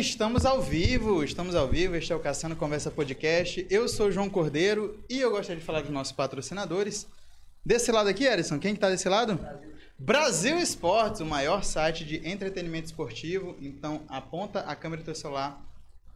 Estamos ao vivo, estamos ao vivo. Este é o Caçando Conversa Podcast. Eu sou o João Cordeiro e eu gostaria de falar dos nossos patrocinadores. Desse lado aqui, Erison, quem que tá desse lado? Brasil. Brasil Esportes, o maior site de entretenimento esportivo. Então, aponta a câmera do teu celular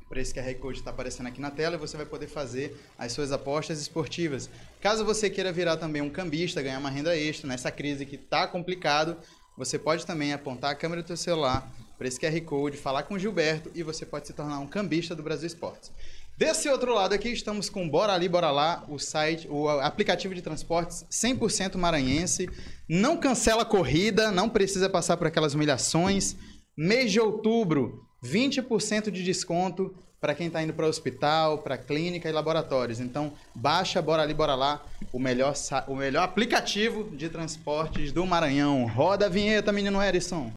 para esse QR Code está aparecendo aqui na tela e você vai poder fazer as suas apostas esportivas. Caso você queira virar também um cambista, ganhar uma renda extra nessa crise que está complicado, você pode também apontar a câmera do seu celular para esse QR Code, falar com o Gilberto e você pode se tornar um cambista do Brasil Esportes. Desse outro lado aqui estamos com Bora Ali, Bora Lá, o site, o aplicativo de transportes 100% maranhense. Não cancela a corrida, não precisa passar por aquelas humilhações. Mês de outubro, 20% de desconto para quem está indo para o hospital, para clínica e laboratórios. Então, baixa, bora ali, bora lá, o melhor, o melhor aplicativo de transportes do Maranhão. Roda a vinheta, menino Erison.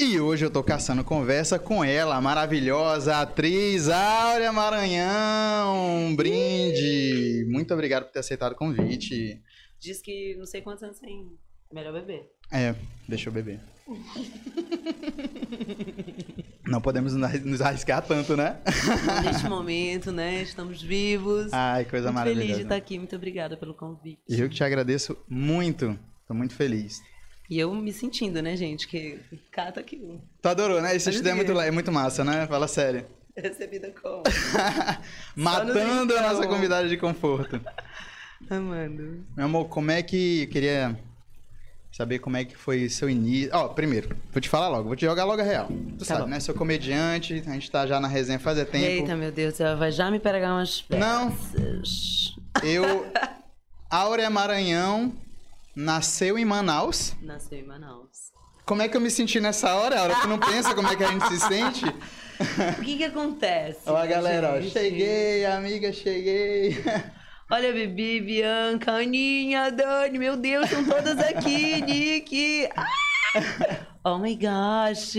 E hoje eu tô caçando conversa com ela, a maravilhosa atriz Áurea Maranhão. Um brinde. Muito obrigado por ter aceitado o convite. Diz que não sei quantos anos tem. Melhor beber. É, deixa eu beber. Não podemos nos arriscar tanto, né? Neste momento, né? Estamos vivos. Ai, coisa muito maravilhosa. feliz de estar aqui. Muito obrigada pelo convite. Eu que te agradeço muito. Estou muito feliz. E eu me sentindo, né, gente? Que cata aqui. Tu adorou, né? Esse estudo é muito, é muito massa, né? Fala sério. Recebida como? Matando a nossa convidada de conforto. Amando. Meu amor, como é que. Eu queria saber como é que foi seu início. Ó, oh, primeiro, vou te falar logo, vou te jogar logo a real. Tu tá sabe, bom. né? Sou comediante, a gente tá já na resenha faz tempo. Eita, meu Deus, ela vai já me pegar umas peças. Não. Eu. Áurea Maranhão nasceu em Manaus. Nasceu em Manaus. Como é que eu me senti nessa hora? A hora que não pensa como é que a gente se sente? O que que acontece? Ó, galera, ó, cheguei, amiga, cheguei. Olha, Bibi, Bianca, Aninha, Dani, meu Deus, são todas aqui, Nick. Ah! Oh my gosh,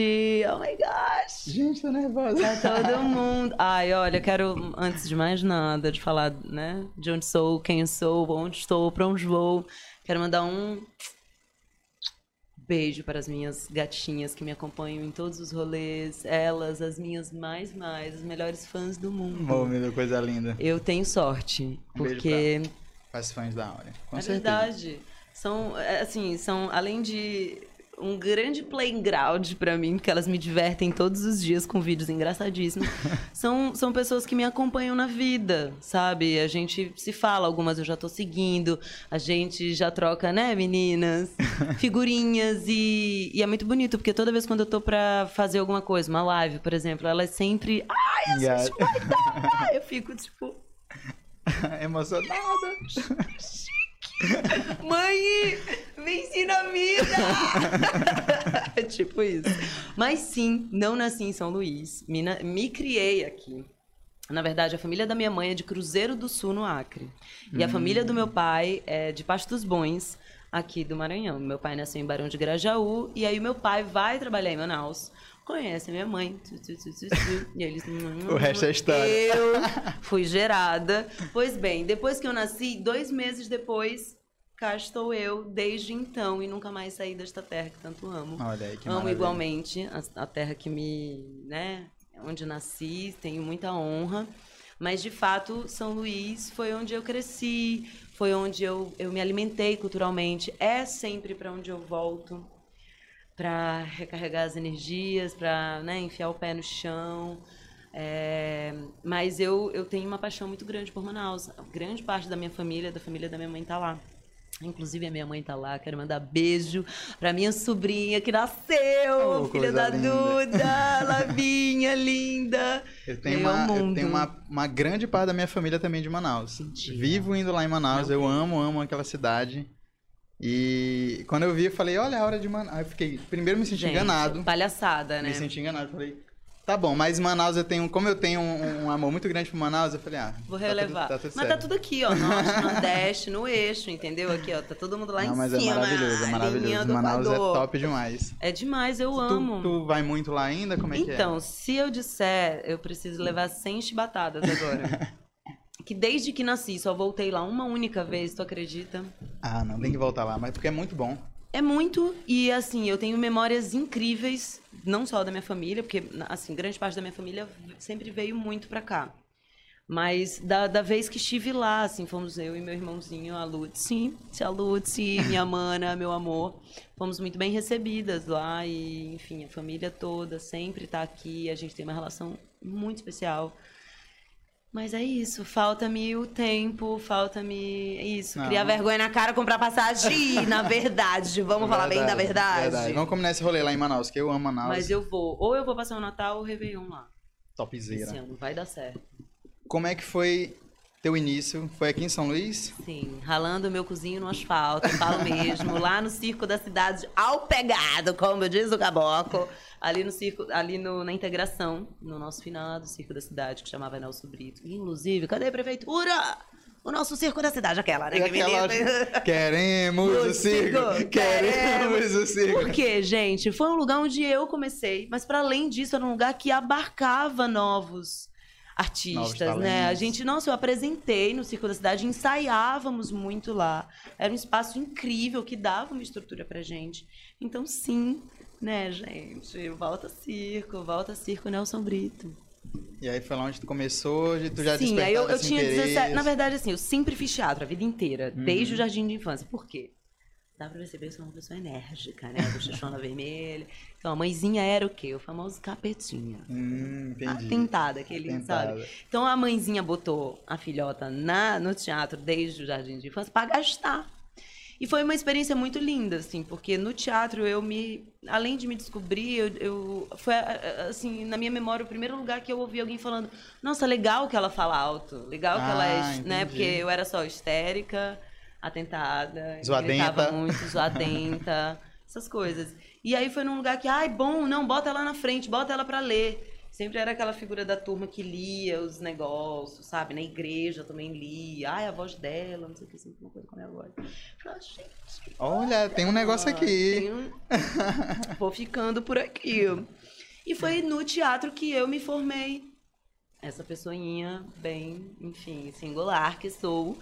oh my gosh. Gente, tô nervosa. Tá todo mundo. Ai, olha, quero, antes de mais nada, de falar, né, de onde sou, quem sou, onde estou, pra onde vou. Quero mandar um beijo para as minhas gatinhas que me acompanham em todos os rolês. Elas, as minhas mais, mais, as melhores fãs do mundo. Oh, meu coisa linda. Eu tenho sorte, um porque... As fãs da hora. Com é certeza. verdade. São, é, assim, são, além de um grande playground para mim, porque elas me divertem todos os dias com vídeos engraçadíssimos. são, são pessoas que me acompanham na vida, sabe? A gente se fala, algumas eu já tô seguindo, a gente já troca, né, meninas? Figurinhas e, e é muito bonito, porque toda vez quando eu tô pra fazer alguma coisa, uma live, por exemplo, elas sempre. Ai, a gente vai dar! Eu fico tipo. Emocionada. Mãe, venci na vida! é tipo isso. Mas sim, não nasci em São Luís. Me, me criei aqui. Na verdade, a família da minha mãe é de Cruzeiro do Sul, no Acre. E hum. a família do meu pai é de Pasto dos Bons, aqui do Maranhão. Meu pai nasceu em Barão de Grajaú. E aí, meu pai vai trabalhar em Manaus conhece a minha mãe. E eles. o resto é história. Eu fui gerada. Pois bem, depois que eu nasci, dois meses depois, cá estou eu desde então e nunca mais saí desta terra que tanto amo. Olha aí, que Amo maravilha. igualmente a, a, terra que me, né, onde nasci, tenho muita honra. Mas de fato, São Luís foi onde eu cresci, foi onde eu, eu me alimentei culturalmente. É sempre para onde eu volto para recarregar as energias, para né, enfiar o pé no chão. É, mas eu, eu tenho uma paixão muito grande por Manaus. Grande parte da minha família, da família da minha mãe, está lá. Inclusive a minha mãe tá lá, quero mandar beijo pra minha sobrinha que nasceu, oh, filha da linda. Duda, Lavinha, linda. Eu tenho, uma, eu tenho uma, uma grande parte da minha família também de Manaus. Mentira. Vivo indo lá em Manaus, eu amo, amo aquela cidade. E quando eu vi, eu falei, olha a hora de Manaus. Aí eu fiquei, primeiro me senti Gente, enganado. Palhaçada, né? Me senti enganado, falei, tá bom, mas Manaus eu tenho, como eu tenho um, um amor muito grande por Manaus, eu falei, ah, vou relevar. Tá tudo, tá tudo mas tá tudo aqui, ó, norte, nordeste, no eixo, entendeu? Aqui, ó, tá todo mundo lá Não, em mas é cima. Mas é maravilhoso, é maravilhoso. Manaus é top demais. É demais, eu tu, amo. Tu vai muito lá ainda? Como é então, que é? Então, se eu disser, eu preciso levar 100 chibatadas agora. que desde que nasci só voltei lá uma única vez, tu acredita? Ah, não, tem que voltar lá, mas porque é muito bom. É muito, e assim, eu tenho memórias incríveis, não só da minha família, porque, assim, grande parte da minha família sempre veio muito pra cá. Mas da, da vez que estive lá, assim, fomos eu e meu irmãozinho, a Lutzi, a Lutzi, minha mana, meu amor, fomos muito bem recebidas lá e, enfim, a família toda sempre está aqui, a gente tem uma relação muito especial. Mas é isso, falta-me o tempo, falta-me isso, Não. criar vergonha na cara, comprar passagem e na verdade. Vamos falar bem da verdade. Vamos combinar esse rolê lá em Manaus, que eu amo Manaus. Mas eu vou, ou eu vou passar o Natal ou o Réveillon lá. Topzera. Esse ano, vai dar certo. Como é que foi teu início? Foi aqui em São Luís? Sim, ralando meu cozinho no asfalto, falo mesmo, lá no circo da cidade, ao pegado, como diz o caboclo, ali no circo, ali no- na integração, no nosso finado circo da cidade, que chamava Nelson Brito. Inclusive, cadê a prefeitura? O nosso circo da cidade, aquela, né? Que aquela- menina- Queremos o O circo! circo, Queremos o circo! Por quê, gente? Foi um lugar onde eu comecei, mas para além disso, era um lugar que abarcava novos artistas, né? A gente, nossa, eu apresentei no Circo da Cidade, ensaiávamos muito lá. Era um espaço incrível que dava uma estrutura pra gente. Então, sim, né, gente? Volta circo, volta circo Nelson Brito. E aí foi lá onde tu começou, de tu já Sim, aí eu, eu tinha interesse. 17. Na verdade, assim, eu sempre fiz teatro a vida inteira, Uhum. desde o jardim de infância. Por quê? Dá pra perceber que sou uma pessoa enérgica, né? Bochechona vermelha. Então, a mãezinha era o quê? O famoso capetinha. Hum, entendi. Atentada, aquele, sabe? Então, a mãezinha botou a filhota na, no teatro desde o jardim de infância pra gastar. E foi uma experiência muito linda, assim, porque no teatro eu me. Além de me descobrir, eu. eu- foi, assim, na minha memória, o primeiro lugar que eu ouvi alguém falando: Nossa, legal que ela fala alto, legal que ela é. Ah, Né? Porque eu era só histérica, atentada, Zoadenta. muito, zoadenta, essas coisas. E aí foi num lugar que, ai, bom, não, bota ela na frente, bota ela pra ler. Sempre era aquela figura da turma que lia os negócios, sabe? Na igreja também lia. Ai, a voz dela, não sei o que, sempre uma coisa com a minha voz. Eu falei, "Ah, gente, Olha, tem um negócio ah, aqui. um- Vou ficando por aqui. E foi no teatro que eu me formei. Essa pessoinha bem, enfim, singular que sou.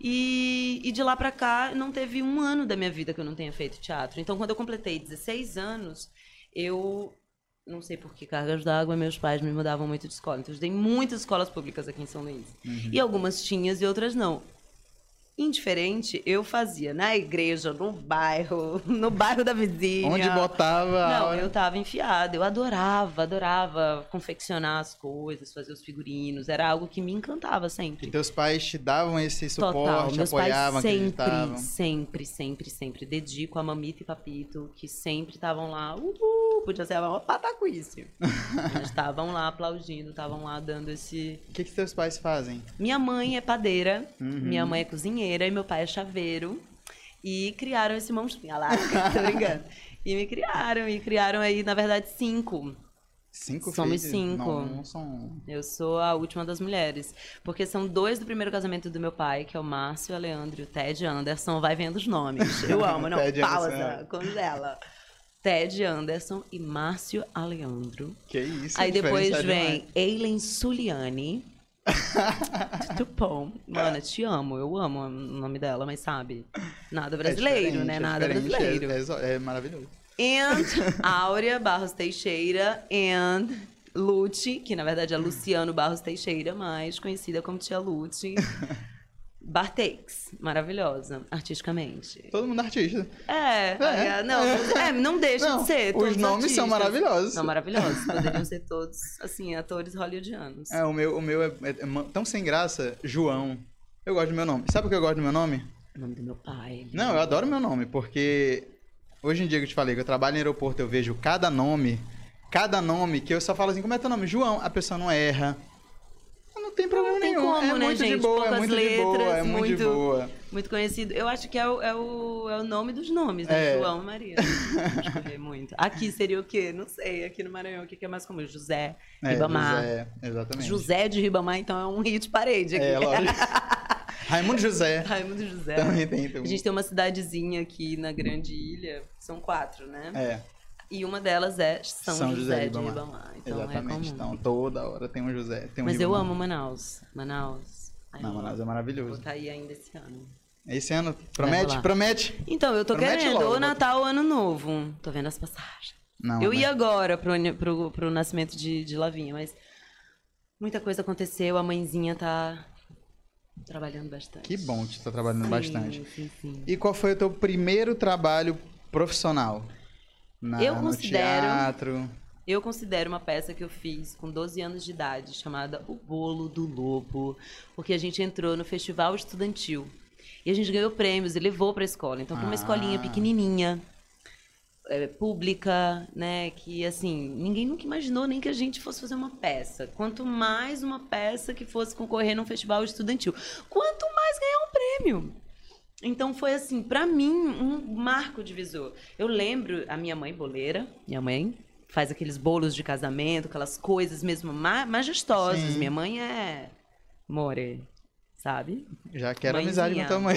E, e de lá pra cá, não teve um ano da minha vida que eu não tenha feito teatro. Então, quando eu completei 16 anos, eu. Não sei por que cargas d'água, meus pais me mudavam muito de escola. Então, eu estudei muitas escolas públicas aqui em São Luís. E algumas tinhas e outras não. Indiferente, eu fazia na igreja, no bairro, no bairro da vizinha. Onde botava Não, eu tava enfiada. Eu adorava, adorava confeccionar as coisas, fazer os figurinos. Era algo que me encantava sempre. Teus pais te davam esse Total. suporte, Meus apoiavam, pais acreditavam. sempre, sempre, sempre, sempre. Dedico a Mamita e Papito, que sempre estavam lá. Uhul, podia ser uma pataquice. Mas estavam lá aplaudindo, estavam lá dando esse. O que, que teus pais fazem? Minha mãe é padeira, Uhum. minha mãe é cozinheira e meu pai é chaveiro. E criaram esse monstrinho Olha lá, tô brincando. E me criaram, e criaram aí, na verdade, cinco. Cinco Somos filhos? cinco. Não, não são... Eu sou a última das mulheres. Porque são dois do primeiro casamento do meu pai, que é o Márcio e a Leandro, e o Ted Anderson. Vai vendo os nomes. Eu amo, não. Pausa, Anderson. congela. Ted Anderson e Márcio Aleandro. Que isso, Aí a depois é vem. Eileen Suliani. Tupom. Mano, te amo. Eu amo o nome dela, mas sabe? Nada É brasileiro, né? é Nada diferente, brasileiro. É, é é maravilhoso. And Áurea Barros Teixeira and Lute, que na verdade é Luciano Barros Teixeira, mais conhecida como Tia Lute. Bartex, maravilhosa, artisticamente. Todo mundo artista. É, É. não, é, não deixa Não, de ser. os nomes são artistas. maravilhosos. São maravilhosos. Poderiam ser todos, assim, atores hollywoodianos. É, o meu, o meu é, é- é tão sem graça, João. Eu gosto do meu nome. Sabe por que eu gosto do meu nome? O nome do meu pai. Não, eu adoro meu nome, porque hoje em dia que eu te falei que eu trabalho no aeroporto, eu vejo cada nome, cada nome que eu só falo assim, como é teu nome? João, a pessoa não erra. Não tem problema Não tem nenhum. como, é né, muito de gente? boa, é Poucas muito de boa, letras, é muito, de muito- boa. Muito conhecido. Eu acho que é o, é o, é o nome dos nomes, né? É. João e Maria. Escolher muito. Aqui seria o quê? Não sei. Aqui no Maranhão, o que é mais comum? José, É, Ribamar. José, exatamente. José de Ribamar, então é um rio de parede aqui. É, lógico. Raimundo José. Raimundo José. Também tem. tem. A gente tem uma cidadezinha aqui na Grande Ilha, são quatro, né? É, E uma delas é São, São José, José de Ribamar. Então exatamente. é. Então, toda hora tem um José. Tem um Mas eu Ribamar. amo Manaus. Manaus. Ai, Não, eu Manaus é Vou maravilhoso. estar aí ainda esse ano. Esse ano, promete? Promete? Então, eu tô Promete querendo logo, ou Natal ou Ano Novo. Tô vendo as passagens. Não, eu né? ia agora pro, pro, pro nascimento de, de Lavinha, mas muita coisa aconteceu. A mãezinha tá trabalhando bastante. Que bom que tu tá trabalhando Sim, bastante. Sim, sim. E qual foi o teu primeiro trabalho profissional? Na, Eu considero- teatro. Eu considero uma peça que eu fiz com 12 anos de idade, chamada O Bolo do Lobo, porque a gente entrou no festival estudantil. E a gente ganhou prêmios e levou para a escola. Então, para uma Ah. escolinha pequenininha, é, pública, né, que assim, ninguém nunca imaginou nem que a gente fosse fazer uma peça. Quanto mais uma peça que fosse concorrer num festival estudantil, quanto mais ganhar um prêmio. Então foi assim, pra mim, um marco divisor. Eu lembro a minha mãe boleira, minha mãe faz aqueles bolos de casamento, aquelas coisas mesmo ma- majestosas. Sim. Minha mãe é more, sabe? Já quero Mãezinha. amizade com tua mãe.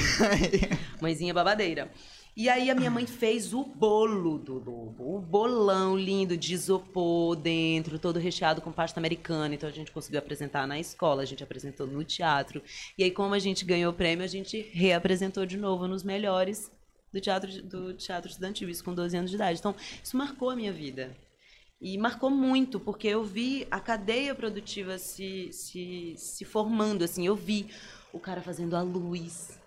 Mãezinha babadeira. E aí a minha mãe fez o bolo do lobo, o bolão lindo de isopor dentro, todo recheado com pasta americana. Então a gente conseguiu apresentar na escola, a gente apresentou no teatro. E aí como a gente ganhou o prêmio, a gente reapresentou de novo nos melhores do teatro do teatro estudantil, isso com 12 anos de idade. Então isso marcou a minha vida. E marcou muito, porque eu vi a cadeia produtiva se, se, se formando, assim. Eu vi o cara fazendo a luz.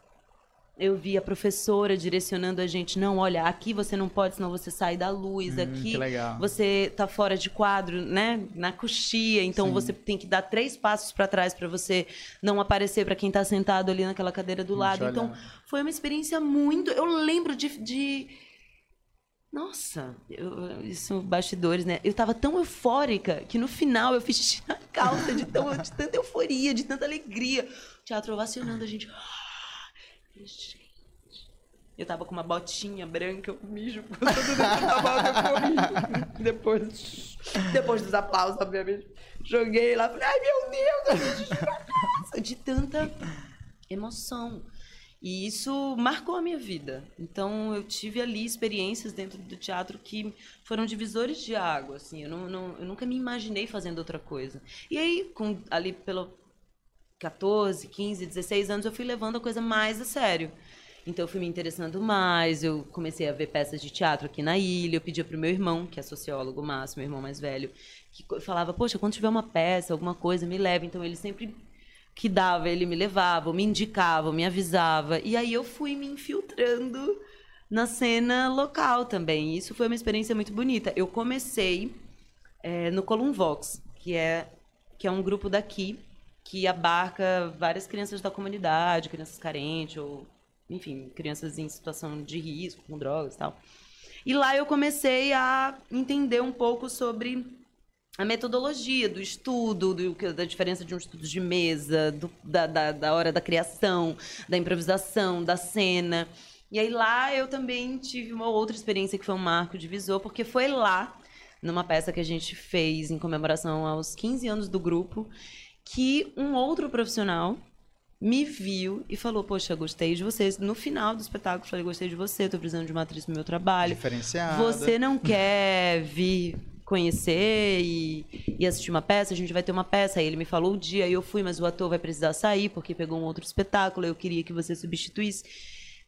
Eu vi a professora direcionando a gente. Não, olha, aqui você não pode, senão você sai da luz. Hum, aqui você tá fora de quadro, né? Na coxia. Então Sim. você tem que dar três passos para trás para você não aparecer para quem tá sentado ali naquela cadeira do lado. Então olhar. foi uma experiência muito. Eu lembro de. de... Nossa, eu- isso bastidores, né? Eu tava tão eufórica que no final eu fiz xixi na calça de, tão, de tanta euforia, de tanta alegria. O teatro ovacionando a gente. Gente. Eu tava com uma botinha branca, eu mijo todo dentro da bota, eu. Depois, depois dos aplausos, obviamente, joguei lá, falei, ai meu Deus. De tanta emoção. E isso marcou a minha vida. Então, eu tive ali experiências dentro do teatro que foram divisores de água, assim. Eu, não, não- eu nunca me imaginei fazendo outra coisa. E aí, com, ali pelo 14, 15, 16 anos, eu fui levando a coisa mais a sério. Então, eu fui me interessando mais, eu comecei a ver peças de teatro aqui na ilha, eu pedia pro meu irmão, que é sociólogo, o Márcio, meu irmão mais velho, que falava, poxa, quando tiver uma peça, alguma coisa, me leve. Então, ele sempre que dava, ele me levava, me indicava, me avisava. E aí eu fui me infiltrando na cena local também. Isso foi uma experiência muito bonita. Eu comecei é, no Colum Vox, que é, que é um grupo daqui que abarca várias crianças da comunidade, crianças carentes ou, enfim, crianças em situação de risco, com drogas e tal. E lá eu comecei a entender um pouco sobre a metodologia do estudo, do, da diferença de um estudo de mesa, do- da, da, da hora da criação, da improvisação, da cena. E aí lá eu também tive uma outra experiência que foi um marco divisor, porque foi lá, numa peça que a gente fez em comemoração aos 15 anos do grupo, que um outro profissional me viu e falou: Poxa, gostei de vocês. No final do espetáculo, falei: Gostei de você, tô precisando de uma atriz pro meu trabalho. Diferenciada. Você não quer vir conhecer e, e assistir uma peça? A gente vai ter uma peça. Aí ele me falou o dia, aí eu fui, mas o ator vai precisar sair porque pegou um outro espetáculo. Eu queria que você substituísse.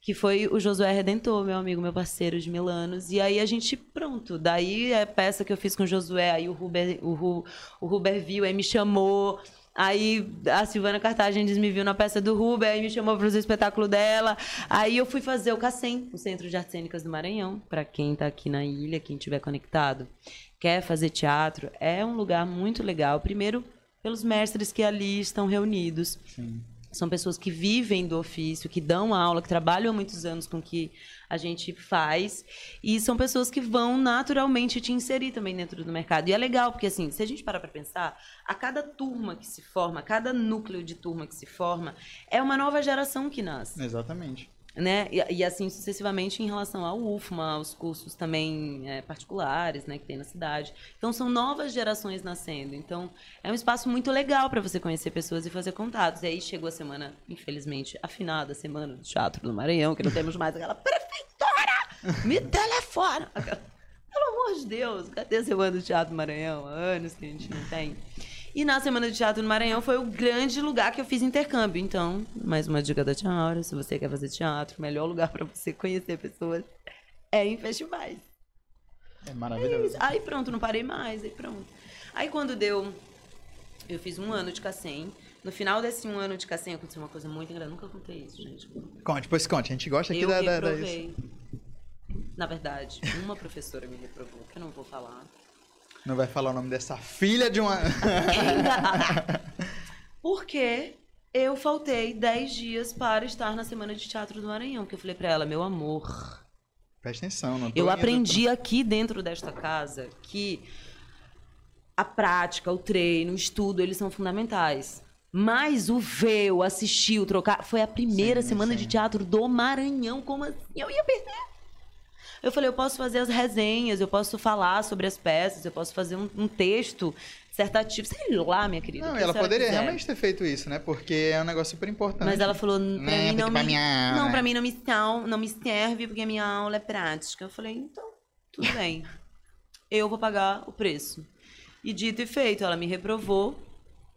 Que foi o Josué Redentor, meu amigo, meu parceiro de mil anos. E aí a gente, pronto. Daí é a peça que eu fiz com o Josué. Aí o Ruber, o, Ru, o Ruber viu, aí me chamou. Aí a Silvana Cartagens me viu na peça do Ruber, aí me chamou para fazer o espetáculo dela. Aí eu fui fazer o CACEM, o Centro de Artes Cênicas do Maranhão, para quem está aqui na ilha, quem estiver conectado, quer fazer teatro, é um lugar muito legal. Primeiro, pelos mestres que ali estão reunidos. São pessoas que vivem do ofício, que dão aula, que trabalham há muitos anos com o que a gente faz. E são pessoas que vão naturalmente te inserir também dentro do mercado. E é legal, porque assim, se a gente parar para pensar, a cada turma que se forma, a cada núcleo de turma que se forma, é uma nova geração que nasce Exatamente. Né? E, e assim sucessivamente em relação ao UFMA, aos cursos também é, particulares, né, que tem na cidade. Então são novas gerações nascendo. Então é um espaço muito legal para você conhecer pessoas e fazer contatos. E aí chegou a semana, infelizmente, afinada a semana do Teatro do Maranhão, que não temos mais aquela prefeitura, me telefona. Aquela- Pelo amor de Deus, cadê a semana do Teatro do Maranhão? Há anos que a gente não tem. E na Semana de Teatro no Maranhão foi o grande lugar que eu fiz intercâmbio. Então, mais uma dica da Tiara, se você quer fazer teatro, o melhor lugar para você conhecer pessoas é em festivais. É maravilhoso. Aí pronto, não parei mais, aí pronto. Aí quando deu, eu fiz um ano de Cassem. No final desse um ano de Cassem aconteceu uma coisa muito engraçada. Nunca contei isso, gente. Conte, pois conte. A gente gosta aqui eu da, da, da reprovei. Na verdade, uma professora me reprovou, que eu não vou falar. Não vai falar o nome dessa filha de uma. Porque eu faltei 10 dias para estar na Semana de Teatro do Maranhão. Que eu falei pra ela, meu amor, Presta atenção, não tô Eu aprendi aqui dentro desta casa que a prática, o treino, o estudo, eles são fundamentais. Mas o ver, o assistir, o trocar, foi a primeira Sim, semana sim. de teatro do Maranhão. Como assim? Eu ia perder. Eu falei, eu posso fazer as resenhas, eu posso falar sobre as peças, eu posso fazer um, um texto dissertativo, sei lá, minha querida. Não, ela poderia quiser. realmente ter feito isso, né? Porque é um negócio super importante. Mas ela falou, pra Né, mim não me, minha aula, não, né? pra mim não me, não me serve porque a minha aula é prática. Eu falei, então, tudo bem. Eu vou pagar o preço. E dito e feito, ela me reprovou.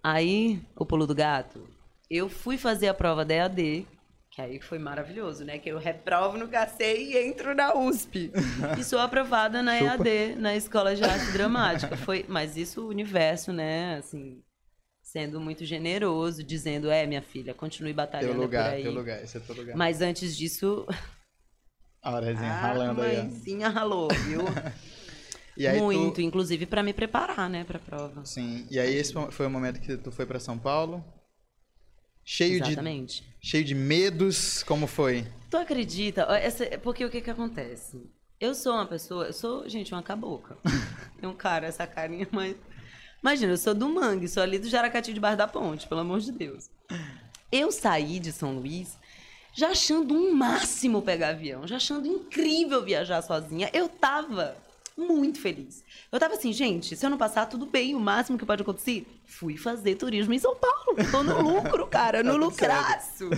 Aí, o pulo do gato. Eu fui fazer a prova da EAD, que aí foi maravilhoso, né? Que eu reprovo no KC e entro na USP. E sou aprovada na Chupa. EAD, na Escola de Arte Dramática. Foi, mas isso o universo, né? Assim, sendo muito generoso, dizendo, é, minha filha, continue Teu batalhando por lugar, aí. teu lugar, esse é teu lugar. Mas antes disso, A horazinha a ralando aí, ó. mãezinha ralou, viu? Muito, tu... inclusive pra me preparar, né, pra prova. Sim, e aí esse foi o momento que tu foi pra São Paulo. Cheio de, Exatamente. Cheio de medos, como foi? Tu acredita? Essa- porque o que que acontece? Eu sou uma pessoa, eu sou, gente, uma cabocla. Tem um cara, essa carinha, mas... Imagina, eu sou do Mangue, sou ali do Jaracati debaixo da ponte, pelo amor de Deus. Eu saí de São Luís já achando um máximo pegar avião, já achando incrível viajar sozinha. Eu tava muito feliz. Eu tava assim, gente, se eu não passar, tudo bem, o máximo que pode acontecer, fui fazer turismo em São Paulo. Tô no lucro, cara, no Tá lucraço.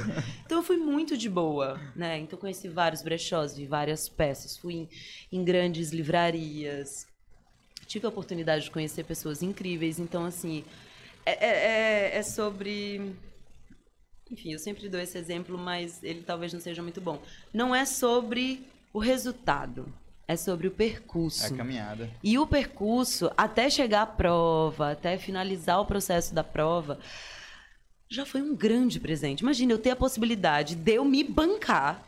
Então eu fui muito de boa, né? Então eu conheci vários brechós, vi várias peças, fui em, em grandes livrarias, tive a oportunidade de conhecer pessoas incríveis. Então, assim, é, é- é- é sobre. Enfim, eu sempre dou esse exemplo, mas ele talvez não seja muito bom. Não é sobre o resultado, é sobre o É percurso. a caminhada. E o percurso, até chegar à prova, até finalizar o processo da prova, já foi um grande presente. Imagina eu ter a possibilidade de eu me bancar.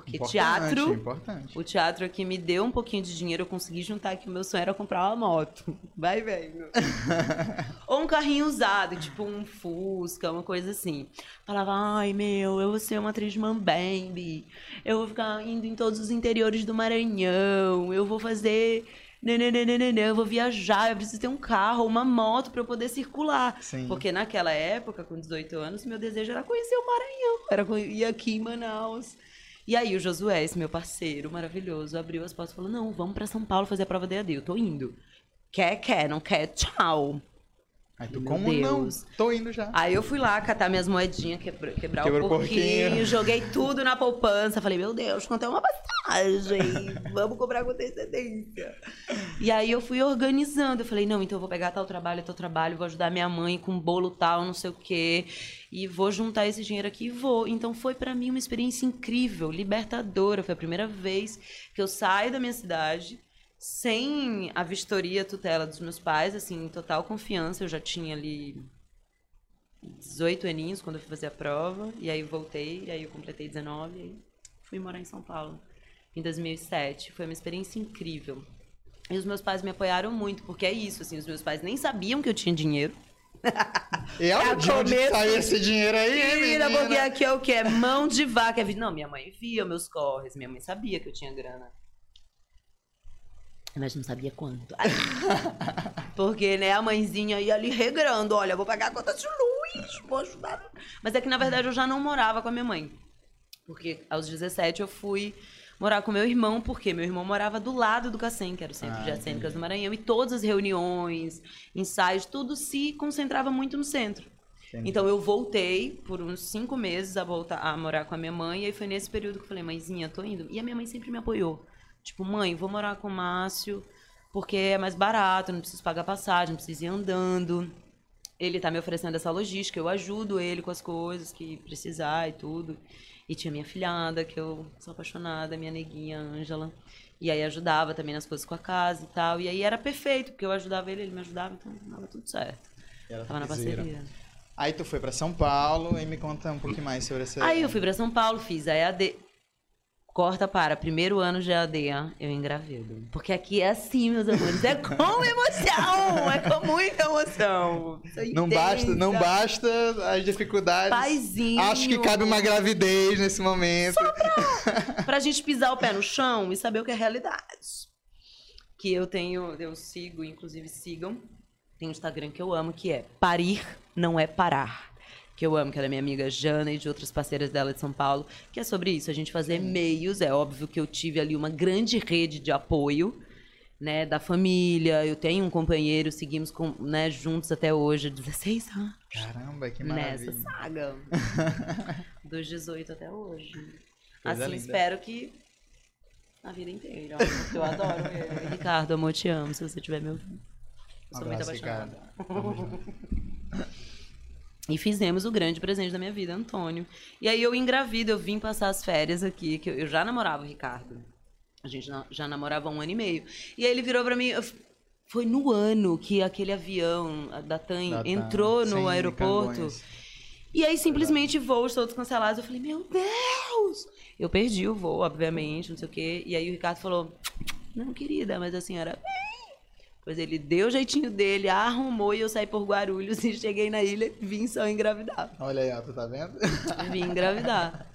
Porque Importante, teatro, Importante. o teatro aqui me deu um pouquinho de dinheiro, eu consegui juntar que o meu sonho era comprar uma moto. Vai vendo. Ou um carrinho usado, tipo um Fusca, uma coisa assim. Falava, ai meu, eu vou ser uma atriz de Mambembe, eu vou ficar indo em todos os interiores do Maranhão, eu vou fazer. nananana, Eu vou viajar, eu preciso ter um carro, uma moto para eu poder circular. Sim. Porque naquela época, com 18 anos, meu desejo era conhecer o Maranhão. Era ir aqui em Manaus. E aí o Josué, esse meu parceiro maravilhoso, abriu as portas e falou: Não, vamos para São Paulo fazer a prova da EAD. Eu tô indo. Quer, quer, não quer? Tchau. Aí tu, Meu como Deus. não? Tô indo já. Aí eu fui lá catar minhas moedinhas, quebra, quebrar Quebrou o o porquinho, porquinho. joguei tudo na poupança. Falei, meu Deus, quanto é uma passagem? Vamos cobrar com antecedência. E aí eu fui organizando. Eu falei, não, então eu vou pegar tal trabalho, tal trabalho, vou ajudar minha mãe com bolo tal, não sei o quê. E vou juntar esse dinheiro aqui e vou. Então foi pra mim uma experiência incrível, libertadora. Foi a primeira vez que eu saio da minha cidade sem a vistoria, tutela dos meus pais, assim, em total confiança. Eu já tinha ali 18 aninhos quando eu fui fazer a prova. E aí voltei, e aí eu completei 19 e fui morar em São Paulo em 2007. Foi uma experiência incrível. E os meus pais me apoiaram muito, porque é isso, assim, os meus pais nem sabiam que eu tinha dinheiro. E É de onde começo- saiu esse dinheiro aí, hein, Menina, porque aqui é o quê? É mão de vaca. É Não, minha mãe via meus corres, minha mãe sabia que eu tinha grana. Mas não sabia quanto. Porque, né, a mãezinha ia ali regrando. Olha, vou pagar a conta de luz, vou ajudar. Mas é que, na verdade, eu já não morava com a minha mãe. Porque aos 17 eu fui morar com meu irmão, porque meu irmão morava do lado do Cacém, que era o Centro Ah, de Artes Cênicas do Maranhão. E todas as reuniões, ensaios, tudo se concentrava muito no centro. Entendi. Então eu voltei por uns cinco meses a voltar a morar com a minha mãe. E aí foi nesse período que eu falei, mãezinha, tô indo. E a minha mãe sempre me apoiou. Tipo, mãe, vou morar com o Márcio, porque é mais barato, não preciso pagar passagem, não preciso ir andando. ele tá me oferecendo essa logística, eu ajudo ele com as coisas que precisar e tudo. E tinha minha filhada, que eu sou apaixonada, minha neguinha, Ângela. E aí ajudava também nas coisas com a casa e tal. E aí era perfeito, porque eu ajudava ele, ele me ajudava, então dava tudo certo. Ela Tava na parceria. Aí tu foi pra São Paulo e me conta um pouquinho mais sobre essa. Aí eu fui pra São Paulo, fiz a EAD. Corta para, primeiro ano de EAD, ó, eu engravido. Porque aqui é assim, meus amores, é com emoção, é com muita emoção. Não basta, não basta as dificuldades. Paizinho. Acho que cabe uma gravidez nesse momento. pra gente pisar o pé no chão e saber o que é realidade. Que eu tenho, eu sigo, inclusive sigam. Tem um Instagram que eu amo, que é Parir Não É Parar. Que eu amo, que é da minha amiga Jana e de outras parceiras dela de São Paulo. Que é sobre isso, a gente fazer meios. É óbvio que eu tive ali uma grande rede de apoio, né? Da família. Eu tenho um companheiro, seguimos com, né, juntos até hoje, 16 anos. Caramba, que Nessa maravilha. saga. Dos 18 até hoje. Coisa assim, linda. espero que a vida inteira. Eu adoro ele. Ricardo, amor, te amo, se você estiver me ouvindo. Sou muito abraço, apaixonada. E fizemos o grande presente da minha vida, Antônio. E aí eu engravido, eu vim passar as férias aqui, que eu, eu já namorava o Ricardo. A gente já namorava há um ano e meio. E aí ele virou pra mim. eu Foi no ano que aquele avião da TAM Da TAM. entrou no aeroporto. E aí, simplesmente, voos todos cancelados. Eu falei, meu Deus! Eu perdi o voo, obviamente, não sei o quê. E aí o Ricardo falou, não, querida, mas a senhora. Pois ele deu o jeitinho dele, arrumou e eu saí por Guarulhos e cheguei na ilha e vim só engravidar. Olha aí, ó, tu tá vendo? Vim engravidar.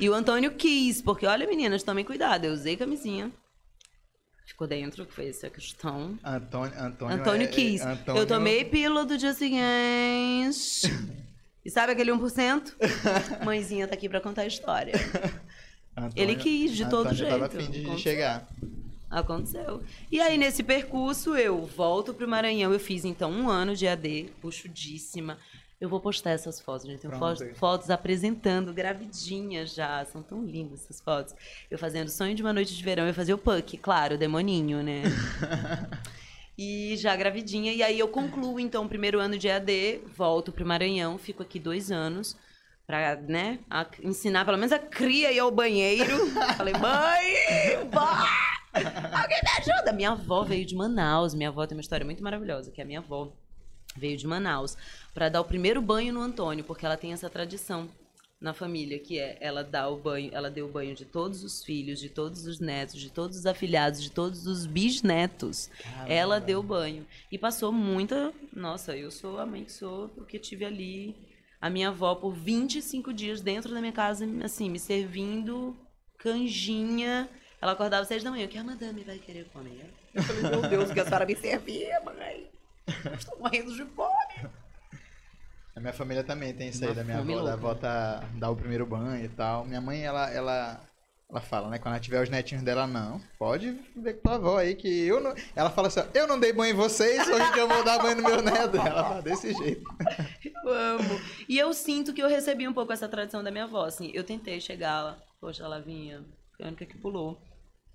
E o Antônio quis, porque olha, meninas, tomem cuidado. Eu usei camisinha. Ficou dentro, que foi essa questão. Antônio, Antônio, Antônio é- quis. Antônio- Eu tomei pílula do dia seguinte. E sabe aquele 1%? Mãezinha tá aqui pra contar a história. Antônio- Ele quis, de todo Antônio tava jeito. afim de chegar. Aconteceu. E aí, nesse percurso, eu volto pro Maranhão. Eu fiz, então, um ano de AD, puxudíssima. Eu vou postar essas fotos, gente. Tem fotos, fotos apresentando, gravidinha já. São tão lindas essas fotos. Eu fazendo Sonho de uma Noite de Verão. Eu fazia o Puck, claro, o demoninho, né? E já gravidinha. E aí eu concluo, então, o primeiro ano de EAD, volto pro Maranhão, fico aqui dois anos pra, né, a- ensinar pelo menos a cria ir ao banheiro. Falei, mãe, vó, alguém me ajuda. Minha avó veio de Manaus. Minha avó tem uma história muito maravilhosa, que a minha avó veio de Manaus pra dar o primeiro banho no Antônio, porque ela tem essa tradição na família, que é ela dá o banho, ela deu o banho de todos os filhos, de todos os netos, de todos os afilhados, de todos os bisnetos. Ela deu banho e passou muita, nossa, eu sou a mãe que sou, porque tive ali a minha avó por 25 dias dentro da minha casa, assim, me servindo canjinha. Ela acordava às seis da manhã, o que a madame vai querer comer? Eu falei, meu Deus, que a senhora me servia, mãe. Estou morrendo de fome. A minha família também tem isso aí Uma da minha avó, da avó tá, dar o primeiro banho e tal. Minha mãe, ela, ela, ela fala, né? Quando ela tiver os netinhos dela, não. Pode ver com tua avó aí, que eu não. Ela fala assim, ó, eu não dei banho em vocês, hoje que eu vou dar banho no meu neto. Ela fala desse jeito. Eu amo. E eu sinto que eu recebi um pouco essa tradição da minha avó, assim. Eu tentei chegar lá, poxa, ela vinha, foi a única que pulou.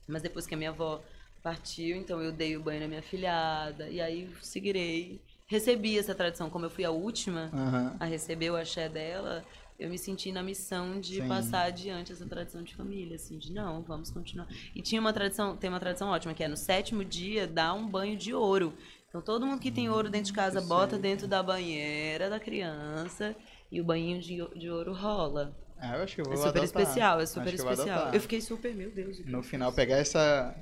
Mas depois que a minha avó partiu, então eu dei o banho na minha filhada, e aí seguirei. Recebi essa tradição, como eu fui a última Aham. a receber o axé dela, eu me senti na missão de Sim. passar adiante essa tradição de família, assim, de não, vamos continuar. E tinha uma tradição, tem uma tradição ótima, que é no sétimo dia dar um banho de ouro. Então todo mundo que tem ouro dentro de casa bota dentro da banheira da criança e o banhinho de, de ouro rola. Ah, eu acho que eu vou É super adotar. especial, é Acho super eu vou especial. adotar. Eu fiquei super, meu Deus. No eu final, pegar essa,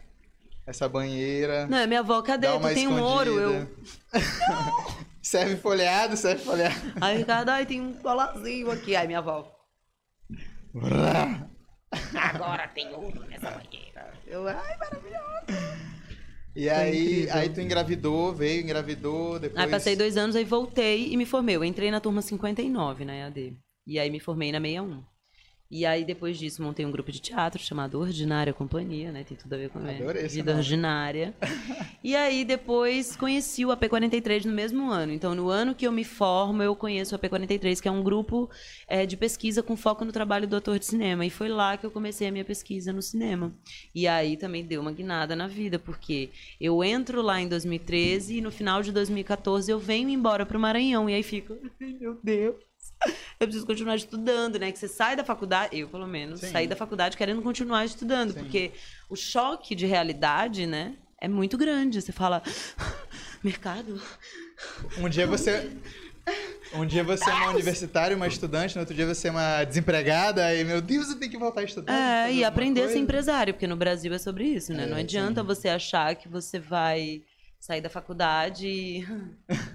essa banheira. Não, é minha avó, cadê? Tu tem um ouro? Eu... escondida. serve folheado, serve folheado. Aí, Ricardo, ai, tem um dólarzinho aqui. Aí, minha avó. Agora tem ouro nessa banheira. Eu, ai, maravilhoso. E aí, aí tu engravidou, veio, engravidou, depois... Aí passei dois anos, aí voltei e me formei. Eu entrei na turma 59 na EAD. E aí me formei na 61. E aí, depois disso, montei um grupo de teatro chamado Ordinária Companhia, né? Tem tudo a ver com a minha vida nome. ordinária. e aí, depois, conheci o AP43 no mesmo ano. Então, no ano que eu me formo, eu conheço o AP43, que é um grupo eh, de pesquisa com foco no trabalho do ator de cinema. E foi lá que eu comecei a minha pesquisa no cinema. E aí, também deu uma guinada na vida, porque eu entro lá em 2013 e no final de 2014 eu venho embora para o Maranhão. E aí fico, meu Deus. Eu preciso continuar estudando, né? Que você sai da faculdade, eu pelo menos, Sim. saí da faculdade querendo continuar estudando, Sim. porque o choque de realidade, né, é muito grande. Você fala, mercado? Um dia você. Um dia você é uma universitária, uma estudante, no outro dia você é uma desempregada, aí, meu Deus, eu tenho que voltar a estudar. É, e aprender a ser coisa. empresário, porque no Brasil é sobre isso, né? É, Não adianta sim. você achar que você vai sair da faculdade e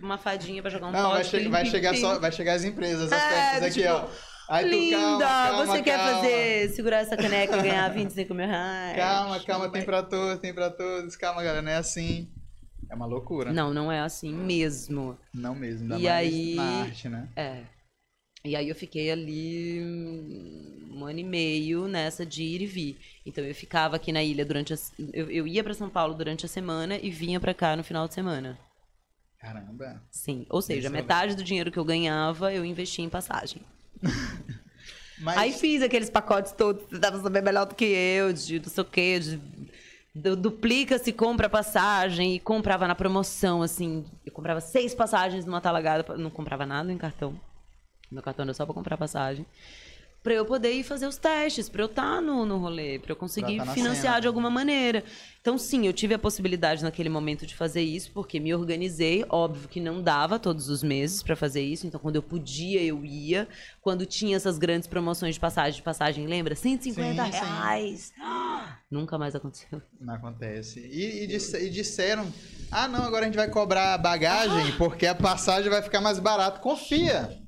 uma fadinha pra jogar um Não, vai, che- vai chegar só, vai chegar as empresas, as É, festas do aqui, tipo, ó. Aí tu, Linda, calma, calma, você quer calma. fazer, segurar essa caneca e ganhar 25 mil reais? Calma, calma, tem vai- pra todos, tem pra todos. Calma, galera, não é assim. É uma loucura. Não, não é assim mesmo. Não mesmo, ainda E mais aí- na arte, né? É. E aí eu fiquei ali um ano e meio nessa de ir e vir. Então eu ficava aqui na ilha durante a, eu, eu ia pra São Paulo durante a semana e vinha pra cá no final de semana. Caramba. Sim. Ou seja, Isso é metade do dinheiro que eu ganhava eu investia em passagem. Mas Aí fiz aqueles pacotes todos, você dava saber melhor do que eu, de não sei o quê, de du- duplica-se, compra passagem e comprava na promoção, assim. Eu comprava seis passagens numa talagada, não comprava nada em cartão. Meu cartão era só pra comprar passagem. Pra eu poder ir fazer os testes, pra eu estar no, no rolê, pra eu conseguir tá na financiar cena. de alguma maneira. Então, sim, eu tive a possibilidade naquele momento de fazer isso, porque me organizei. Óbvio que não dava todos os meses pra fazer isso, então quando eu podia, eu ia. Quando tinha essas grandes promoções de passagem, de passagem, lembra? 150 Sim, sim. reais. Nunca mais aconteceu. Não acontece. E, e disse- e disseram: ah, não, agora a gente vai cobrar bagagem porque a passagem vai ficar mais barata. Confia!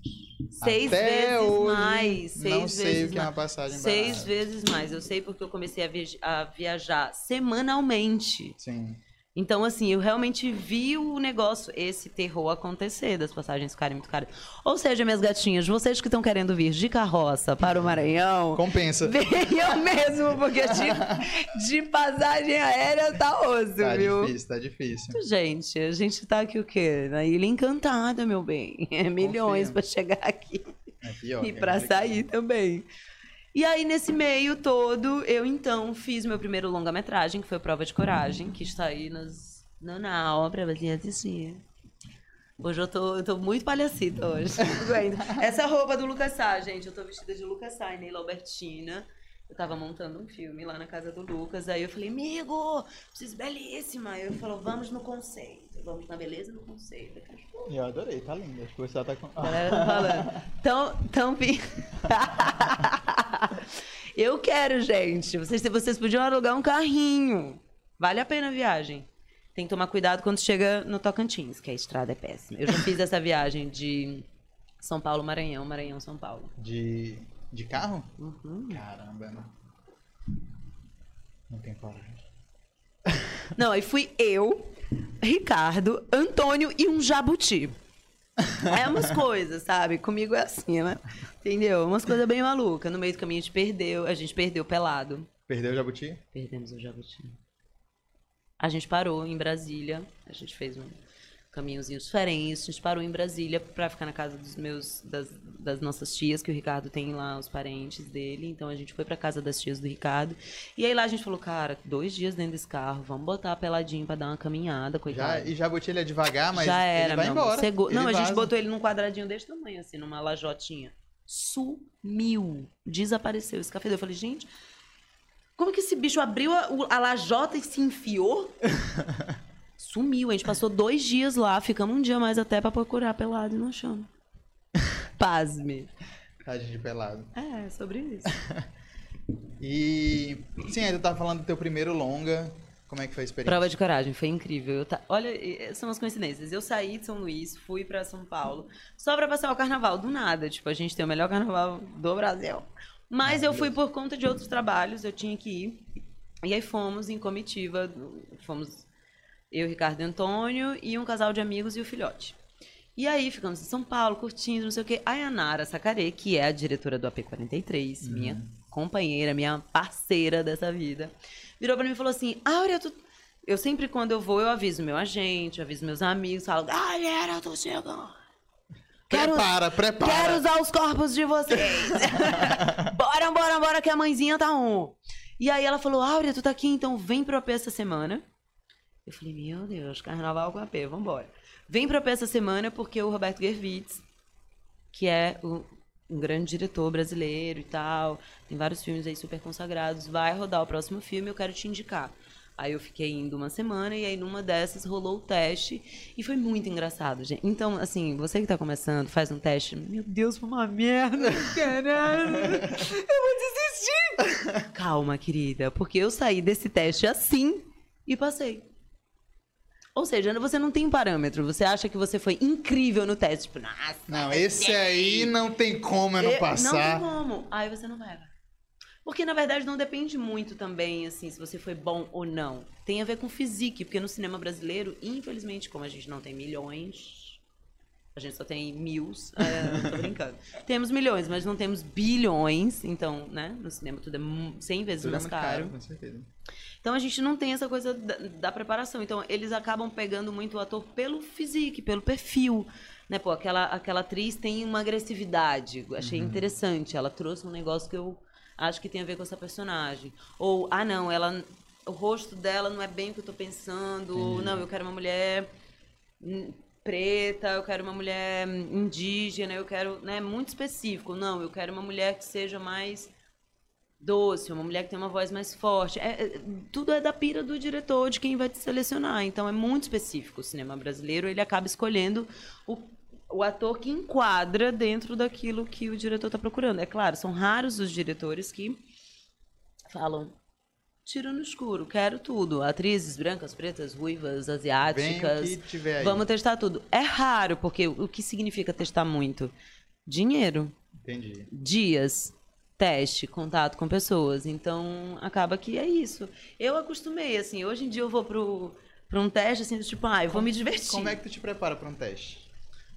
Seis Até vezes hoje, mais. Seis não sei vezes o que é uma mais. passagem Seis barata. vezes mais. Eu sei porque eu comecei a viajar semanalmente. Sim. Então, assim, eu realmente vi o negócio, esse terror acontecer, das passagens ficarem muito caras. Ou seja, minhas gatinhas, vocês que estão querendo vir de carroça para o Maranhão, Compensa. venham mesmo, porque de, de passagem aérea tá osso, Tá viu? difícil, tá difícil. Gente, a gente tá aqui o quê? Na Ilha Encantada, meu bem. É milhões pra chegar aqui. É pior. E é complicado. sair também. E aí, nesse meio todo, eu então fiz meu primeiro longa-metragem, que foi Prova de Coragem, que está aí nas, no Now pra você assistir. Hoje eu tô, eu tô muito palhacita hoje. Tudo bem. Essa roupa do Lucas Sá, gente, eu tô vestida de Lucas Sá e Neila Albertina. Eu tava montando um filme lá na casa do Lucas. Aí eu falei, amigo, preciso belíssima. Aí ele falou, vamos no conceito. Vamos na beleza no conceito. Eu E Eu adorei, tá lindo. Acho que você tá com. a galera tá falando. Então pi- Eu quero, gente. Vocês, vocês podiam alugar um carrinho. Vale a pena a viagem. Tem que tomar cuidado quando chega no Tocantins, que a estrada é péssima. Eu já fiz essa viagem de São Paulo, Maranhão, Maranhão, São Paulo. De, de carro? Uhum. Caramba, não. Não tem coragem. Não, aí fui eu, Ricardo, Antônio e um jabuti. É umas coisas, sabe? Comigo é assim, né? Entendeu? Umas coisas bem malucas. No meio do caminho a gente perdeu, a gente perdeu pelado. Perdeu o jabuti? Perdemos o jabuti. A gente parou em Brasília, a gente fez um caminhozinho diferente, a gente parou em Brasília pra ficar na casa dos meus, das, das nossas tias, que o Ricardo tem lá, os parentes dele, então a gente foi pra casa das tias do Ricardo, e aí lá a gente falou, cara, dois dias dentro desse carro, vamos botar peladinho pra dar uma caminhada, Já, coitado. e jabuti ele é devagar, mas Já era, ele vai meu embora. Ele Não, a gente vaza. botou ele num quadradinho desse tamanho, assim, numa lajotinha. Sumiu. Desapareceu esse café. Eu falei, gente, como que esse bicho abriu a, a lajota e se enfiou? Sumiu. A gente passou dois dias lá, ficamos um dia mais até pra procurar pelado e não achamos. Pasme. Tadinho de pelado. É, sobre isso. E. Sim, aí tu tava falando do teu primeiro longa. Como é que foi a experiência? Prova de coragem, foi incrível. Eu ta- Olha, são as coincidências. Eu saí de São Luís, fui pra São Paulo, só pra passar o carnaval, do nada. Tipo, a gente tem o melhor carnaval do Brasil. Mas eu fui por conta de outros trabalhos, eu tinha que ir. E aí fomos em comitiva, fomos eu, Ricardo e Antônio, e um casal de amigos e o filhote. E aí ficamos em São Paulo, curtindo, não sei o quê. A Yanara Sacarê, que é a diretora do AP43, Uhum. minha companheira, minha parceira dessa vida, virou pra mim e falou assim: Áurea, tu. Eu sempre, quando eu vou, eu aviso meu agente, eu aviso meus amigos, falo, galera, eu tô chegando. Quero, Prepara, prepara. quero usar os corpos de vocês. bora, bora, bora, que a mãezinha tá on. E aí ela falou, Áurea, tu tá aqui, então vem pro AP essa semana. Eu falei, meu Deus, carnaval com AP, vambora. Vem pro AP essa semana porque o Roberto Gervitz, que é o- um grande diretor brasileiro e tal, tem vários filmes aí super consagrados, vai rodar o próximo filme, eu quero te indicar. Aí eu fiquei indo uma semana e aí numa dessas rolou o teste e foi muito engraçado, gente. Então, assim, você que tá começando, faz um teste, meu Deus, foi uma merda, caralho, eu vou desistir. Calma, querida, porque eu saí desse teste assim e passei. Ou seja, você não tem parâmetro. Você acha que você foi incrível no teste. Tipo, nossa. Não, esse aí não tem como eu não eu- passar. Não tem como. Aí você não vai. Porque, na verdade, não depende muito também, assim, se você foi bom ou não. Tem a ver com physique, porque no cinema brasileiro, infelizmente, como a gente não tem milhões, a gente só tem mil, é, tô brincando. temos milhões, mas não temos bilhões, então, né, no cinema tudo é mu- 100 vezes Tudo é mais muito caro. com certeza. Então a gente não tem essa coisa da, da preparação. Então eles acabam pegando muito o ator pelo physique, pelo perfil. Né, pô, aquela, aquela atriz tem uma agressividade. Achei interessante. Ela trouxe um negócio que eu acho que tem a ver com essa personagem. Ou, ah, não, ela. O rosto dela não é bem o que eu tô pensando. Ou, não, eu quero uma mulher hum, preta, eu quero uma mulher hum, indígena, eu quero, né, muito específico. Não, eu quero uma mulher que seja mais doce, uma mulher que tem uma voz mais forte. É, é, tudo é da pira do diretor, de quem vai te selecionar. Então é muito específico o cinema brasileiro. Ele acaba escolhendo o, o ator que enquadra dentro daquilo que o diretor está procurando. É claro, são raros os diretores que falam. Tiro no escuro, quero tudo. Atrizes brancas, pretas, ruivas, asiáticas. Vamos testar tudo. É raro, porque o que significa testar muito? Dinheiro Entendi. dias, teste, contato com pessoas. Então, acaba que é isso. Eu acostumei, assim, hoje em dia eu vou pro, pra um teste, assim, do tipo, ah, eu vou me divertir. Como é que tu te prepara para um teste?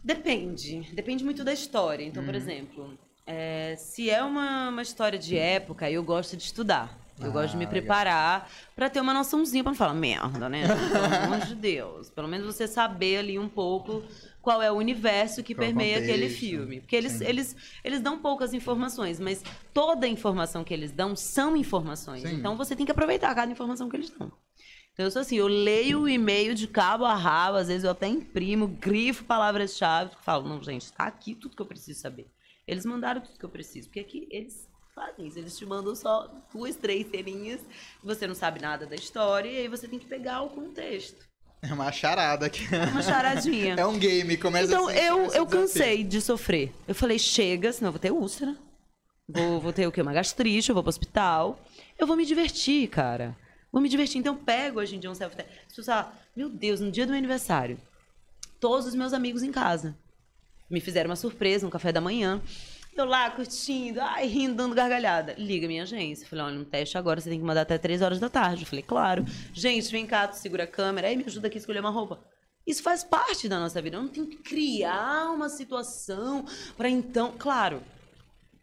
Depende. Depende muito da história. Então, Uhum. por exemplo, é, se é uma, uma história de época, eu gosto de estudar. Eu Ah, gosto de me legal. preparar pra ter uma noçãozinha pra não falar merda, né? Pelo amor de Deus. Pelo menos você saber ali um pouco qual é o universo que Qual permeia aquele filme. Porque eles, Sim. eles, eles dão poucas informações, mas toda informação que eles dão são informações. Sim. Então você tem que aproveitar cada informação que eles dão. Então, eu sou assim, eu leio o e-mail de cabo a rabo, às vezes eu até imprimo, grifo palavras-chave, falo, não, gente, tá aqui tudo que eu preciso saber. Eles mandaram tudo que eu preciso, porque aqui eles fazem isso, eles te mandam só duas, três ceninhas, você não sabe nada da história, e aí você tem que pegar o contexto. É uma charada aqui. Uma charadinha. É um game, começa Então, assim, eu, eu cansei de sofrer. Eu falei, chega, senão eu vou ter úlcera. Vou, vou ter o quê? Uma gastrite, eu vou pro hospital. Eu vou me divertir, cara. Vou me divertir. Então, eu pego hoje em dia um self-test. As pessoas falam, meu Deus, no dia do meu aniversário, todos os meus amigos em casa me fizeram uma surpresa, um café da manhã. Eu lá curtindo, ai, rindo, dando gargalhada. Liga minha agência. Falei, olha, um teste agora, você tem que mandar até três horas da tarde. Eu falei, claro. Gente, vem cá, tu segura a câmera, aí me ajuda aqui a escolher uma roupa. Isso faz parte da nossa vida. Eu não tenho que criar uma situação para então. Claro,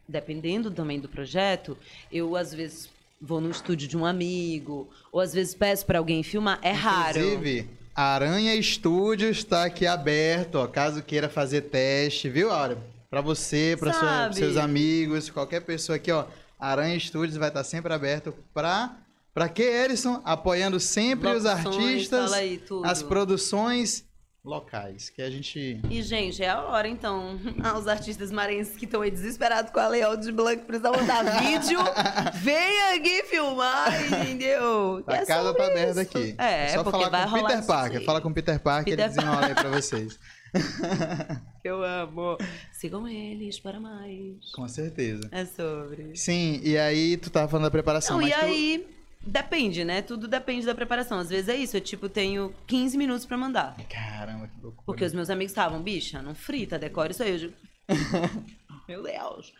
dependendo também do projeto, eu às vezes vou no estúdio de um amigo, ou às vezes peço para alguém filmar. É raro. Inclusive, Aranha Studios está aqui aberto, ó, caso queira fazer teste, viu, Áurea? Pra você, para seus amigos, qualquer pessoa aqui, ó. Aranha Studios vai estar sempre aberto pra para que Erison apoiando sempre os artistas, aí as produções locais, que a gente E, gente, é a hora, então. Ah, Os artistas marenses que estão aí desesperados com a layout de Blanc precisam mandar vídeo. Vem aqui filmar, entendeu? A é casa tá aberta aqui. É, só porque falar com Peter Parker, fala com Peter Parker, Peter ele desenrola aí pra vocês. Eu amo. Sigam eles para mais. Com certeza. É sobre. Sim, e aí tu tava falando da preparação, Não, e tu... aí, depende, né? Tudo depende da preparação. Às vezes é isso, eu, tipo, tenho 15 minutos pra mandar. Caramba, que loucura. Porque os meus amigos estavam, bicha, não frita, decore isso aí. Eu digo, meu Deus.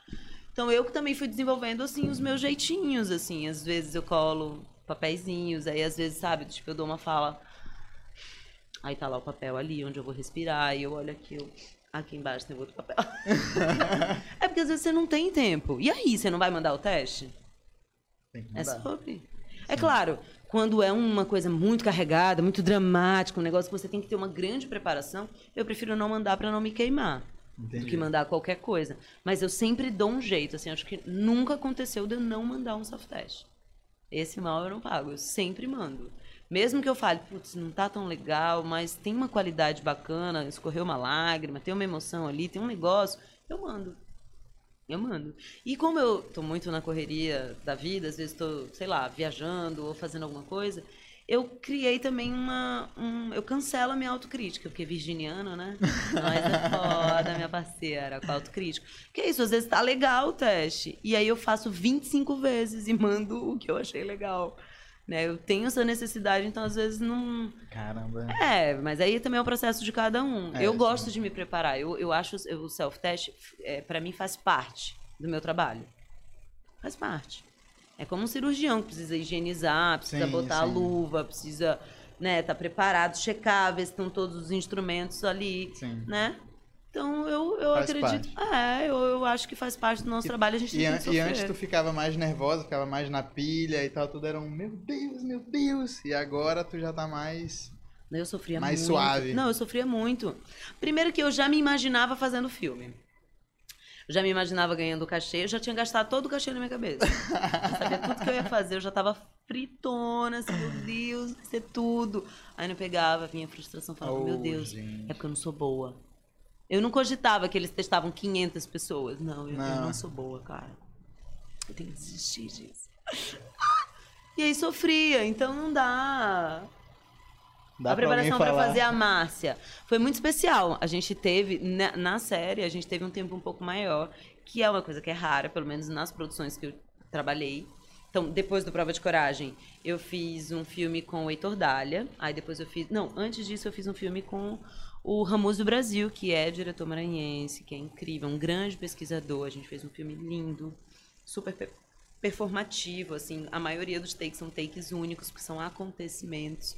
Então eu que também fui desenvolvendo, assim, os meus jeitinhos, assim. Às vezes eu colo papeizinhos, aí às vezes, sabe, tipo, eu dou uma fala. Aí tá lá o papel ali, onde eu vou respirar, e eu olho aqui, eu... aqui embaixo tem outro papel. é porque às vezes você não tem tempo. E aí, você não vai mandar o teste? Tem que É mudar. sobre. É claro, quando é uma coisa muito carregada, muito dramática, um negócio que você tem que ter uma grande preparação, eu prefiro não mandar para não me queimar. Do Entendi. que mandar qualquer coisa. Mas eu sempre dou um jeito, assim, acho que nunca aconteceu de eu não mandar um soft test. Esse mal eu não pago, eu sempre mando. Mesmo que eu fale, putz, não tá tão legal, mas tem uma qualidade bacana, escorreu uma lágrima, tem uma emoção ali, tem um negócio, eu mando. Eu mando. E como eu tô muito na correria da vida, às vezes tô, sei lá, viajando ou fazendo alguma coisa, eu criei também uma. Um, eu cancelo a minha autocrítica, porque virginiano, né? Nós é foda, minha parceira, com a autocrítica. Que é isso, às vezes tá legal o teste. E aí eu faço 25 vezes e mando o que eu achei legal. Né? Eu tenho essa necessidade, então às vezes não. Caramba. É, mas aí também é o processo de cada um. É, eu sim. gosto de me preparar. Eu, eu acho o self-test, é, para mim, faz parte do meu trabalho. Faz parte. É como um cirurgião que precisa higienizar, precisa Sim, botar a sim. luva, precisa né, tá preparado, checar, ver se estão todos os instrumentos ali, Sim. né? Então eu, eu Faz acredito. É, eu, eu acho que faz parte do nosso trabalho, a gente E, an- e antes tu ficava mais nervosa, ficava mais na pilha e tal, tudo era um meu Deus, meu Deus. E agora tu já tá mais. Eu sofria Mais muito. suave. Não, eu sofria muito. Primeiro que eu já me imaginava fazendo filme. Eu já me imaginava ganhando cachê, eu já tinha gastado todo o cachê na minha cabeça. Eu sabia tudo que eu ia fazer, eu já tava fritona, assim, meu Deus, vai ser tudo. Aí não pegava, vinha a frustração, falava, Oh, meu Deus, gente. é porque eu não sou boa. Eu não cogitava que eles testavam 500 pessoas. Não, eu eu Não. não, sou boa, cara. Eu tenho que desistir disso. E aí sofria, então não dá Dá a preparação para fazer a Márcia foi muito especial. A gente teve, na, na série, a gente teve um tempo um pouco maior, que é uma coisa que é rara, pelo menos nas produções que eu trabalhei. Então, depois do Prova de Coragem, eu fiz um filme com o Heitor Dália. Aí depois eu fiz. Não, antes disso eu fiz um filme com o Ramos do Brasil, que é diretor maranhense, que é incrível, um grande pesquisador. A gente fez um filme lindo, super pe- performativo, assim. A maioria dos takes são takes únicos, porque são acontecimentos.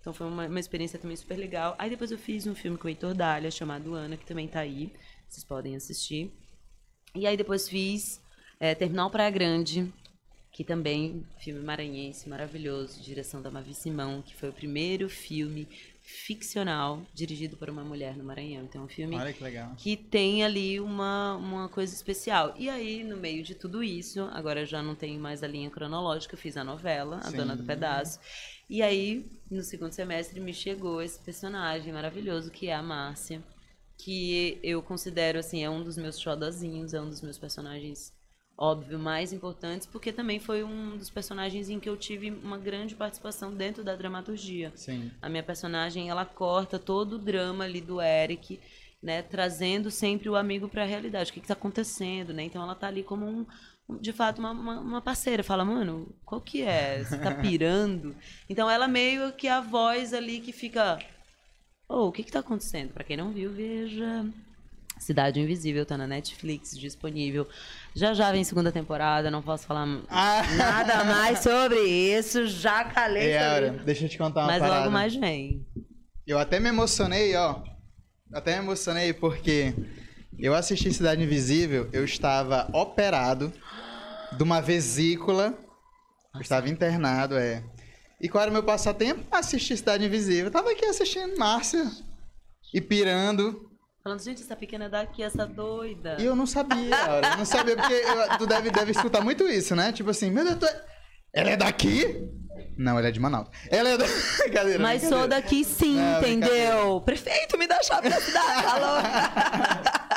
Então foi uma, uma experiência também super legal. Aí depois eu fiz um filme com o Heitor Dália, chamado Ana, que também tá aí. Vocês podem assistir. E aí depois fiz é, Terminal Praia Grande, que também, filme maranhense, maravilhoso, direção da Mavi Simão, que foi o primeiro filme ficcional dirigido por uma mulher no Maranhão. Então um filme Olha que que tem ali uma, uma coisa especial. E aí, no meio de tudo isso, agora já não tenho mais a linha cronológica, eu fiz a novela, A Sim. Dona do Pedaço. E aí, no segundo semestre, me chegou esse personagem maravilhoso que é a Márcia, que eu considero, assim, é um dos meus xodozinhos, é um dos meus personagens, óbvio, mais importantes, porque também foi um dos personagens em que eu tive uma grande participação dentro da dramaturgia. Sim. A minha personagem, ela corta todo o drama ali do Eric, né, trazendo sempre o amigo para a realidade, o que está acontecendo, né? Então ela tá ali como um, de fato uma, uma, uma parceira, fala, mano, qual que é? Você tá pirando? Então ela meio que a voz ali que fica, oh, o que que tá acontecendo? Para quem não viu, veja. Cidade Invisível tá na Netflix disponível. Já já vem segunda temporada, não posso falar Ah. nada mais sobre isso, já calei Aura, deixa eu te contar uma mas parada. logo mais vem. Eu até me emocionei, ó. Até me emocionei porque eu assisti Cidade Invisível, eu estava operado de uma vesícula. Eu estava internado, é. E qual era o meu passatempo? Assistir Cidade Invisível. Eu tava aqui assistindo Márcia e pirando. Falando, gente, essa pequena é daqui, essa doida. E eu não sabia, Aura. Eu não sabia, porque eu- tu deve, deve escutar muito isso, né? Tipo assim, meu Deus, tu é... ela é daqui? Não, ela é de Manaus. Ela é da. Brincadeira, Mas sou daqui sim, entendeu? Prefeito, me dá a chave da cidade, alô?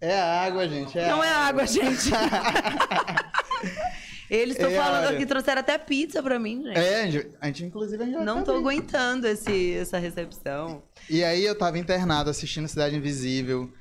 É a água, gente. É Não a é água, gente. Eles estão É, falando que trouxeram até pizza pra mim, gente. É, a gente, a gente, inclusive a gente Não tô aguentando esse, essa recepção. E aí eu tava internado assistindo Cidade Invisível.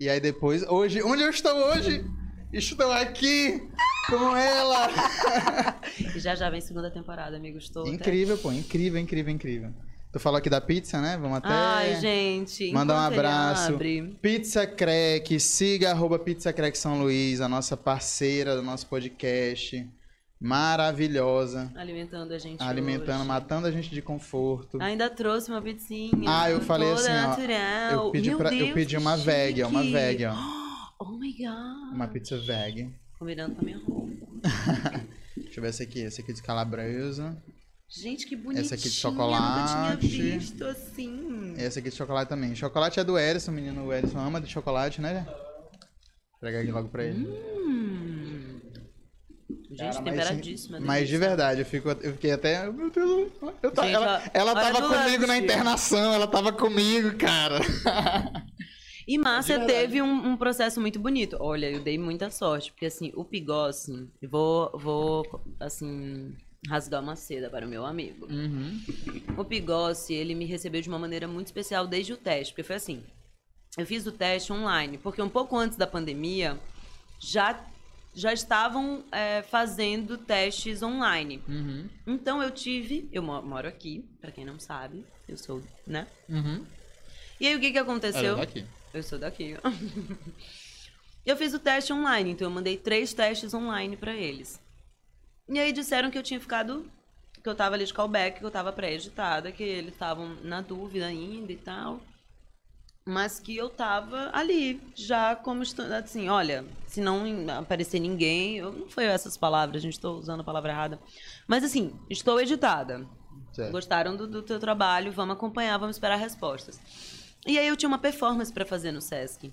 E aí depois, hoje, onde eu estou hoje? Estou aqui com ela. E já já vem segunda temporada, amigo. Estou até- incrível, pô, incrível, incrível, incrível. Tu falou aqui da pizza, né? Vamos até Ai, gente. mandar um abraço. Pizza Crack, siga arroba Pizza Crack São Luís, a nossa parceira do nosso podcast. maravilhosa, Alimentando a gente alimentando, hoje. matando a gente de conforto. Ainda trouxe uma pizzinha. Ah, eu falei toda assim, ó, natural. Eu pedi, Meu pra, eu Deus, pedi que uma veg, uma veg, ó. Oh my god. Uma pizza veg. Combinando com a minha roupa. Deixa eu ver essa aqui, essa aqui de calabresa. Gente, que bonitinha. Essa aqui de Nunca chocolate. tinha visto assim. Essa aqui de chocolate também. Chocolate é do Erison, menino. O Erison ama de chocolate, né? Entregar aqui logo pra ele. Hum. Gente, Cara, mas, temperadíssima. Mas de delícia. verdade, eu, fico, eu fiquei até. Meu Deus, eu Gente, ela, ela tava comigo na lanche. internação, ela tava comigo, cara. E Márcia De teve um, um processo muito bonito. Olha, eu dei muita sorte, porque assim, o Pigossi, eu vou, vou assim, rasgar uma seda para o meu amigo. Uhum. O Pigossi, ele me recebeu de uma maneira muito especial desde o teste, porque foi assim, eu fiz o teste online, porque um pouco antes da pandemia, já, já estavam é, fazendo testes online. Uhum. Então eu tive, eu mo- moro aqui, para quem não sabe, eu sou, né? Uhum. E aí o que que aconteceu? Ela tá aqui. Eu sou daqui. eu fiz o teste online, então eu mandei três testes online pra eles. E aí disseram que eu tinha ficado. Que eu tava ali de callback, que eu tava pré-editada, que eles estavam na dúvida ainda e tal. Mas que eu tava ali, já como assim, olha, se não aparecer ninguém, eu, não foi essas palavras, a gente tô usando a palavra errada. Mas assim, estou editada. Certo. Gostaram do, do teu trabalho, vamos acompanhar, vamos esperar respostas. E aí eu tinha uma performance pra fazer no Sesc.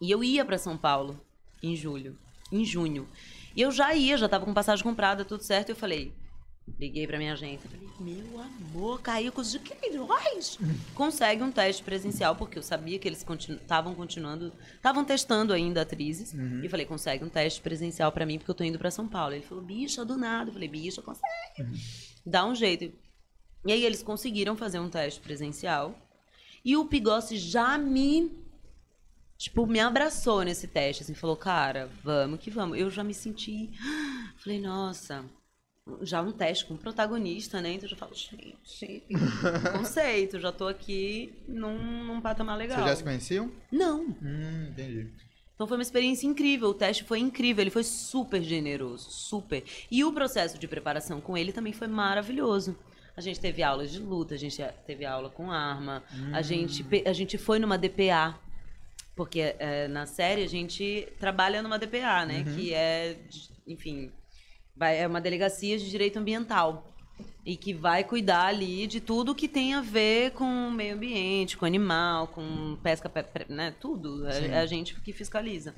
E eu ia pra São Paulo em julho, em junho. E eu já ia, já tava com passagem comprada, tudo certo. E eu falei, liguei pra minha agência, falei, meu amor, Caícos de Queiroz, consegue um teste presencial, porque eu sabia que eles estavam continuando, estavam testando ainda atrizes. E eu falei, consegue um teste presencial pra mim, porque eu tô indo pra São Paulo. Ele falou, bicha, do nada. Eu falei, bicha, consegue. Dá um jeito. E aí eles conseguiram fazer um teste presencial. E o Pigossi já me tipo, me abraçou nesse teste, assim, falou, cara, vamos que vamos. Eu já me senti, falei, nossa, já um teste com protagonista, né? Então eu já falo, gente, conceito, já tô aqui num, num patamar legal. Vocês já se conheciam? Não. Hum, entendi. Então foi uma experiência incrível, o teste foi incrível, ele foi super generoso, super. E o processo de preparação com ele também foi maravilhoso. A gente teve aulas de luta, a gente teve aula com arma, a, gente, pe- a gente foi numa DPA, porque é, na série a gente trabalha numa DPA, né? Que é, enfim, vai, é uma delegacia de direito ambiental. E que vai cuidar ali de tudo que tem a ver com o meio ambiente, com animal, com pesca, pe- pe- né? Tudo. É a gente que fiscaliza.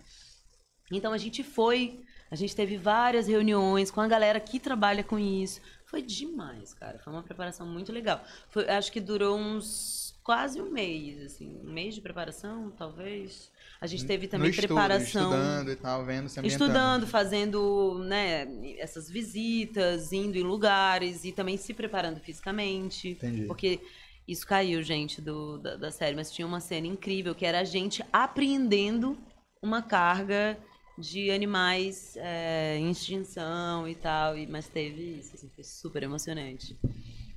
Então a gente foi, a gente teve várias reuniões com a galera que trabalha com isso. Foi demais, cara. Foi uma preparação muito legal. Foi, acho que durou uns quase um mês, assim, um mês de preparação, talvez. A gente teve também estudo, preparação estudando e tal, vendo, se estudando, fazendo né, essas visitas, indo em lugares e também se preparando fisicamente. Entendi. Porque isso caiu, gente, do, da, da série, mas tinha uma cena incrível que era a gente apreendendo uma carga de animais é, em extinção e tal. E, mas teve isso, assim, foi super emocionante.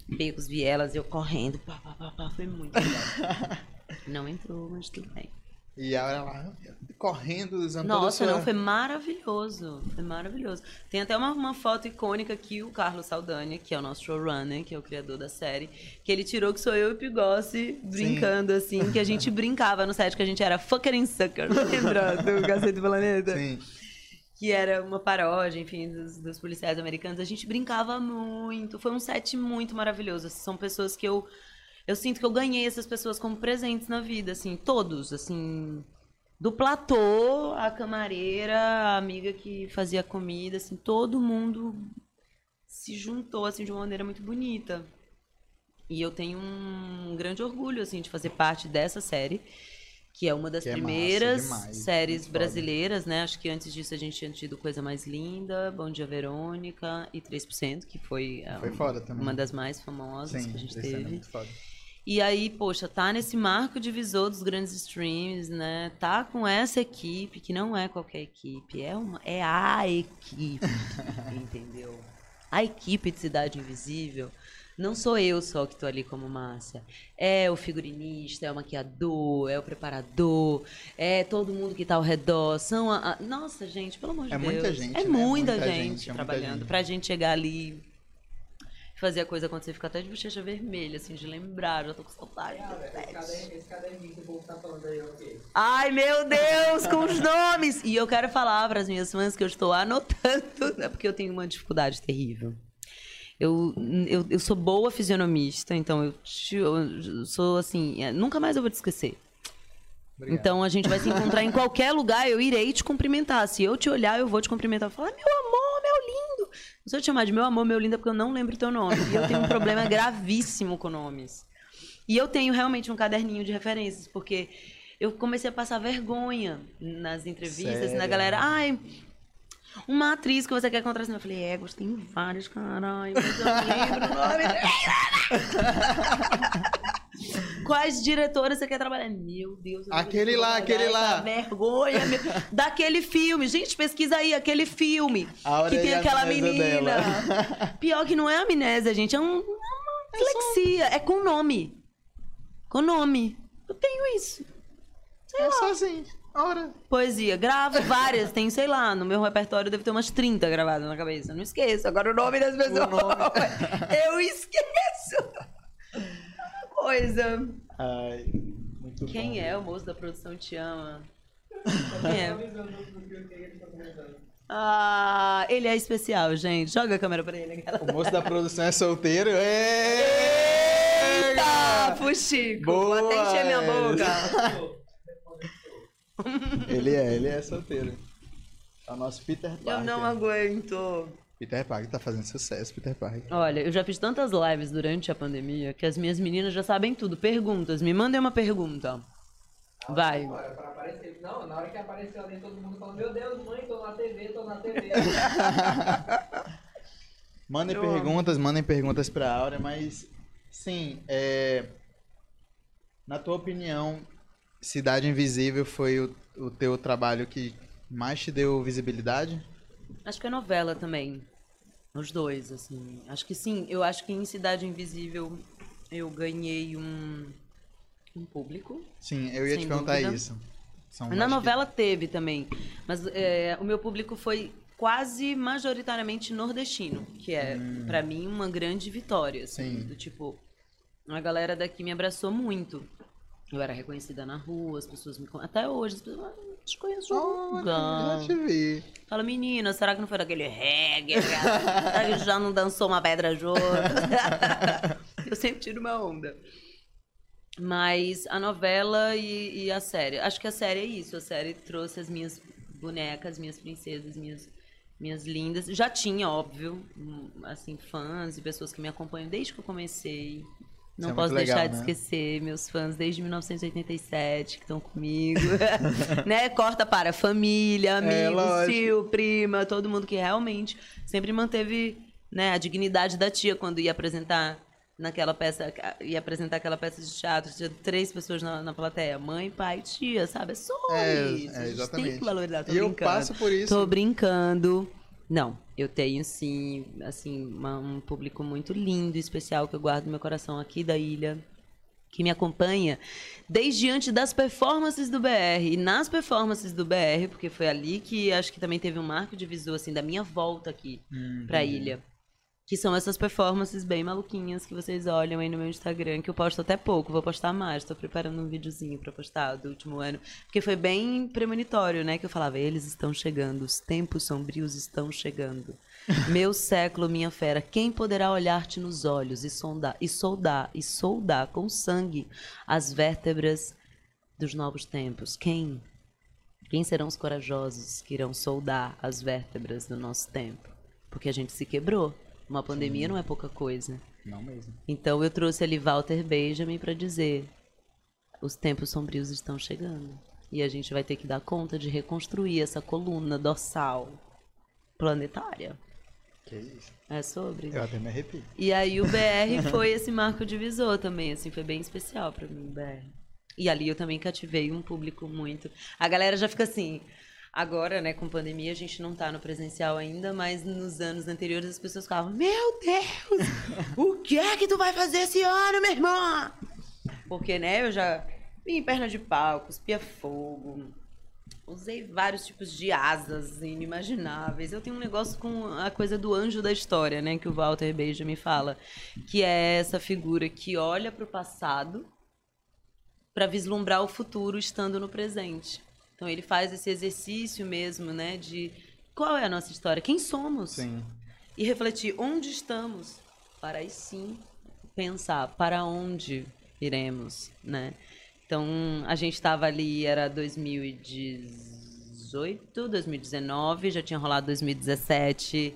Becos, vielas, eu correndo, pá, pá, pá, pá, foi muito legal. Não entrou, mas tudo bem. E ela lá, correndo, usando Nossa, não, foi maravilhoso. Foi maravilhoso. Tem até uma, uma foto icônica que o Carlos Saldanha, que é o nosso showrunner, que é o criador da série, que ele tirou que sou eu e o Pigossi brincando, assim, que a gente brincava no set, que a gente era fucking sucker. Lembra do Gazeta do Planeta? Sim. que era uma paródia, enfim, dos, dos policiais americanos. A gente brincava muito. Foi um set muito maravilhoso. São pessoas que eu eu sinto que eu ganhei essas pessoas como presentes na vida, assim, todos, assim, do platô, a camareira, a amiga que fazia comida, assim, todo mundo se juntou assim de uma maneira muito bonita. E eu tenho um grande orgulho assim de fazer parte dessa série, que é uma das Que é massa primeiras séries muito foda. brasileiras, né? Acho que antes disso a gente tinha tido Coisa Mais Linda, Bom Dia Verônica e 3%, que foi, é, Foi foda também. uma das mais famosas Sim, que a gente é teve. muito foda. E aí, poxa, tá nesse marco divisor dos grandes streams, né? Tá com essa equipe, que não é qualquer equipe, é, uma, é a equipe, entendeu? A equipe de Cidade Invisível Não sou eu só que tô ali como Márcia. É o figurinista, é o maquiador, é o preparador, é todo mundo que tá ao redor. São a, a- Nossa, gente, pelo amor de É Deus. muita gente, É né? muita, Muita gente, gente, é muita trabalhando. gente. Pra gente chegar ali fazer a coisa acontecer, ficar até de bochecha vermelha, assim, de lembrar. Já tô com saudade. Esse caderninho que o povo tá falando aí, ok. Ai, meu Deus, com os nomes! E eu quero falar para as minhas fãs que eu estou anotando, né, porque eu tenho uma dificuldade terrível. Eu, eu, eu sou boa fisionomista, então eu, te- eu sou assim, é, nunca mais eu vou te esquecer. Obrigado. Então a gente vai se encontrar em qualquer lugar, eu irei te cumprimentar. Se eu te olhar, eu vou te cumprimentar. Falar, meu amor, Se eu te chamar de meu amor, meu lindo, é porque eu não lembro teu nome. E eu tenho um problema gravíssimo com nomes. E eu tenho realmente um caderninho de referências, porque eu comecei a passar vergonha nas entrevistas, Sério? na galera. Ai, uma atriz que você quer contracenar. Eu falei, é, tem vários, caralho, mas eu não lembro o nome. Quais diretoras você quer trabalhar? Meu Deus. Aquele lá, aquele lá. Vergonha. meu- Daquele filme. Gente, pesquisa aí, aquele filme. Que tem aquela menina. dela. Pior que não é amnésia, gente. É, um, é flexia. É com nome. Com nome. Eu tenho isso. É só assim. Ora. Poesia. Gravo várias. Tem, sei lá, no meu repertório deve ter umas 30 gravadas na cabeça. Não esqueço. Agora o nome das pessoas. Eu esqueço. É coisa. Ai, muito bom. Quem é o moço da produção te ama? Quem é? tá. Ah, ele é especial, gente. Joga a câmera pra ele. aquela- O moço da produção é solteiro? Eita, Eita! Fuxico. Boa, Vou até encher minha boca. Ele é, ele é solteiro. É o nosso Peter Parker. Eu não aguento. Peter Parker tá fazendo sucesso, Peter Parker. Olha, eu já fiz tantas lives durante a pandemia que as minhas meninas já sabem tudo. Perguntas, me mandem uma pergunta. Vai. Não, na hora que apareceu ali, todo mundo falando: Meu Deus, mãe, tô na TV, tô na TV. Mandem Eu amo. perguntas, mandem perguntas pra Áurea, mas sim, é... na tua opinião, Cidade Invisível foi o, o teu trabalho que mais te deu visibilidade? Acho que é novela também. Os dois, assim. Acho que sim. Eu acho que em Cidade Invisível eu ganhei um, um público. Sim, eu ia te perguntar dúvida. isso. São Na mais que- novela teve também. Mas é, o meu público foi quase majoritariamente nordestino, que é, pra mim, uma grande vitória. Assim, Hum. Sim. Do tipo, a galera daqui me abraçou muito. Eu era reconhecida na rua, as pessoas me Até hoje, as pessoas. Conheço de algum Olha, lugar." já te vi. Fala, menina, será que não foi daquele reggae? cara? será que já não dançou uma pedra junto? eu sempre tiro uma onda. Mas a novela e, e a série. Acho que a série é isso. A série trouxe as minhas bonecas, minhas princesas, minhas, minhas lindas. Já tinha, óbvio, hum, assim, fãs e pessoas que me acompanham desde que eu comecei. Não é posso deixar de né? esquecer meus fãs desde 1987 que estão comigo. né? Corta para família, amigos, É, tio, prima, todo mundo que realmente sempre manteve né, a dignidade da tia quando ia apresentar naquela peça, ia apresentar aquela peça de teatro, tinha três pessoas na, na plateia, mãe, pai, tia, sabe? É só É, isso. é, a gente exatamente. tem que valorizar. Tô E eu brincando. passo por isso. Tô brincando. Não, eu tenho sim, assim, uma- um público muito lindo, especial que eu guardo no meu coração aqui da ilha, que me acompanha desde antes das performances do BR. E nas performances do BR, porque foi ali que acho que também teve um marco divisor assim da minha volta aqui Hum, pra ilha. Que são essas performances bem maluquinhas que vocês olham aí no meu Instagram, que eu posto até pouco, vou postar mais, tô preparando um videozinho pra postar do último ano, porque foi bem premonitório, né, que eu falava, eles estão chegando, os tempos sombrios estão chegando. Meu século, minha fera, quem poderá olhar-te nos olhos e sondar, e soldar, e soldar com sangue as vértebras dos novos tempos? Quem? Quem serão os corajosos que irão soldar as vértebras do nosso tempo? Porque a gente se quebrou. Uma pandemia não é pouca coisa. Não mesmo. Então eu trouxe ali Walter Benjamin para dizer: os tempos sombrios estão chegando. E a gente vai ter que dar conta de reconstruir essa coluna dorsal planetária. Que isso. É sobre. Eu até me arrepio. E aí o BR foi esse marco divisor também, assim, foi bem especial pra mim o BR. E ali eu também cativei um público muito. A galera já fica assim. Agora, né, com pandemia, a gente não tá no presencial ainda, mas nos anos anteriores as pessoas falavam: Meu Deus, o que é que tu vai fazer esse ano, minha irmã? Porque, né, eu já vim em perna de pau, cuspia fogo, usei vários tipos de asas inimagináveis. Eu tenho um negócio com a coisa do anjo da história, né, que o Walter Benjamin fala, que é essa figura que olha para o passado para vislumbrar o futuro estando no presente. Então ele faz esse exercício mesmo, né, de qual é a nossa história, quem somos, Sim. e refletir onde estamos, para aí sim pensar para onde iremos, né? Então a gente estava ali era 2018, 2019, já tinha rolado 2017,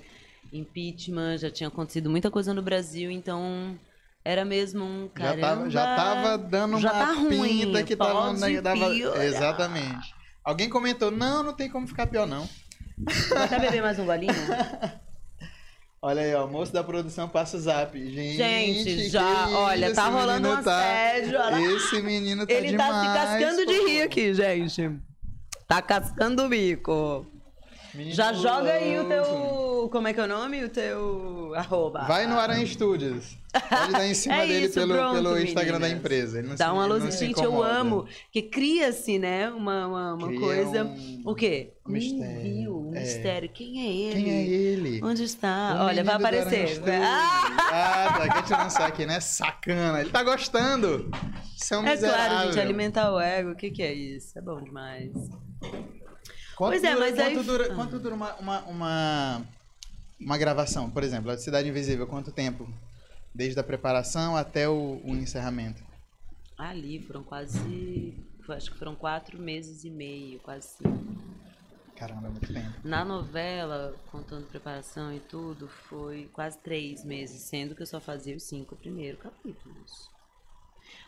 impeachment, já tinha acontecido muita coisa no Brasil, então era mesmo um Já caramba. tava, já tava dando já uma tá ruim, pinta que tava, dava-. Exatamente. Alguém comentou, não, não tem como ficar pior, não. Até beber mais um golinho? Olha aí, ó, moço da produção passa o zap. Gente, Gente, já, olha, tá rolando um tá- assédio, olha. Esse menino tá Ele demais. tá se cascando de pô. rir aqui, gente. Tá cascando o bico. Menino Já joga aí o teu. Como é que é o nome? O teu. Arroba. Vai no Aranha Studios. Pode dar em cima É dele isso, pelo, pronto, pelo Instagram da meninas. empresa. Ele não Dá se- uma luz. Gente, eu amo. Que cria-se, né? Uma, uma, uma Cria coisa. um- O quê? um mistério. rio, um É. mistério. Quem é ele? Quem é ele? Onde está? O Olha, vai aparecer. Ah! Tá. Quer te lançar aqui, né? Sacana. Ele tá gostando. São É miserável. claro, gente, alimentar o ego. O que, que é isso? É bom demais. Quanto Pois é, dura, mas quanto aí- dura, Ah. quanto dura uma, uma, uma, uma gravação? Por exemplo, a Cidade Invisível, quanto tempo? Desde a preparação até o, o encerramento? Ali foram quase. Acho que foram quatro meses e meio, quase cinco. Caramba, é muito tempo. Na novela, contando preparação e tudo, foi quase três meses, sendo que eu só fazia os cinco primeiros capítulos.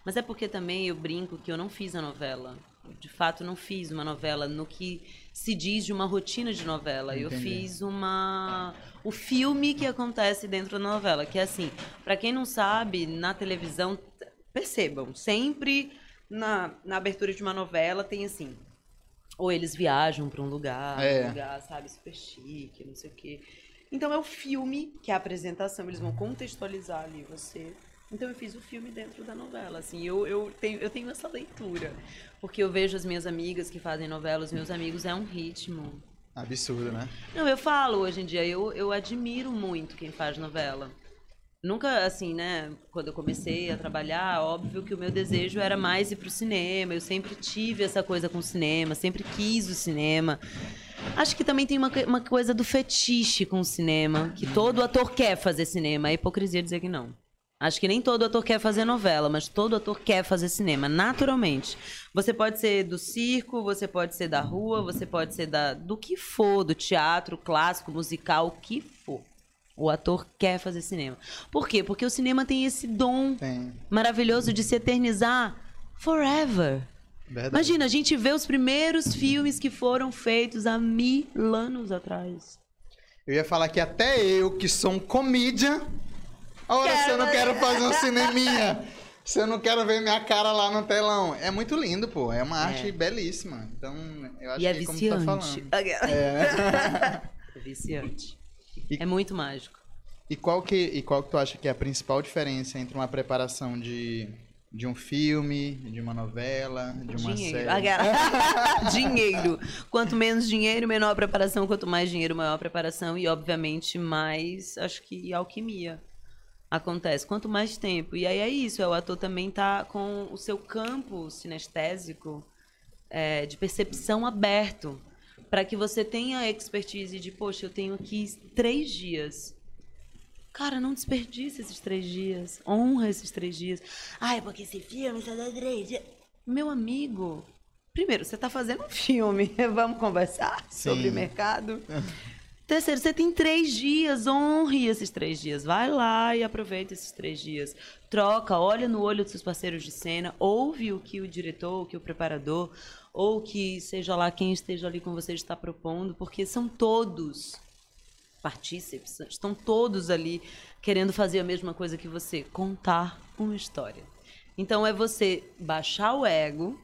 Mas é porque também eu brinco que eu não fiz a novela. De fato, não fiz uma novela no que se diz de uma rotina de novela. Eu Entendi. fiz uma o filme que acontece dentro da novela, que é assim, para quem não sabe, na televisão, percebam, sempre na, na abertura de uma novela tem assim, ou eles viajam para um lugar, É. um lugar, sabe, super chique, não sei o quê. Então é o filme, que é a apresentação, eles vão contextualizar ali você. Então eu fiz o filme dentro da novela, assim, eu, eu, tenho, eu tenho essa leitura. Porque eu vejo as minhas amigas que fazem novela, os meus amigos, é um ritmo. Absurdo, né? Não, eu falo hoje em dia, eu, eu admiro muito quem faz novela. Nunca, assim, né, quando eu comecei a trabalhar, óbvio que o meu desejo era mais ir pro cinema. Eu sempre tive essa coisa com o cinema, sempre quis o cinema. Acho que também tem uma, uma coisa do fetiche com o cinema, que todo ator quer fazer cinema. É hipocrisia dizer que não. Acho que nem todo ator quer fazer novela, mas todo ator quer fazer cinema, naturalmente. Você pode ser do circo, você pode ser da rua, você pode ser da, do que for, do teatro, clássico, musical, o que for. O ator quer fazer cinema. Por quê? Porque o cinema tem esse dom Tem. maravilhoso de se eternizar forever. Verdade. Imagina, a gente vê os primeiros filmes que foram feitos há mil anos atrás. Eu ia falar que até eu, que sou um comedian, ora, se eu não quero fazer um cineminha, se eu não quero ver minha cara lá no telão. É muito lindo, pô. É uma arte belíssima. Então, eu acho e é que como tu tá falando. É. viciante. E- É muito mágico. E qual que e qual que tu acha que é a principal diferença entre uma preparação de, de um filme, de uma novela, de uma dinheiro. série? Dinheiro. Quanto menos dinheiro, menor a preparação. Quanto mais dinheiro, maior a preparação. E, obviamente, mais, acho que, alquimia acontece. Quanto mais tempo. E aí é isso. é, O ator também tá com o seu campo sinestésico é, de percepção aberto. Para que você tenha a expertise de, poxa, eu tenho aqui três dias. Cara, não desperdice esses três dias. Honra esses três dias. Ai, porque esse filme só dá três dias. Meu amigo, primeiro, você está fazendo um filme. Vamos conversar Sim. sobre mercado. Terceiro, você tem três dias. Honre esses três dias. Vai lá e aproveita esses três dias. Troca, olha no olho dos seus parceiros de cena. Ouve o que o diretor, o que o preparador, ou que seja lá quem esteja ali com você está propondo, porque são todos partícipes, estão todos ali querendo fazer a mesma coisa que você, contar uma história. Então é você baixar o ego,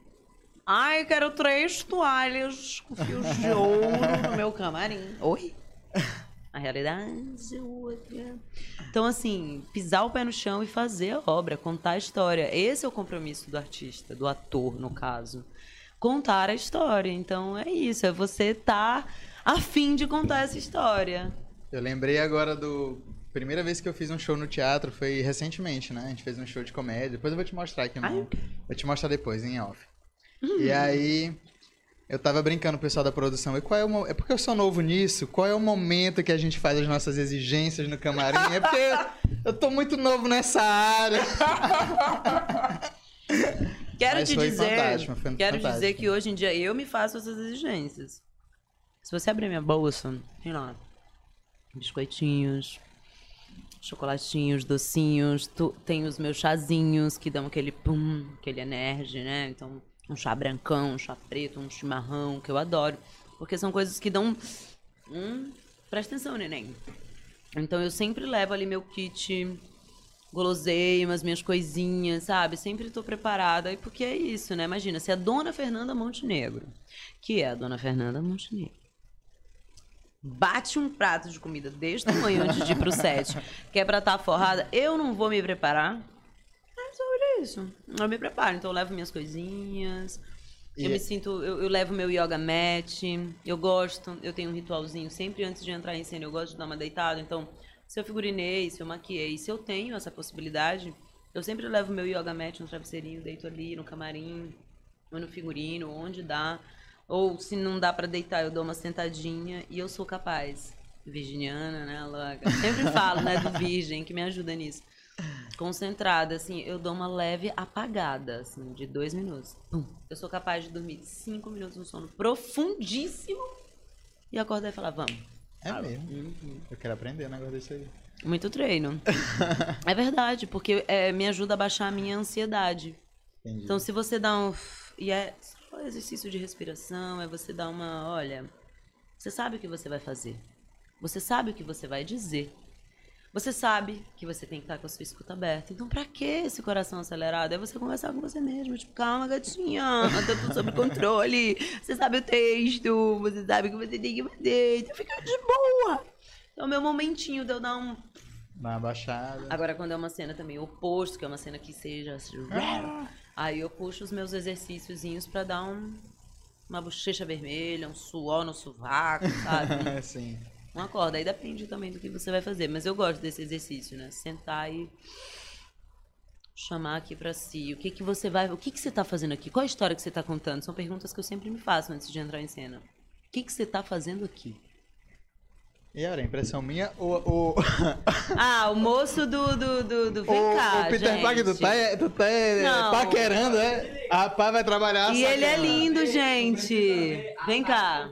Ai, quero três toalhas com fios de ouro no meu camarim. Oi? A realidade é outra. Então, assim, pisar o pé no chão e fazer a obra, contar a história. Esse é o compromisso do artista, do ator, no caso. Contar a história. Então, é isso. É você estar tá afim de contar essa história. Eu lembrei agora do. Primeira vez que eu fiz um show no teatro foi recentemente, né? A gente fez um show de comédia. Depois eu vou te mostrar aqui, mano. Vou te mostrar depois, em off. Uhum. E aí, eu tava brincando com o pessoal da produção. E qual é o É porque eu sou novo nisso? Qual é o momento que a gente faz as nossas exigências no camarim? É porque eu, tô muito novo nessa área. Quero Mas te dizer, fantástico, quero fantástico. dizer que hoje em dia eu me faço essas exigências. Se você abrir minha bolsa, tem lá biscoitinhos, chocolatinhos, docinhos, tu, tem os meus chazinhos que dão aquele pum, aquele energia, né? Então, um chá brancão, um chá preto, um chimarrão, que eu adoro. Porque são coisas que dão. Hum, presta atenção, neném. Então eu sempre levo ali meu kit guloseimas, minhas coisinhas, sabe? Sempre tô preparada. E porque é isso, né? Imagina, se a dona Fernanda Montenegro, que é a dona Fernanda Montenegro, bate um prato de comida deste tamanho antes de ir pro set, que é pra estar tá forrada, eu não vou me preparar isso. Eu me preparo, então eu levo minhas coisinhas. E eu me sinto, eu, eu, levo meu yoga mat, eu gosto, eu tenho um ritualzinho sempre antes de entrar em cena, eu gosto de dar uma deitada, então se eu figurinei, se eu maquiei, se eu tenho essa possibilidade, eu sempre levo meu yoga mat no travesseirinho, deito ali no camarim, ou no figurino, onde dá, ou se não dá para deitar, eu dou uma sentadinha e eu sou capaz. Virginiana, né, loga. Sempre falo, né, do virgem, que me ajuda nisso concentrada, assim, eu dou uma leve apagada, assim, de dois minutos. Pum. Eu sou capaz de dormir cinco minutos no sono profundíssimo e acordar e falar, vamos. É mesmo? Uhum. Eu quero aprender um negócio desse aí. Muito treino. é verdade, porque é, me ajuda a baixar a minha ansiedade. Entendi. Então, se você dá um... E é só exercício de respiração, é você dar uma... Olha, você sabe o que você vai fazer. Você sabe o que você vai dizer. Você sabe que você tem que estar com a sua escuta aberta. Então, pra que esse coração acelerado? É você conversar com você mesmo. Tipo, calma, gatinha. Tá tudo sob controle. Você sabe o texto. Você sabe o que você tem que fazer. Então, fica de boa. Então, é o meu momentinho de eu dar um... Uma baixada. Agora, quando é uma cena também oposto, que é uma cena que seja... Ah. Aí eu puxo os meus exercíciozinhos pra dar um... Uma bochecha vermelha, um suor no sovaco, sabe? Sim. Uma corda. Aí depende também do que você vai fazer. Mas eu gosto desse exercício, né? Sentar e chamar aqui para si. O que que você vai, o que que você tá fazendo aqui? Qual a história que você tá contando? São perguntas que eu sempre me faço antes de entrar em cena. O que que você tá fazendo aqui? E era impressão minha ou. ah, o moço do. do, do, do... Vem o, cá, o Peter Parker, tu tá, tu tá Não. paquerando, é? Rapaz, vai trabalhar. E ele é lindo, gente. Vem cá.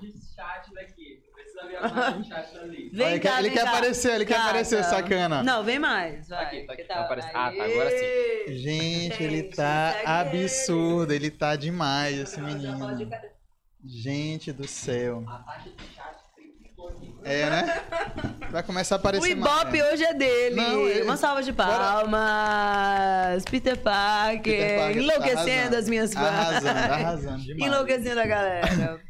Vem ele cá, quer, ele quer aparecer, ele quer aparecer, sacana. Não, vem mais. Vai. Aqui, tá aqui, tá, tá Ah, tá, agora sim. Gente, Gente ele tá absurdo, ele tá demais, esse menino. Gente do céu. É, né? Vai começar a aparecer O Ibope hoje é dele. Não, ele... Uma salva de palmas. Peter Parker. Peter Parker tá enlouquecendo tá as minhas fãs. Arrasando, arrasando demais. Enlouquecendo a galera.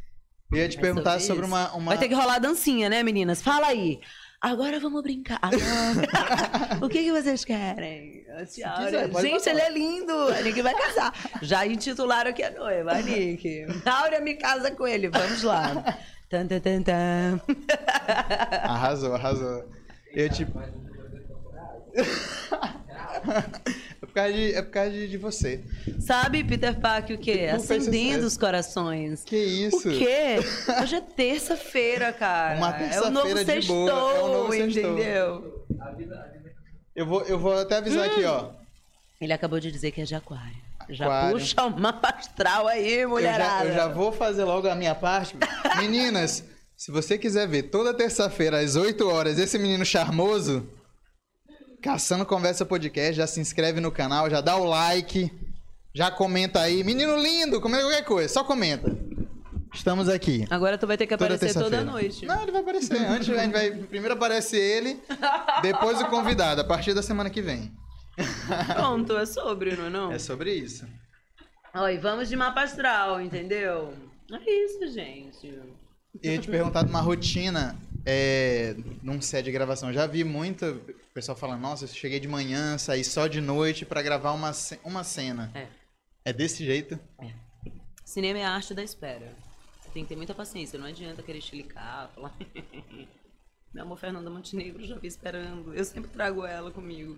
Eu ia te é perguntar sobre, sobre uma, uma, Vai ter que rolar dancinha, né, meninas? Fala aí. Agora vamos brincar. o que, que vocês querem? Quiser, Gente, ele é lindo. A Nick vai casar. Já intitularam aqui a noiva, a Nick. Áurea me casa com ele. Vamos lá. Tan, tan, tan, tan. Arrasou, arrasou. Eu te. É por causa de, é por causa de, de você. Sabe, Peter Parker, o quê? Acendendo os corações. Que isso? O quê? Hoje é terça-feira, cara. Uma terça-feira é o novo de sextou, boa. É o novo entendeu? Eu vou, eu vou até avisar hum. aqui, ó. Ele acabou de dizer que é de aquário. Já aquário. puxa uma astral aí, mulherada. Eu já, eu já vou fazer logo a minha parte. Meninas, se você quiser ver toda terça-feira às 8 horas esse menino charmoso, Caçando Conversa Podcast, já se inscreve no canal, já dá o like, já comenta aí. Menino lindo, comenta qualquer coisa, só comenta. Estamos aqui. Agora tu vai ter que aparecer toda, toda noite. Não, ele vai aparecer. Antes a gente vai. Primeiro aparece ele, depois o convidado, a partir da semana que vem. Pronto, é sobre, não é não? É sobre isso. Oi, vamos de mapa astral, entendeu? É isso, gente. Eu ia te perguntar de uma rotina é, num set de gravação. Já vi muito o pessoal falando, nossa, eu cheguei de manhã, saí só de noite pra gravar uma, uma cena. É. É desse jeito? Cinema é a arte da espera. Você tem que ter muita paciência, não adianta querer chilicar, falar. Meu amor, Fernanda Montenegro, já vi esperando. Eu sempre trago ela comigo.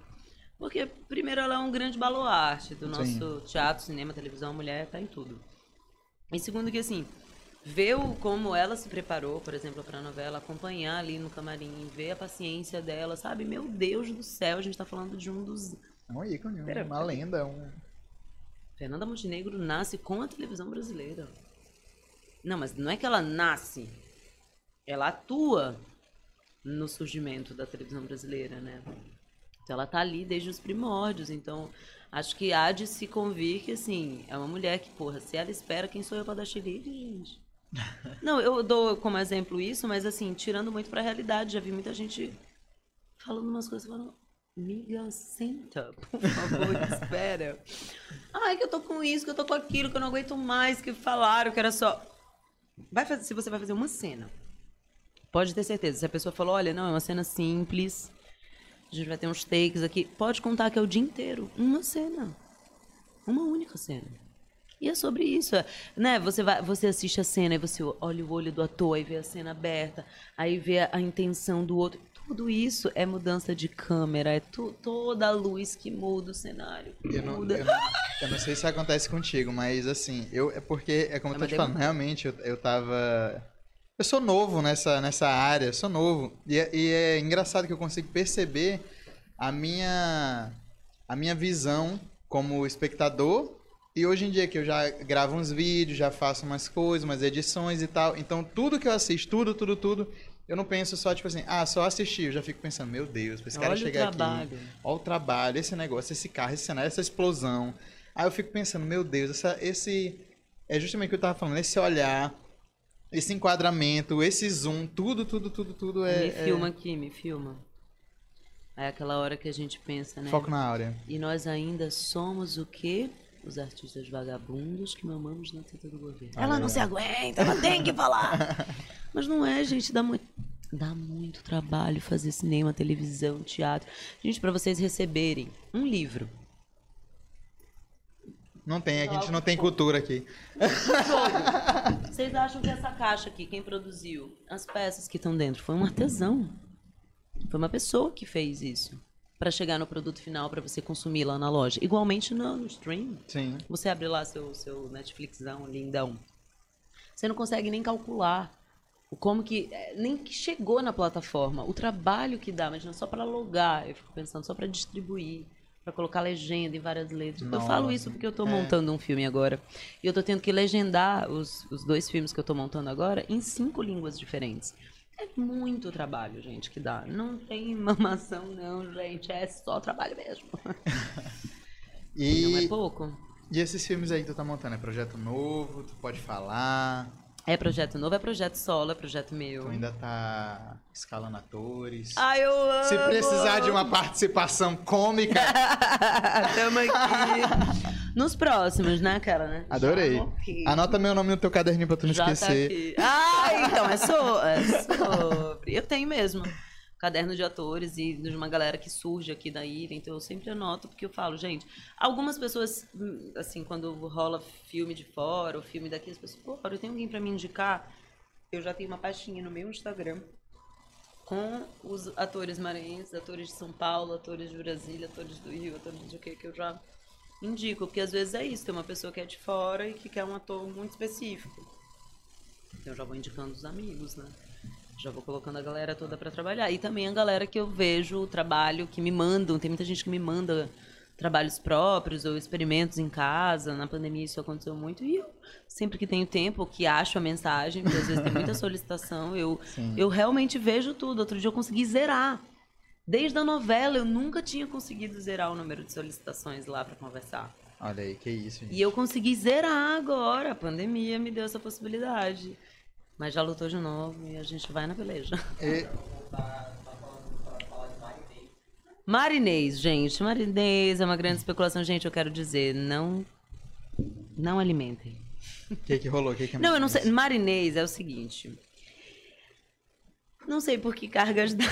Porque, primeiro, ela é um grande baluarte do Sim. nosso teatro, cinema, televisão, mulher, tá em tudo. E segundo que, assim, ver o, como ela se preparou, por exemplo, pra novela, acompanhar ali no camarim, ver a paciência dela, sabe? Meu Deus do céu, a gente tá falando de um dos É um ícone, Pera, uma lenda. Um... Fernanda Montenegro nasce com a televisão brasileira. Não, mas não é que ela nasce. Ela atua no surgimento da televisão brasileira, né? Então ela tá ali desde os primórdios. Então, acho que há de se convir que, assim, é uma mulher que, porra, se ela espera, quem sou eu pra dar xerife, gente? Não, eu dou como exemplo isso, mas assim, tirando muito pra realidade. Já vi muita gente falando umas coisas falando. Miga, senta, por favor, espera. Ai, que eu tô com isso, que eu tô com aquilo, que eu não aguento mais, que falaram que era só. Vai fazer, se você vai fazer uma cena, pode ter certeza. Se a pessoa falou, olha, não, é uma cena simples, a gente vai ter uns takes aqui, pode contar que é o dia inteiro. Uma cena. Uma única cena. E é sobre isso, né? Você vai, você assiste a cena e você olha o olho do ator e vê a cena aberta, aí vê a, a intenção do outro. Tudo isso é mudança de câmera, é tu- toda a luz que muda o cenário. Eu não, muda. eu, não, eu não sei se acontece contigo, mas assim, eu é porque, é como eu tô uma te falando, realmente eu, eu tava. Eu sou novo nessa, nessa área, sou novo. E é, e é engraçado que eu consigo perceber a minha, a minha visão como espectador. E hoje em dia que eu já gravo uns vídeos, já faço umas coisas, umas edições e tal. Então tudo que eu assisto, tudo, tudo, tudo, eu não penso só, tipo assim, ah, só assistir. Eu já fico pensando, meu Deus, pra esse cara Olha chegar aqui. Olha o trabalho, esse negócio, esse carro, esse cenário, essa explosão. Aí eu fico pensando, meu Deus, essa, esse. É justamente o que eu tava falando, esse olhar, esse enquadramento, esse zoom, tudo, tudo, tudo, tudo é. me filma aqui, me filma. É aquela hora que a gente pensa, é né? foco na áurea. E nós ainda somos o quê? Os artistas vagabundos que mamamos na teta do governo. Olha ela aí, não se aguenta, ela tem que falar. Mas não é, gente, dá muito. Dá muito trabalho fazer cinema, televisão, teatro. Gente, pra vocês receberem um livro, Não tem, a gente não tem cultura aqui. Vocês acham que essa caixa aqui, quem produziu? As peças que estão dentro, foi um artesão. Foi uma pessoa que fez isso. Pra chegar no produto final, pra você consumir lá na loja. Igualmente no, no stream. Sim. Você abre lá seu, seu Netflixão lindão. Você não consegue nem calcular o como que. é, Nem que chegou na plataforma. O trabalho que dá, imagina, só para logar. Eu fico pensando, só para distribuir. Pra colocar legenda em várias letras. Eu falo Nossa. isso porque eu tô É. montando um filme agora. E eu tô tendo que legendar os, os dois filmes que eu tô montando agora em cinco línguas diferentes. É muito trabalho, gente, que dá. Não tem mamação, não, gente. É só trabalho mesmo. Não é E, pouco. e esses filmes aí que tu tá montando, é projeto novo, tu pode falar, É projeto novo, é projeto solo, é projeto meu. tu ainda tá escalando atores. Ai, eu amo! Se precisar de uma participação cômica, Tamo aqui. Nos próximos, né, cara? Né? adorei. Aqui. Anota meu nome no teu caderninho pra tu não Já tá esquecer. aqui. Ah, então, é, so, é sobre. Eu tenho mesmo. Caderno de atores e de uma galera que surge aqui da ilha, então eu sempre anoto, porque eu falo, gente, algumas pessoas, assim, quando rola filme de fora ou filme daqui, as pessoas, pô, eu tenho alguém pra me indicar? Eu já tenho uma pastinha no meu Instagram com os atores maranhenses, atores de São Paulo, atores de Brasília, atores do Rio, atores de o que que eu já indico, porque às vezes é isso, tem uma pessoa que é de fora e que quer um ator muito específico. Então eu já vou indicando os amigos, né? Já vou colocando a galera toda pra trabalhar. E também a galera que eu vejo o trabalho, que me mandam. Tem muita gente que me manda trabalhos próprios ou experimentos em casa. Na pandemia isso aconteceu muito. E eu, sempre que tenho tempo, que acho a mensagem, porque às vezes tem muita solicitação, eu, Sim. eu realmente vejo tudo. Outro dia eu consegui zerar. Desde a novela, eu nunca tinha conseguido zerar o número de solicitações lá pra conversar. Olha aí, que isso, gente. E eu consegui zerar agora. A pandemia me deu essa possibilidade. Mas já lutou de novo e a gente vai na peleja. E- Marinês, gente. Marinês é uma grande especulação. Gente, eu quero dizer, não Não alimentem. O que que rolou? O que que é Não, eu não sei. marinês? É o seguinte. Não sei por que cargas.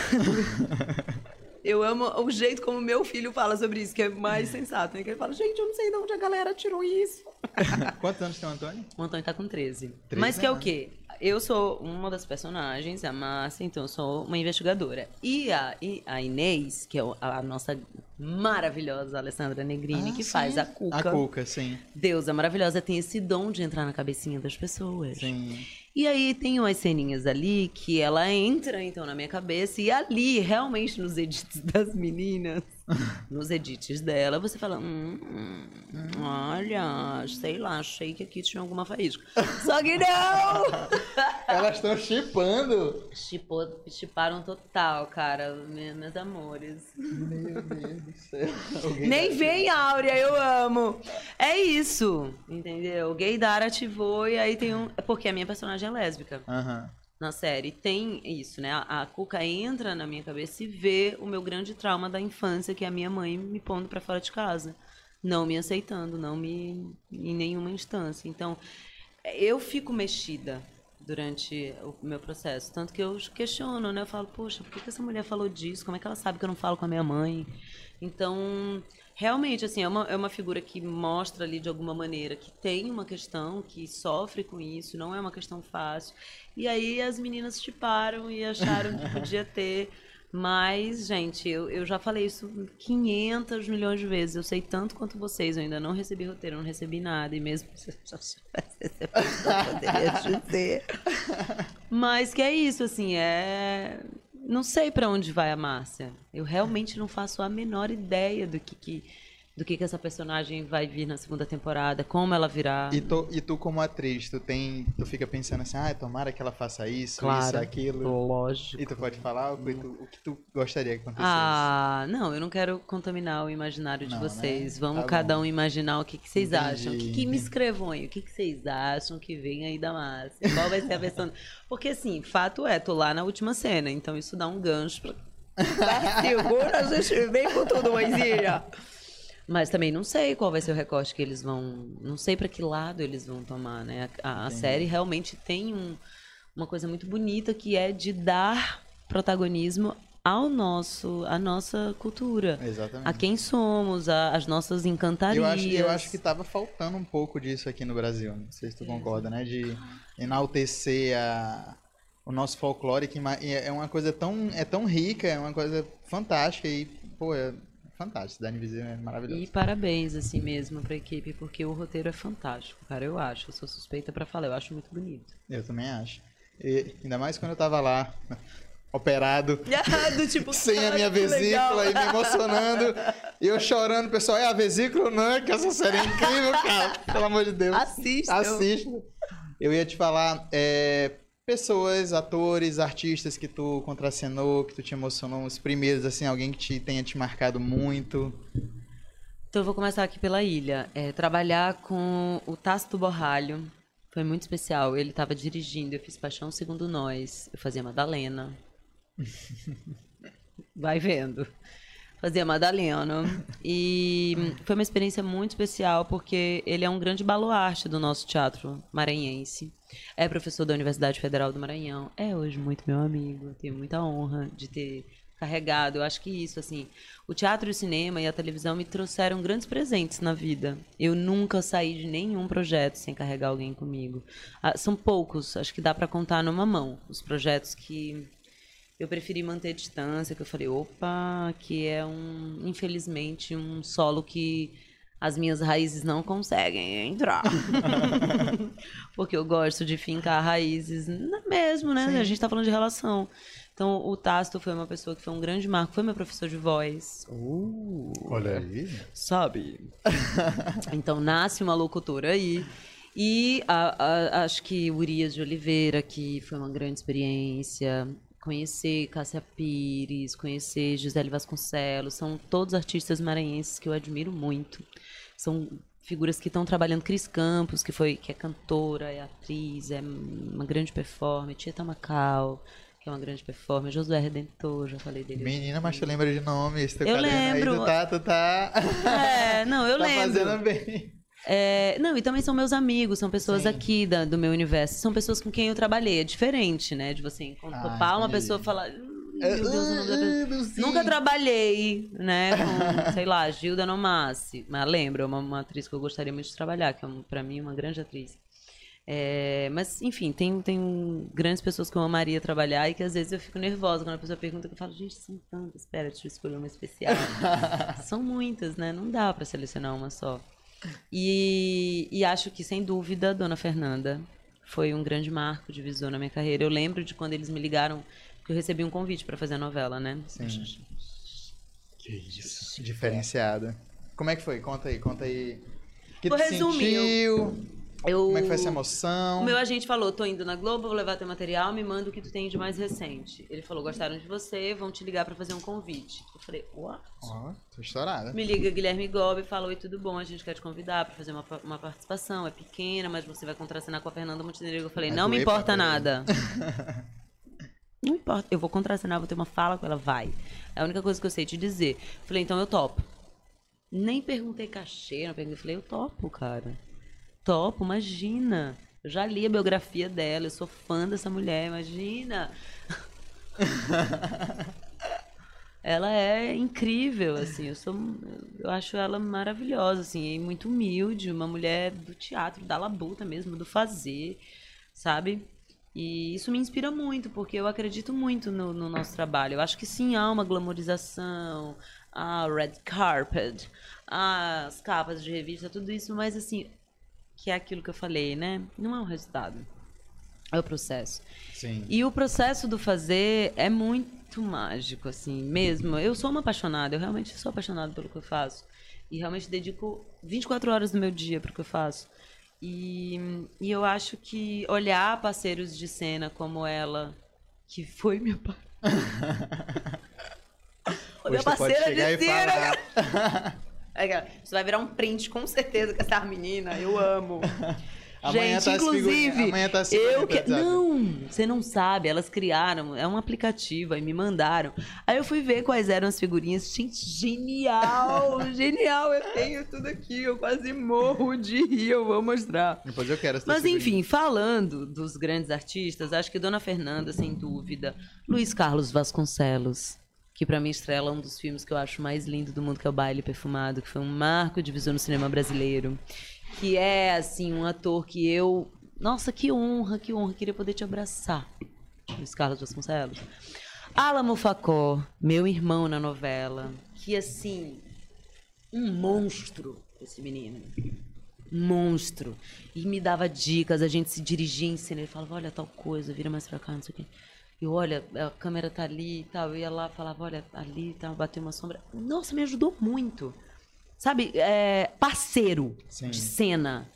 Eu amo o jeito como meu filho fala sobre isso, que é mais sensato. Né? Que ele fala, gente, eu não sei de onde a galera tirou isso. Quantos anos tem o Antônio? O Antônio tá com 13. 13, Mas que é o quê? Eu sou uma das personagens, a Márcia, então eu sou uma investigadora. E a, e a Inês, que é a nossa maravilhosa Alessandra Negrini, Ah, que sim. faz a Cuca. A Cuca, sim. Deusa maravilhosa, tem esse dom de entrar na cabecinha das pessoas. Sim. E aí tem umas ceninhas ali que ela entra então na minha cabeça e ali, realmente nos edits das meninas, nos edits dela, você fala, hum, hum, olha, sei lá, achei que aqui tinha alguma faísca. Só que não! Elas estão chipando. Chipou, chiparam total, cara, me- meus amores. Meu Deus do céu. Alguém Nem vem, Áurea, eu amo. É isso, entendeu? O gaydar ativou e aí tem um... Porque a minha personagem é lésbica. Aham. Na série tem isso, né? A, Cuca entra na minha cabeça e vê o meu grande trauma da infância, que é a minha mãe me pondo pra fora de casa, não me aceitando, não me em nenhuma instância. Então, eu fico mexida durante o meu processo, tanto que eu questiono, né? Eu falo, poxa, por que essa mulher falou disso? Como é que ela sabe que eu não falo com a minha mãe? Então, realmente, assim, é uma, é uma figura que mostra ali de alguma maneira que tem uma questão, que sofre com isso, não é uma questão fácil. E aí as meninas chiparam e acharam que podia ter. Mas, gente, eu, eu já falei isso 500 milhões de vezes. Eu sei tanto quanto vocês. Eu ainda não recebi roteiro, não recebi nada. E mesmo se eu já eu poderia dizer. Mas que é isso, assim, é. Não sei pra onde vai a Márcia. Eu realmente não faço a menor ideia do que, que, do que, que essa personagem vai vir na segunda temporada, como ela virá. E tu, e tu como atriz, tu tem, tu fica pensando assim, ah, tomara que ela faça isso, Claro. isso, aquilo. Lógico. E tu pode falar o que tu, o que tu gostaria que acontecesse? Ah, não, eu não quero contaminar o imaginário de Não, né? vocês. Vamos Tá cada bom. um imaginar o que, que vocês Entendi, acham. O que, que me escrevam aí? O que, que vocês acham que vem aí da Márcia? Qual vai ser a versão? Porque, assim, fato é, tô lá na última cena, então isso dá um gancho pra. Segura, a gente vem com tudo, mãezinha. Mas também não sei qual vai ser o recorte que eles vão. Não sei pra que lado eles vão tomar, né? A, a série realmente tem um- uma coisa muito bonita que é de dar protagonismo ao nosso, à nossa cultura. Exatamente. A quem somos, a- as nossas encantarias. Eu acho, eu acho que tava faltando um pouco disso aqui no Brasil. Não sei se tu concorda, né? De enaltecer a, o nosso folclore, que é uma coisa tão, é tão rica, é uma coisa fantástica e, pô, é fantástico. Dani Viseu é maravilhoso. E parabéns, assim mesmo, pra equipe, porque o roteiro é fantástico, cara. Eu acho. Eu sou suspeita pra falar, eu acho muito bonito. Eu também acho. E, ainda mais quando eu tava lá, operado, Do tipo, sem a minha "Cara, que legal." vesícula e me emocionando. E eu chorando, pessoal, é a vesícula não, é que essa série é incrível, cara. Pelo amor de Deus. Assistam. Assista. Eu ia te falar, é, pessoas, atores, artistas que tu contracenou, que tu te emocionou, os primeiros, assim, alguém que te tenha te marcado muito. Então eu vou começar aqui pela ilha. É, trabalhar com o Tácito Borralho foi muito especial. Ele estava dirigindo, eu fiz Paixão Segundo Nós. Eu fazia Madalena. Vai vendo. Fazia Madalena. E foi uma experiência muito especial porque ele é um grande baluarte do nosso teatro maranhense. É professor da Universidade Federal do Maranhão. É hoje muito meu amigo. Tenho muita honra de ter carregado. Eu acho que isso, assim, o teatro o cinema e a televisão me trouxeram grandes presentes na vida. Eu nunca saí de nenhum projeto sem carregar alguém comigo. Ah, são poucos, acho que dá para contar numa mão os projetos que eu preferi manter distância, que eu falei, opa, que é um, infelizmente, um solo que as minhas raízes não conseguem entrar. Porque eu gosto de fincar raízes na- mesmo, né? A gente tá falando de relação. Então, o Tácito foi uma pessoa que foi um grande marco, foi meu professor de voz. Olha aí. Sabe? então nasce uma locutora aí. E a- a- acho que Urias de Oliveira, que foi uma grande experiência. Conhecer Cássia Pires, conhecer Gisele Vasconcelos, são todos artistas maranhenses que eu admiro muito. São figuras que estão trabalhando. Cris Campos, que foi que é cantora, é atriz, é uma grande performer. Tieta Macau, que é uma grande performer. Josué Redentor, já falei dele. Menina, mas tu lembra de nome, esse teu Eu lembro. aí, tu tá, tu tá... É, não, eu tá lembro. fazendo bem. É, não, e também são meus amigos, são pessoas Sim. aqui da- do meu universo. São pessoas com quem eu trabalhei. É diferente, né? De você encontrar Ah, uma pessoa e falar. "Ih, É, Meu Deus, o nome da pessoa." ah, meu Deus. Nunca trabalhei, né, com, sei lá, Gilda Nomassi. Mas lembro, é uma, uma atriz que eu gostaria muito de trabalhar, que é, um, pra mim, uma grande atriz. É, mas, enfim, tem, tem grandes pessoas que eu amaria trabalhar e que às vezes eu fico nervosa quando a pessoa pergunta, que eu falo, gente, são tantas, espera, deixa eu escolher uma especial. são muitas, né? Não dá pra selecionar uma só. E, e acho que, sem dúvida, Dona Fernanda foi um grande marco divisor na minha carreira. Eu lembro de quando eles me ligaram, que eu recebi um convite pra fazer a novela, né? Sim. Que isso. Diferenciada. Como é que foi? Conta aí, conta aí. O que Vou resumir, sentiu? Eu... Como é que foi essa emoção? O meu agente falou, tô indo na Globo, vou levar teu material, me manda o que tu tem de mais recente. Ele falou, gostaram de você, vão te ligar pra fazer um convite. Eu falei, what? Ó, tô estourada. Me liga Guilherme Gobi e fala, oi, tudo bom? A gente quer te convidar pra fazer uma, uma participação, é pequena, mas você vai contracenar com a Fernanda Montenegro. Eu falei, Vai não me pra importa nada. não importa, eu vou contracenar, vou ter uma fala com ela, vai. É a única coisa que eu sei te dizer. Eu falei, então eu topo. Nem perguntei cachê, não perguntei, falei, eu topo, cara. Topo, imagina. Eu já li a biografia dela, eu sou fã dessa mulher, imagina. ela é incrível, assim, eu sou, eu acho ela maravilhosa, assim, e muito humilde, uma mulher do teatro, da labuta mesmo, do fazer, sabe? E isso me inspira muito, porque eu acredito muito no, no nosso trabalho. Eu acho que sim, há uma glamorização, a red carpet, as capas de revista, tudo isso, mas assim, que é aquilo que eu falei, né? Não é o resultado, é o processo. Sim. E o processo do fazer é muito mágico, assim, mesmo. Eu sou uma apaixonada, eu realmente sou apaixonada pelo que eu faço. E realmente dedico 24 horas do meu dia para o que eu faço. E, e eu acho que olhar parceiros de cena como ela, que foi minha pa- Hoje minha parceira chegar e de cena. Você vai virar um print com certeza com essa menina, eu amo. Amanhã Gente, tá as figurinhas- inclusive, amanhã tá eu figurinhas que... Não, você não sabe, elas criaram, é um aplicativo, aí me mandaram. Aí eu fui ver quais eram as figurinhas, gente, genial, genial, eu tenho tudo aqui, eu quase morro de rir, eu vou mostrar. Depois eu quero Mas figurinha. enfim, falando dos grandes artistas, acho que Dona Fernanda, sem dúvida, Luiz Carlos Vasconcelos, que pra mim estrela um dos filmes que eu acho mais lindo do mundo, que é o Baile Perfumado, que foi um marco de visão no cinema brasileiro, que é assim um ator que eu, nossa, que honra, que honra, queria poder te abraçar, Luiz Carlos Vasconcelos. Alamo Facó, meu irmão na novela, que assim, um monstro esse menino monstro. E me dava dicas, a gente se dirigia em cena, ele falava, olha tal coisa, vira mais pra cá, não sei o quê. E olha, a câmera tá ali e tal. Eu ia lá, falava, olha, ali tá, bateu uma sombra. Nossa, me ajudou muito. Sabe, é, parceiro Sim. de cena,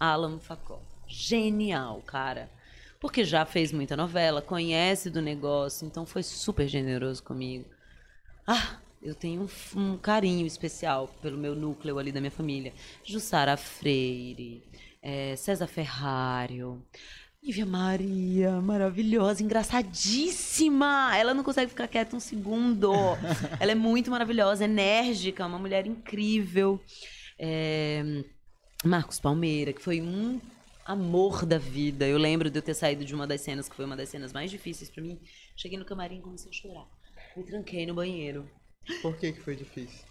Alan Facó. Genial, cara. Porque já fez muita novela, conhece do negócio, então foi super generoso comigo. Ah, eu tenho um, um carinho especial pelo meu núcleo ali da minha família. Jussara Freire, eh, César Ferrário, Nívia Maria, maravilhosa, engraçadíssima. Ela não consegue ficar quieta um segundo. Ela é muito maravilhosa, enérgica, uma mulher incrível. Eh, Marcos Palmeira, que foi um amor da vida. Eu lembro de eu ter saído de uma das cenas, que foi uma das cenas mais difíceis pra mim. Cheguei no camarim e comecei a chorar. Me tranquei no banheiro. Por que que foi difícil?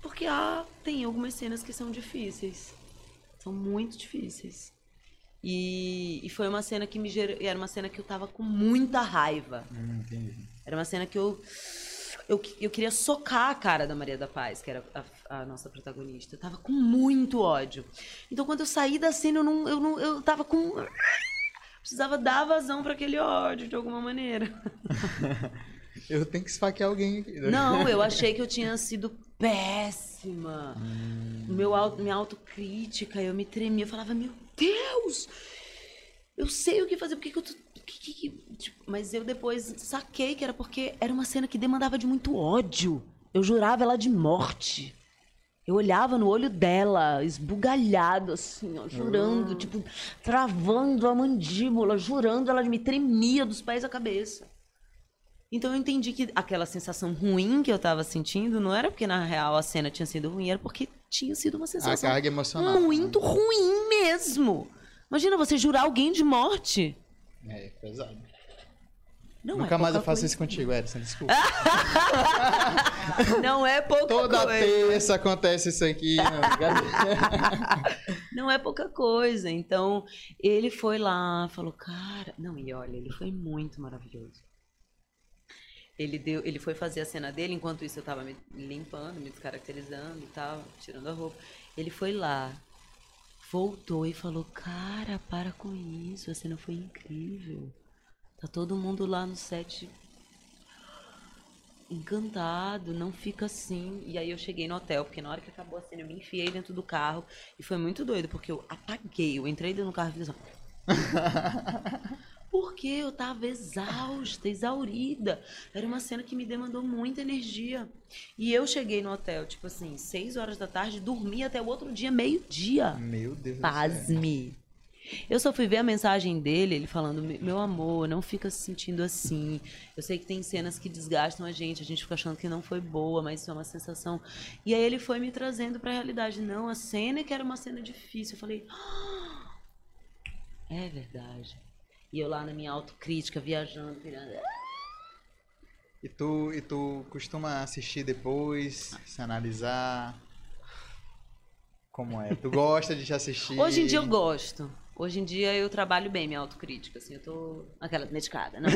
Porque ah, tem algumas cenas que são difíceis. São muito difíceis. E, e foi uma cena que me gerou. Era uma cena que eu tava com muita raiva. Hum, entendi. Era uma cena que eu, eu. Eu queria socar a cara da Maria da Paz, que era a, a nossa protagonista. Eu tava com muito ódio. Então quando eu saí da cena, eu não. Eu, não, eu tava com. Precisava dar vazão pra aquele ódio de alguma maneira. Eu tenho que esfaquear alguém aqui. né? Não, eu achei que eu tinha sido péssima. Meu, au- minha autocrítica, eu me tremia, eu falava, meu Deus! Eu sei o que fazer, por que, que eu tô. que- que- que-" tipo, mas eu depois saquei que era porque era uma cena que demandava de muito ódio. Eu jurava ela de morte. Eu olhava no olho dela, esbugalhado, assim, ó, jurando, tipo, travando a mandíbula, jurando, ela me tremia dos pés à cabeça. Então eu entendi que aquela sensação ruim que eu tava sentindo não era porque na real a cena tinha sido ruim, era porque tinha sido uma A sensação muito ruim mesmo. Imagina você jurar alguém de morte. É, pesado. Não Nunca é mais eu faço coisa. isso contigo, Edson, desculpa. Não é pouca Toda coisa. terça acontece isso aqui. Não. Não é pouca coisa. Então, ele foi lá, falou, cara. Não, e olha, ele foi muito maravilhoso. Ele, deu, ele foi fazer a cena dele, enquanto isso eu tava me limpando, me descaracterizando e tal, tirando a roupa. Ele foi lá, voltou e falou: Cara, para com isso, a cena foi incrível. Tá todo mundo lá no set encantado, não fica assim. E aí eu cheguei no hotel, porque na hora que acabou a cena eu me enfiei dentro do carro e foi muito doido, porque eu apaguei, eu entrei dentro do carro e fiz assim. Porque eu tava exausta, exaurida. Era uma cena que me demandou muita energia. E eu cheguei no hotel, tipo assim, seis horas da tarde, dormi até o outro dia, meio-dia. Meu Deus do céu. Pasme. Eu só fui ver a mensagem dele, ele falando: "Me- Meu amor, não fica se sentindo assim. Eu sei que tem cenas que desgastam a gente, a gente fica achando que não foi boa, mas isso é uma sensação. E aí ele foi me trazendo pra realidade: Não, a cena é que era uma cena difícil. Eu falei: "Ah, É verdade. E eu lá na minha autocrítica, viajando, pirando. E tu, e tu costuma assistir depois, se analisar? Como é? Tu gosta de te assistir? Hoje em dia eu gosto. Hoje em dia eu trabalho bem minha autocrítica, assim, eu tô aquela medicada, não.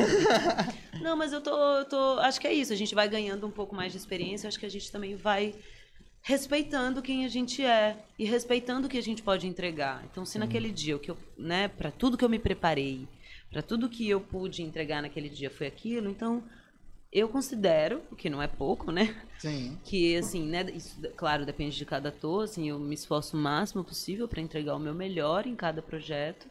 não, mas eu tô, eu tô, acho que é isso, a gente vai ganhando um pouco mais de experiência, acho que a gente também vai respeitando quem a gente é e respeitando o que a gente pode entregar. Então, se naquele dia o que eu, né, para tudo que eu me preparei, para tudo que eu pude entregar naquele dia foi aquilo, então eu considero, o que não é pouco, né? Sim. que assim, né, isso claro, depende de cada ator, assim, eu me esforço o máximo possível para entregar o meu melhor em cada projeto.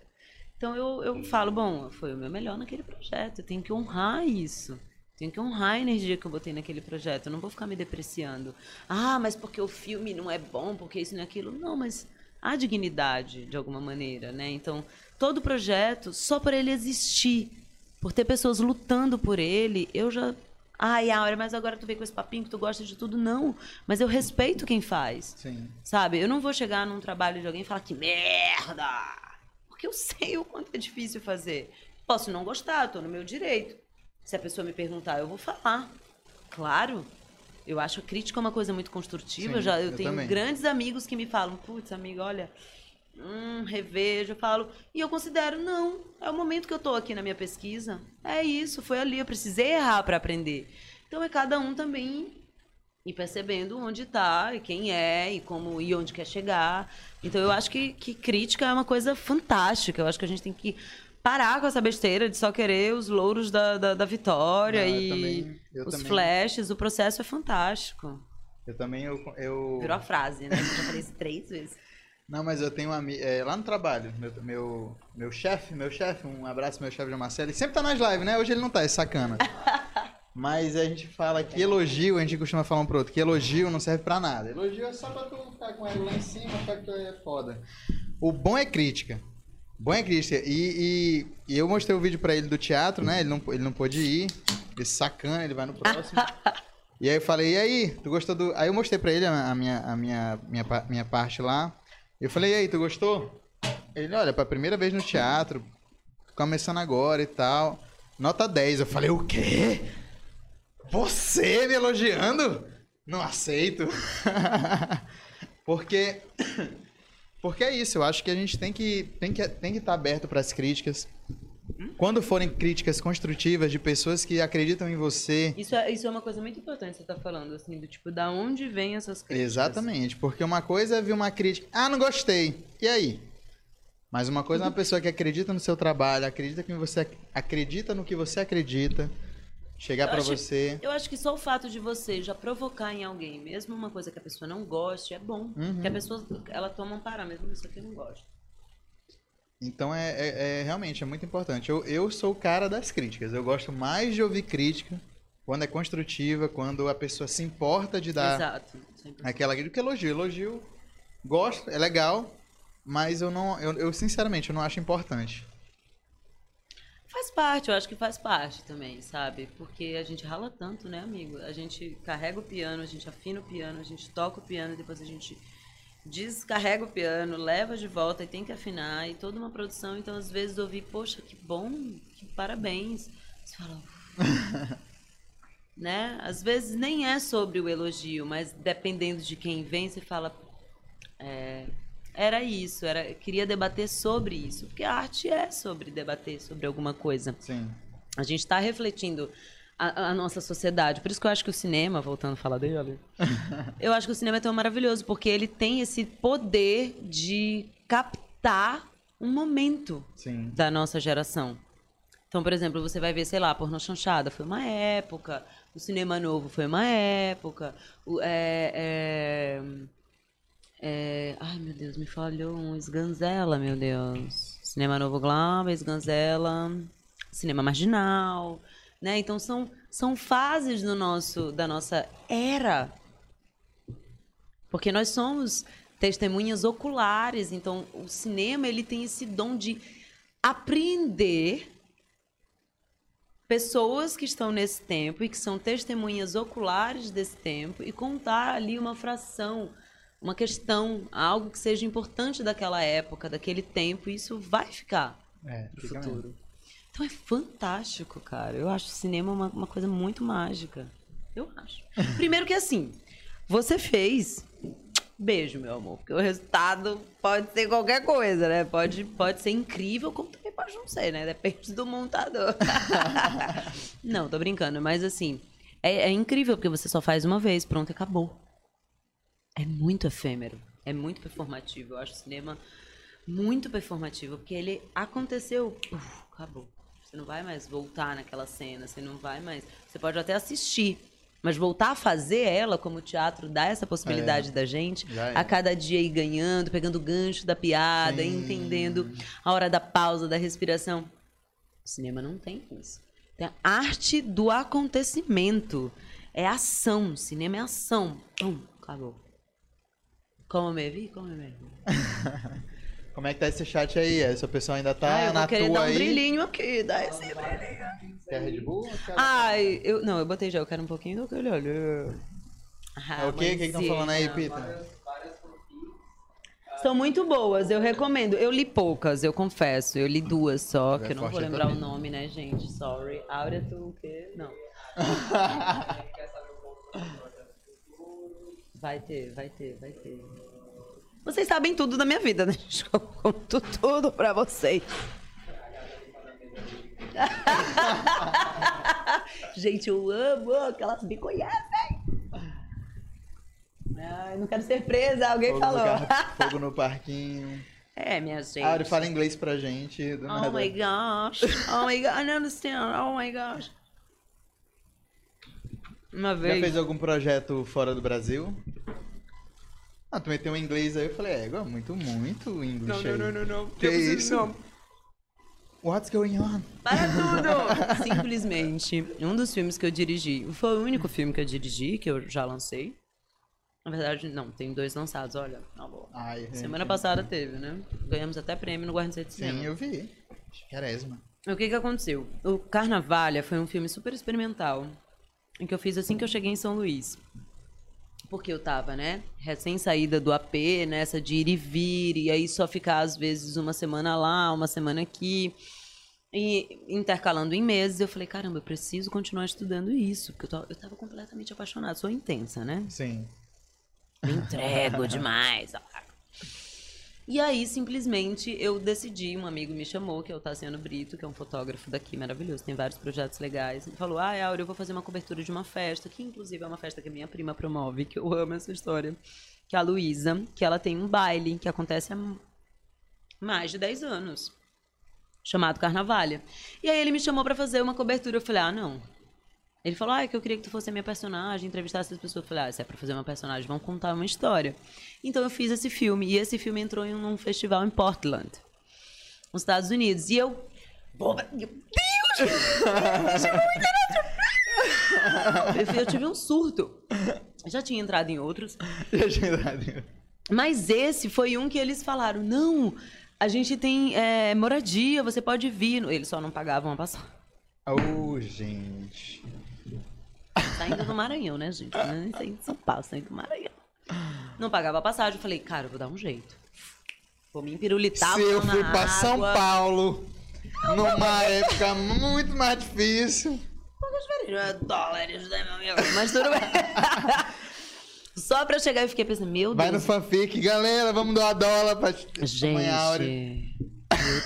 Então eu, eu falo, bom, foi o meu melhor naquele projeto, eu tenho que honrar isso. Tenho que honrar a energia que eu botei naquele projeto. Eu não vou ficar me depreciando. Ah, mas porque o filme não é bom, porque isso não é aquilo. Não, mas há dignidade, de alguma maneira, né? Então, todo projeto, só por ele existir, por ter pessoas lutando por ele, eu já. Ai, Aura, mas agora tu veio com esse papinho que tu gosta de tudo. Não, mas eu respeito quem faz. Sim. Sabe? Eu não vou chegar num trabalho de alguém e falar que merda! Porque eu sei o quanto é difícil fazer. Posso não gostar, tô no meu direito. Se a pessoa me perguntar, eu vou falar. Claro. Eu acho a crítica uma coisa muito construtiva. Sim, já, eu, eu tenho também. grandes amigos que me falam, putz, amiga, olha, hum, revejo, eu falo. E eu considero, não, é o momento que eu tô aqui na minha pesquisa. É isso, foi ali, eu precisei errar para aprender. Então é cada um também ir percebendo onde está e quem é e como e onde quer chegar. Então eu acho que, que crítica é uma coisa fantástica. Eu acho que a gente tem que parar com essa besteira de só querer os louros da, da, da vitória eu e também- os também- flashes. O processo é fantástico. Eu também, eu... eu... Virou a frase, né? Eu já falei isso três vezes. Não, mas eu tenho um amigo, lá no trabalho, meu, meu, meu chefe, meu chefe, um abraço meu chefe de Marcelo, ele sempre tá nas lives, né? Hoje ele não tá, é sacana. Mas a gente fala que elogio, a gente costuma falar um pro outro, que elogio não serve pra nada. Elogio é só pra tu ficar com ele lá em cima, pra que tu é foda. O bom é crítica. Bom é crítica. E, e- e eu mostrei o vídeo pra ele do teatro, né? Ele não, ele não pôde ir. Esse sacana, ele vai no próximo. E aí eu falei, e aí, tu gostou do. Aí eu mostrei pra ele a minha, a minha, minha, minha parte lá. Eu falei, e aí, tu gostou? Ele, olha, pra primeira vez no teatro, começando agora e tal. Nota 10. Eu falei, o quê? Você me elogiando? Não aceito. Porque. Porque é isso, eu acho que a gente tem que tem que tem que estar aberto para as críticas. Quando forem críticas construtivas de pessoas que acreditam em você, Isso é, isso é uma coisa muito importante que você tá falando, assim, do tipo, da onde vem essas críticas. Exatamente, porque uma coisa é ver uma crítica, ah, não gostei, e aí? Mas uma coisa é uma pessoa que acredita no seu trabalho, acredita que você acredita no que você acredita, chegar acho- você, Eu acho que só o fato de você já provocar em alguém, mesmo uma coisa que a pessoa não goste, é bom. Porque a pessoa, ela toma um parâmetro, isso aqui não gosto. então é, é- é realmente é muito importante. Eu, eu sou o cara das críticas, eu gosto mais de ouvir crítica quando é construtiva, quando a pessoa se importa de dar Exato. Aquela crítica, que elogio, elogio, gosto, é legal, mas eu não, eu, eu sinceramente eu não acho importante. Faz parte, eu acho que faz parte também, sabe? Porque a gente rala tanto, né, amigo? A gente carrega o piano, a gente afina o piano, a gente toca o piano, depois a gente descarrega o piano, leva de volta e tem que afinar e toda uma produção. Então, às vezes, ouvir, poxa, que bom, que parabéns. Você fala. Né? Às vezes nem é sobre o elogio, mas dependendo de quem vem, você fala. é, era isso, era, queria debater sobre isso. Porque a arte é sobre debater sobre alguma coisa. Sim. A gente está refletindo a, a nossa sociedade. Por isso que eu acho que o cinema, voltando a falar dele, eu acho que o cinema é tão maravilhoso, porque ele tem esse poder de captar um momento Sim. da nossa geração. Então, por exemplo, você vai ver, sei lá, pornô chanchada foi uma época, o cinema novo foi uma época, o, é, é, é, ai, meu Deus, me falhou um Sganzela, meu Deus. Cinema novo Glauber, Sganzela, cinema marginal, né? Então são, são fases do nosso, da nossa era. Porque nós somos testemunhas oculares, então o cinema ele tem esse dom de apreender pessoas que estão nesse tempo e que são testemunhas oculares desse tempo e contar ali uma fração, uma questão, algo que seja importante daquela época, daquele tempo, e isso vai ficar É, pro fica futuro. mesmo. Então é fantástico, cara. Eu acho o cinema uma, uma coisa muito mágica. Eu acho. Primeiro que assim, você fez. Beijo, meu amor. Porque o resultado pode ser qualquer coisa, né? Pode, pode ser incrível, como também pode não ser, né? Depende do montador. não, tô brincando. Mas assim, é, é incrível porque você só faz uma vez, pronto, acabou. É muito efêmero. É muito performativo. Eu acho o cinema muito performativo, porque ele aconteceu, uf, acabou. Você não vai mais voltar naquela cena, você não vai mais. Você pode até assistir, mas voltar a fazer ela, como o teatro dá essa possibilidade da gente, é. a cada dia ir ganhando, pegando o gancho da piada, Sim. entendendo a hora da pausa, da respiração. O cinema não tem isso. Tem a arte do acontecimento. É ação. Cinema é ação. Pum, acabou. Como me vi? Como me vi? Como é que tá esse chat aí? Essa pessoa ainda tá ah, eu na tua dar um aí? brilhinho aqui, dá esse brilhinho. Quer Red Bull? quer- Ai, eu, não, eu botei já, eu quero um pouquinho do que ele olhou. É o quê? O que estão falando aí, Pita? São muito boas, eu recomendo. Eu li poucas, eu confesso. Eu li duas só, É que eu não vou lembrar o nome, né, gente? Sorry. Áurea, tu o quê? Não. Vai ter, vai ter, vai ter. Vocês sabem tudo da minha vida, né? Eu conto tudo pra vocês. Gente, eu amo aquelas me conhecem. Ai, não quero ser presa, alguém Fogo no, falou. carro- fogo no parquinho. É, minha gente. Auri fala inglês pra gente. Oh nada. my gosh. Oh my god. I understand. Oh my gosh. Uma Já vez. fez algum projeto fora do Brasil? Ah, tu meteu um inglês aí, eu falei, é, igual, muito, muito inglês aí. não. Que isso? What's going on? Para tudo! Simplesmente, um dos filmes que eu dirigi, foi o único filme que eu dirigi, que eu já lancei. Na verdade, não, tem dois lançados, olha. Ai, gente. Semana passada teve, né? Ganhamos até prêmio no Guarda de Cinema. Sim, eu vi. Chiquerésima. O que que aconteceu? O Carnavalha foi um filme super experimental, que eu fiz assim que eu cheguei em São Luís. Porque eu tava, né, recém saída do AP, nessa de ir e vir, e aí só ficar às vezes uma semana lá, uma semana aqui, e intercalando em meses, eu falei, caramba, eu preciso continuar estudando isso, porque eu, tô, eu tava completamente apaixonada, sou intensa, né? Sim. Me entrego demais. E aí, simplesmente, eu decidi, um amigo me chamou, que é o Tassiano Brito, que é um fotógrafo daqui maravilhoso, tem vários projetos legais. Ele falou, ah, Áurea, eu vou fazer uma cobertura de uma festa, que inclusive é uma festa que a minha prima promove, que eu amo essa história, que é a Luísa, que ela tem um baile que acontece há mais de 10 anos, chamado Carnavalha. E aí ele me chamou pra fazer uma cobertura, eu falei, ah, não, ele falou, ah, é que eu queria que tu fosse a minha personagem, entrevistasse as pessoas. Eu falei, ah, se é pra fazer uma personagem, vamos contar uma história. Então eu fiz esse filme, e esse filme entrou em um festival em Portland, nos Estados Unidos. E eu... Meu Deus! eu, eu tive um surto. Eu já tinha entrado em outros, mas esse foi um que eles falaram, não, a gente tem é, moradia, você pode vir. Eles só não pagavam a passagem. Oh, gente. Saindo do Maranhão, né, gente? Não é saindo de São Paulo, saindo do Maranhão. Não pagava passagem. Eu falei, cara, eu vou dar um jeito. Vou me empirulitar. Se eu fui pra São água. Paulo numa época muito mais difícil. É dólares, né, meu amigo? Mas tudo bem. Só pra chegar, eu fiquei pensando, meu Vai no Deus. fanfic, galera, vamos doar dólar pra. Gente.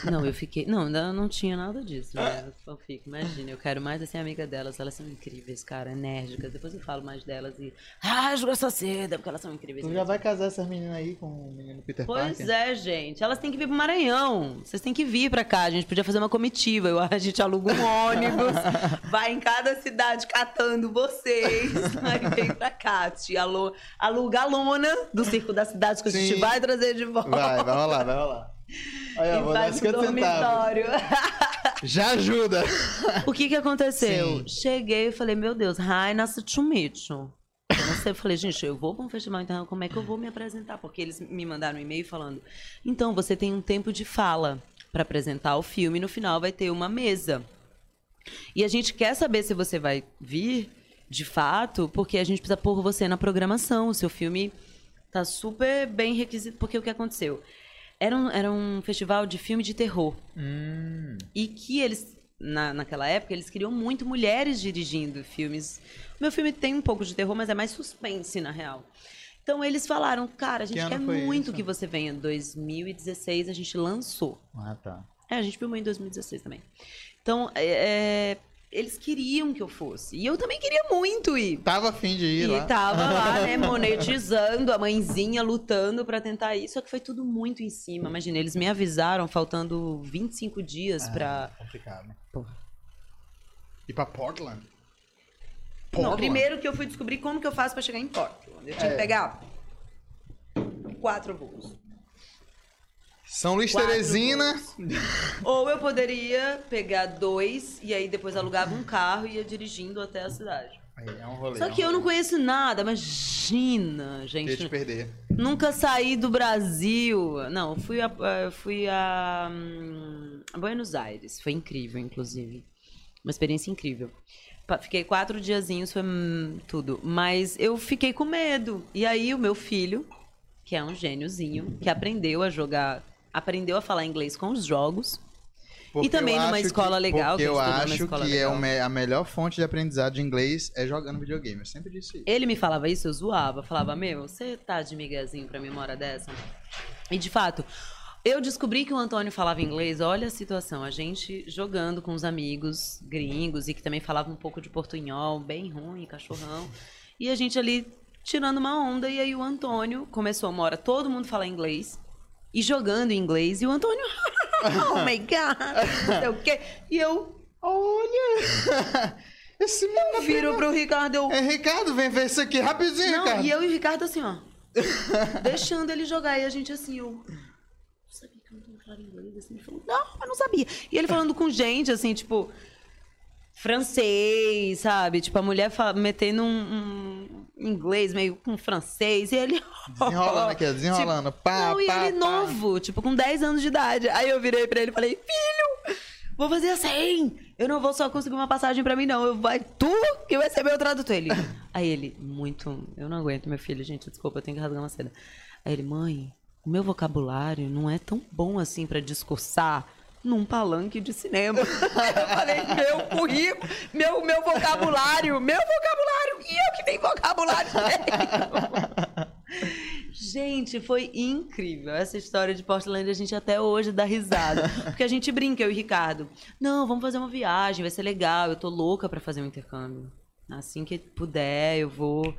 Eu- não, eu fiquei. Não, ainda não tinha nada disso, né? Fanfic, imagina. Eu quero mais ser amiga delas. Elas são incríveis, cara, enérgicas. Depois eu falo mais delas e. Rasgo essa seda, porque elas são incríveis. Tu já mesmo. vai casar essas meninas aí com o menino Peter Pois Parker? é, gente. Elas têm que vir pro Maranhão. Vocês têm que vir pra cá. A gente podia fazer uma comitiva. Eu- A gente aluga um ônibus, vai em cada cidade catando vocês. Aí vem pra cá. Te alu- aluga a lona do Circo da Cidade que a gente Sim. vai trazer de volta. Vai, vai rolar, vai rolar. Olha, vou dar vai pro 50 centavos. dormitório. Já ajuda. o que que aconteceu? Sim. Cheguei e falei, meu Deus, hi, nice to meet you. Eu não sei, eu falei, gente, eu vou para um festival internacional, como é que eu vou me apresentar? Porque eles me mandaram um e-mail falando, então, você tem um tempo de fala para apresentar o filme, no final vai ter uma mesa. E a gente quer saber se você vai vir, de fato, porque a gente precisa pôr você na programação. O seu filme tá super bem requisito, porque o que aconteceu? Era um, era um festival de filme de terror. Hum, E que eles, na, naquela época, eles queriam muito mulheres dirigindo filmes. O meu filme tem um pouco de terror, mas é mais suspense, na real. Então eles falaram, cara, a gente ano quer muito isso? que você venha. 2016 a gente lançou. ah, tá. É, a gente filmou em 2016 também. Então, é, é, eles queriam que eu fosse. E eu também queria muito ir. Tava afim de ir E lá. tava lá, né, monetizando, a mãezinha lutando pra tentar isso. Só que foi tudo muito em cima. Imagina, eles me avisaram faltando 25 dias pra. Complicado. Porra. E pra Portland? Não, Portland? primeiro que eu fui descobrir como que eu faço pra chegar em Portland. Eu tinha É. que pegar quatro voos. São Luís Quatro Teresina. Ou eu poderia pegar dois e aí depois alugava um carro e ia dirigindo até a cidade. É um rolê. Só é que eu não conheço nada, imagina, gente. te perder. Nunca saí do Brasil. Não, eu fui a, eu fui a, hum, a Buenos Aires. Foi incrível, inclusive. Uma experiência incrível. Fiquei quatro diazinhos, foi hum, tudo. Mas eu fiquei com medo. E aí o meu filho, que é um gêniozinho, que aprendeu a jogar, aprendeu a falar inglês com os jogos. Porque também eu numa escola que- legal, Porque que eu acho escola que é legal. me- a melhor fonte de aprendizado de inglês é jogando videogame. Eu sempre disse isso. Ele me falava isso, eu zoava. Falava, meu, você tá de miguezinho pra hora dessa? E de fato, eu descobri que o Antônio falava inglês. Olha a situação, a gente jogando com os amigos gringos e que também falava um pouco de portunhol, bem ruim, cachorrão. E a gente ali tirando uma onda. E aí o Antônio começou uma hora, todo mundo fala inglês. E jogando em inglês. E o Antônio, oh my God, não sei o quê. E eu Olha! Esse menino viro pro Ricardo, eu... É Ricardo, vem ver isso aqui rapidinho, Não, Ricardo. e eu e o Ricardo assim, ó. deixando ele jogar. E a gente assim, eu. "Não sabia que eu não falava inglês. Assim, ele falou, não, eu não sabia. E ele falando com gente, assim, tipo. Francês, sabe? Tipo, a mulher fala, metendo um, um inglês meio com francês. E ele. Desenrolando aqui, desenrolando. Pá, não, e pá, ele pá. novo, tipo, com 10 anos de idade. Aí eu virei pra ele e falei, filho, vou fazer assim. Eu não vou só conseguir uma passagem pra mim, não. Eu vai tu que vai ser meu tradutor. Ele. Aí ele, muito. Eu não aguento, meu filho, gente, desculpa, eu tenho que rasgar uma seda. Aí ele, mãe, o meu vocabulário não é tão bom assim pra discursar num palanque de cinema. eu falei, meu currículo, meu, meu vocabulário, meu vocabulário, e eu que tenho vocabulário. Gente, foi incrível. Essa história de Portland a gente até hoje dá risada. Porque a gente brinca, eu e o Ricardo. Não, vamos fazer uma viagem, vai ser legal. Eu tô louca pra fazer um intercâmbio. Assim que puder, eu vou.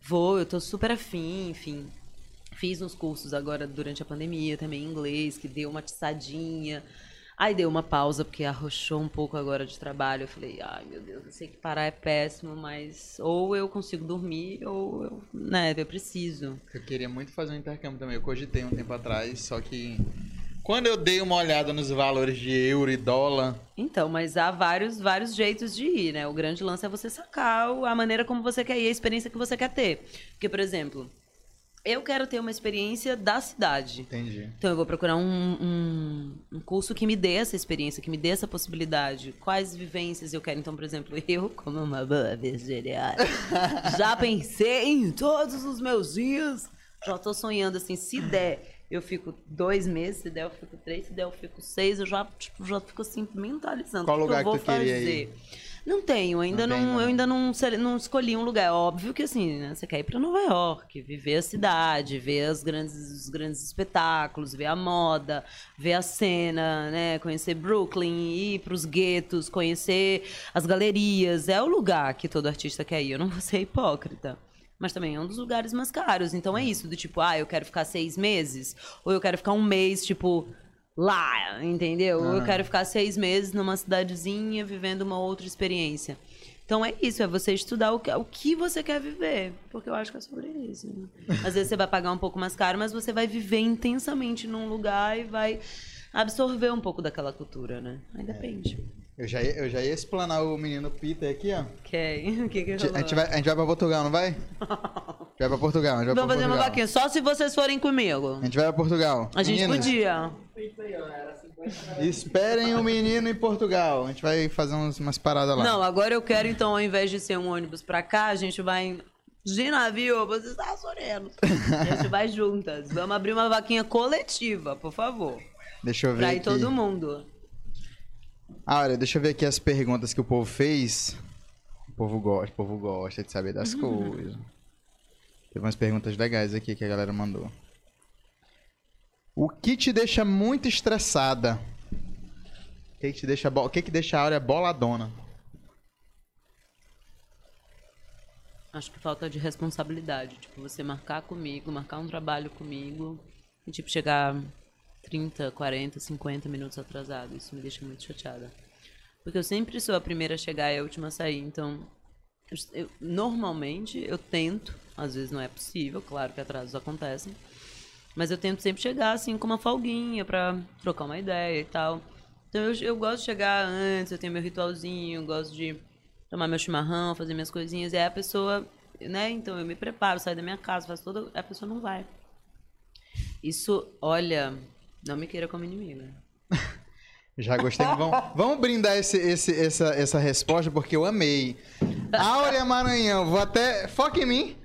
Vou, eu tô super afim, enfim. Fiz uns cursos agora durante a pandemia também em inglês, que deu uma atiçadinha. Aí deu uma pausa, porque arrochou um pouco agora de trabalho. Eu falei, ai meu Deus, eu sei que parar é péssimo, mas ou eu consigo dormir, ou eu, né, eu preciso. Eu queria muito fazer um intercâmbio também. Eu cogitei um tempo atrás, só que quando eu dei uma olhada nos valores de euro e dólar, Então, mas há vários, vários jeitos de ir, né? O grande lance é você sacar a maneira como você quer ir, a experiência que você quer ter. Porque, por exemplo, eu quero ter uma experiência da cidade. entendi. Então, eu vou procurar um, um, um curso que me dê essa experiência, que me dê essa possibilidade. Quais vivências eu quero? Então, por exemplo, eu, como uma boa virginiana, já pensei em todos os meus dias Já tô sonhando assim, se der, eu fico dois meses, se der, eu fico três, se der, eu fico seis, eu já, tipo, já fico assim, mentalizando. Qual o que lugar eu vou que tu queria fazer. ir? Não tenho, ainda Não não, tem, não. eu ainda não, não escolhi um lugar. É óbvio que assim, né, você quer ir para Nova York, viver a cidade, ver as grandes, os grandes espetáculos, ver a moda, ver a cena, né, conhecer Brooklyn, ir para os guetos, conhecer as galerias. É o lugar que todo artista quer ir. Eu não vou ser hipócrita. Mas também é um dos lugares mais caros. Então é isso, do tipo, ah, eu quero ficar seis meses, ou eu quero ficar um mês, tipo, lá, entendeu? Eu quero ficar seis meses numa cidadezinha vivendo uma outra experiência. Então é isso, é você estudar o que, o que você quer viver. Porque eu acho que é sobre isso. né? Às vezes você vai pagar um pouco mais caro, mas você vai viver intensamente num lugar e vai absorver um pouco daquela cultura, né? Aí depende. Eu já, ia, eu já ia explanar o menino Peter aqui, ó. Ok. O que que A gente, vai, a gente vai pra Portugal, não vai? A gente vai pra Portugal, a gente vai Vamos pra fazer uma Portugal. vaquinha, só se vocês forem comigo. A gente vai pra Portugal. A gente Meninas, podia. Isso aí, ó, era 50 Esperem o menino em Portugal. A gente vai fazer uns- umas paradas lá. Não, agora eu quero, então, ao invés de ser um ônibus pra cá, a gente vai de navio, você está sorrindo. A gente vai juntas. Vamos abrir uma vaquinha coletiva, por favor. Deixa eu ver Pra ir aqui. todo mundo. Ah, olha, deixa eu ver aqui as perguntas que o povo fez. O povo gosta, o povo gosta de saber das Uhum. coisas. Teve umas perguntas legais aqui que a galera mandou. O que te deixa muito estressada? O que, te deixa, o que, que deixa a Áurea boladona? Acho que falta de responsabilidade. Tipo, você marcar comigo, marcar um trabalho comigo e, tipo, chegar 30, 40, 50 minutos atrasado. Isso me deixa muito chateada. Porque eu sempre sou a primeira a chegar e a última a sair. Então, eu- normalmente eu tento, às vezes não é possível, claro que atrasos acontecem. Mas eu tento sempre chegar assim com uma folguinha pra trocar uma ideia e tal. Então eu, eu gosto de chegar antes, eu tenho meu ritualzinho, gosto de tomar meu chimarrão, fazer minhas coisinhas. E aí a pessoa, né? Então eu me preparo, saio da minha casa, faço toda. A pessoa não vai. Isso, olha, não me queira como inimiga. Já gostei. vamos, vamos brindar esse, esse- essa, essa resposta porque eu amei. Áurea Maranhão, vou até. Foca em mim.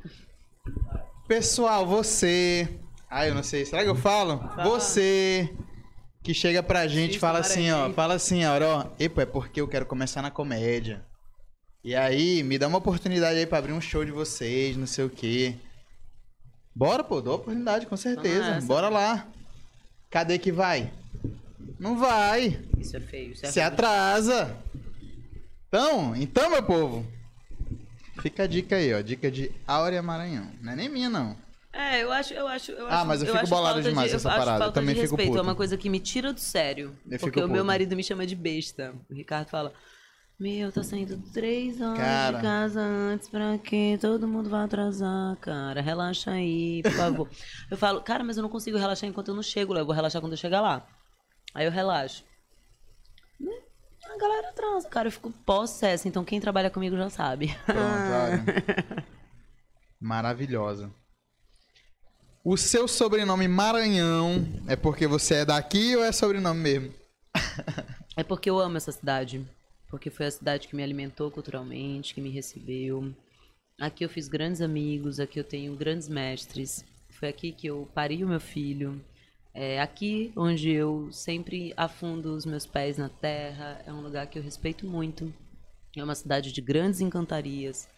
Pessoal, você. Ah, eu não sei. Será que eu falo? Você que chega pra gente e fala assim, ó. Fala assim, ó, ó. Epa, é porque eu quero começar na comédia. E aí, me dá uma oportunidade aí pra abrir um show de vocês, não sei o quê. Bora, pô, dou a oportunidade, com certeza. Bora lá. Cadê que vai? Não vai. Isso é feio. Isso é Se feio. atrasa. Então, então, meu povo. Fica a dica aí, ó. Dica de Áurea Maranhão. Não é nem minha, não. É, eu acho, eu acho, eu Ah, acho, mas eu fico acho bolado demais de, essa eu parada, eu também de fico respeito, puto. é uma coisa que me tira do sério. Eu porque fico o meu marido me chama de besta. O Ricardo fala: Meu, tá saindo três horas Cara. de casa antes pra quê? Todo mundo vai atrasar, cara. Relaxa aí, por favor. eu falo, cara, mas eu não consigo relaxar enquanto eu não chego lá. Eu vou relaxar quando eu chegar lá. Aí eu relaxo. A galera transa, cara. Eu fico possessa. Então quem trabalha comigo já sabe. Pronto. Maravilhosa. O seu sobrenome Maranhão é porque você é daqui ou é sobrenome mesmo? É porque eu amo essa cidade. Porque foi a cidade que me alimentou culturalmente, que me recebeu. Aqui eu fiz grandes amigos, aqui eu tenho grandes mestres. Foi aqui que eu pari o meu filho. É aqui onde eu sempre afundo os meus pés na terra. É um lugar que eu respeito muito. É uma cidade de grandes encantarias.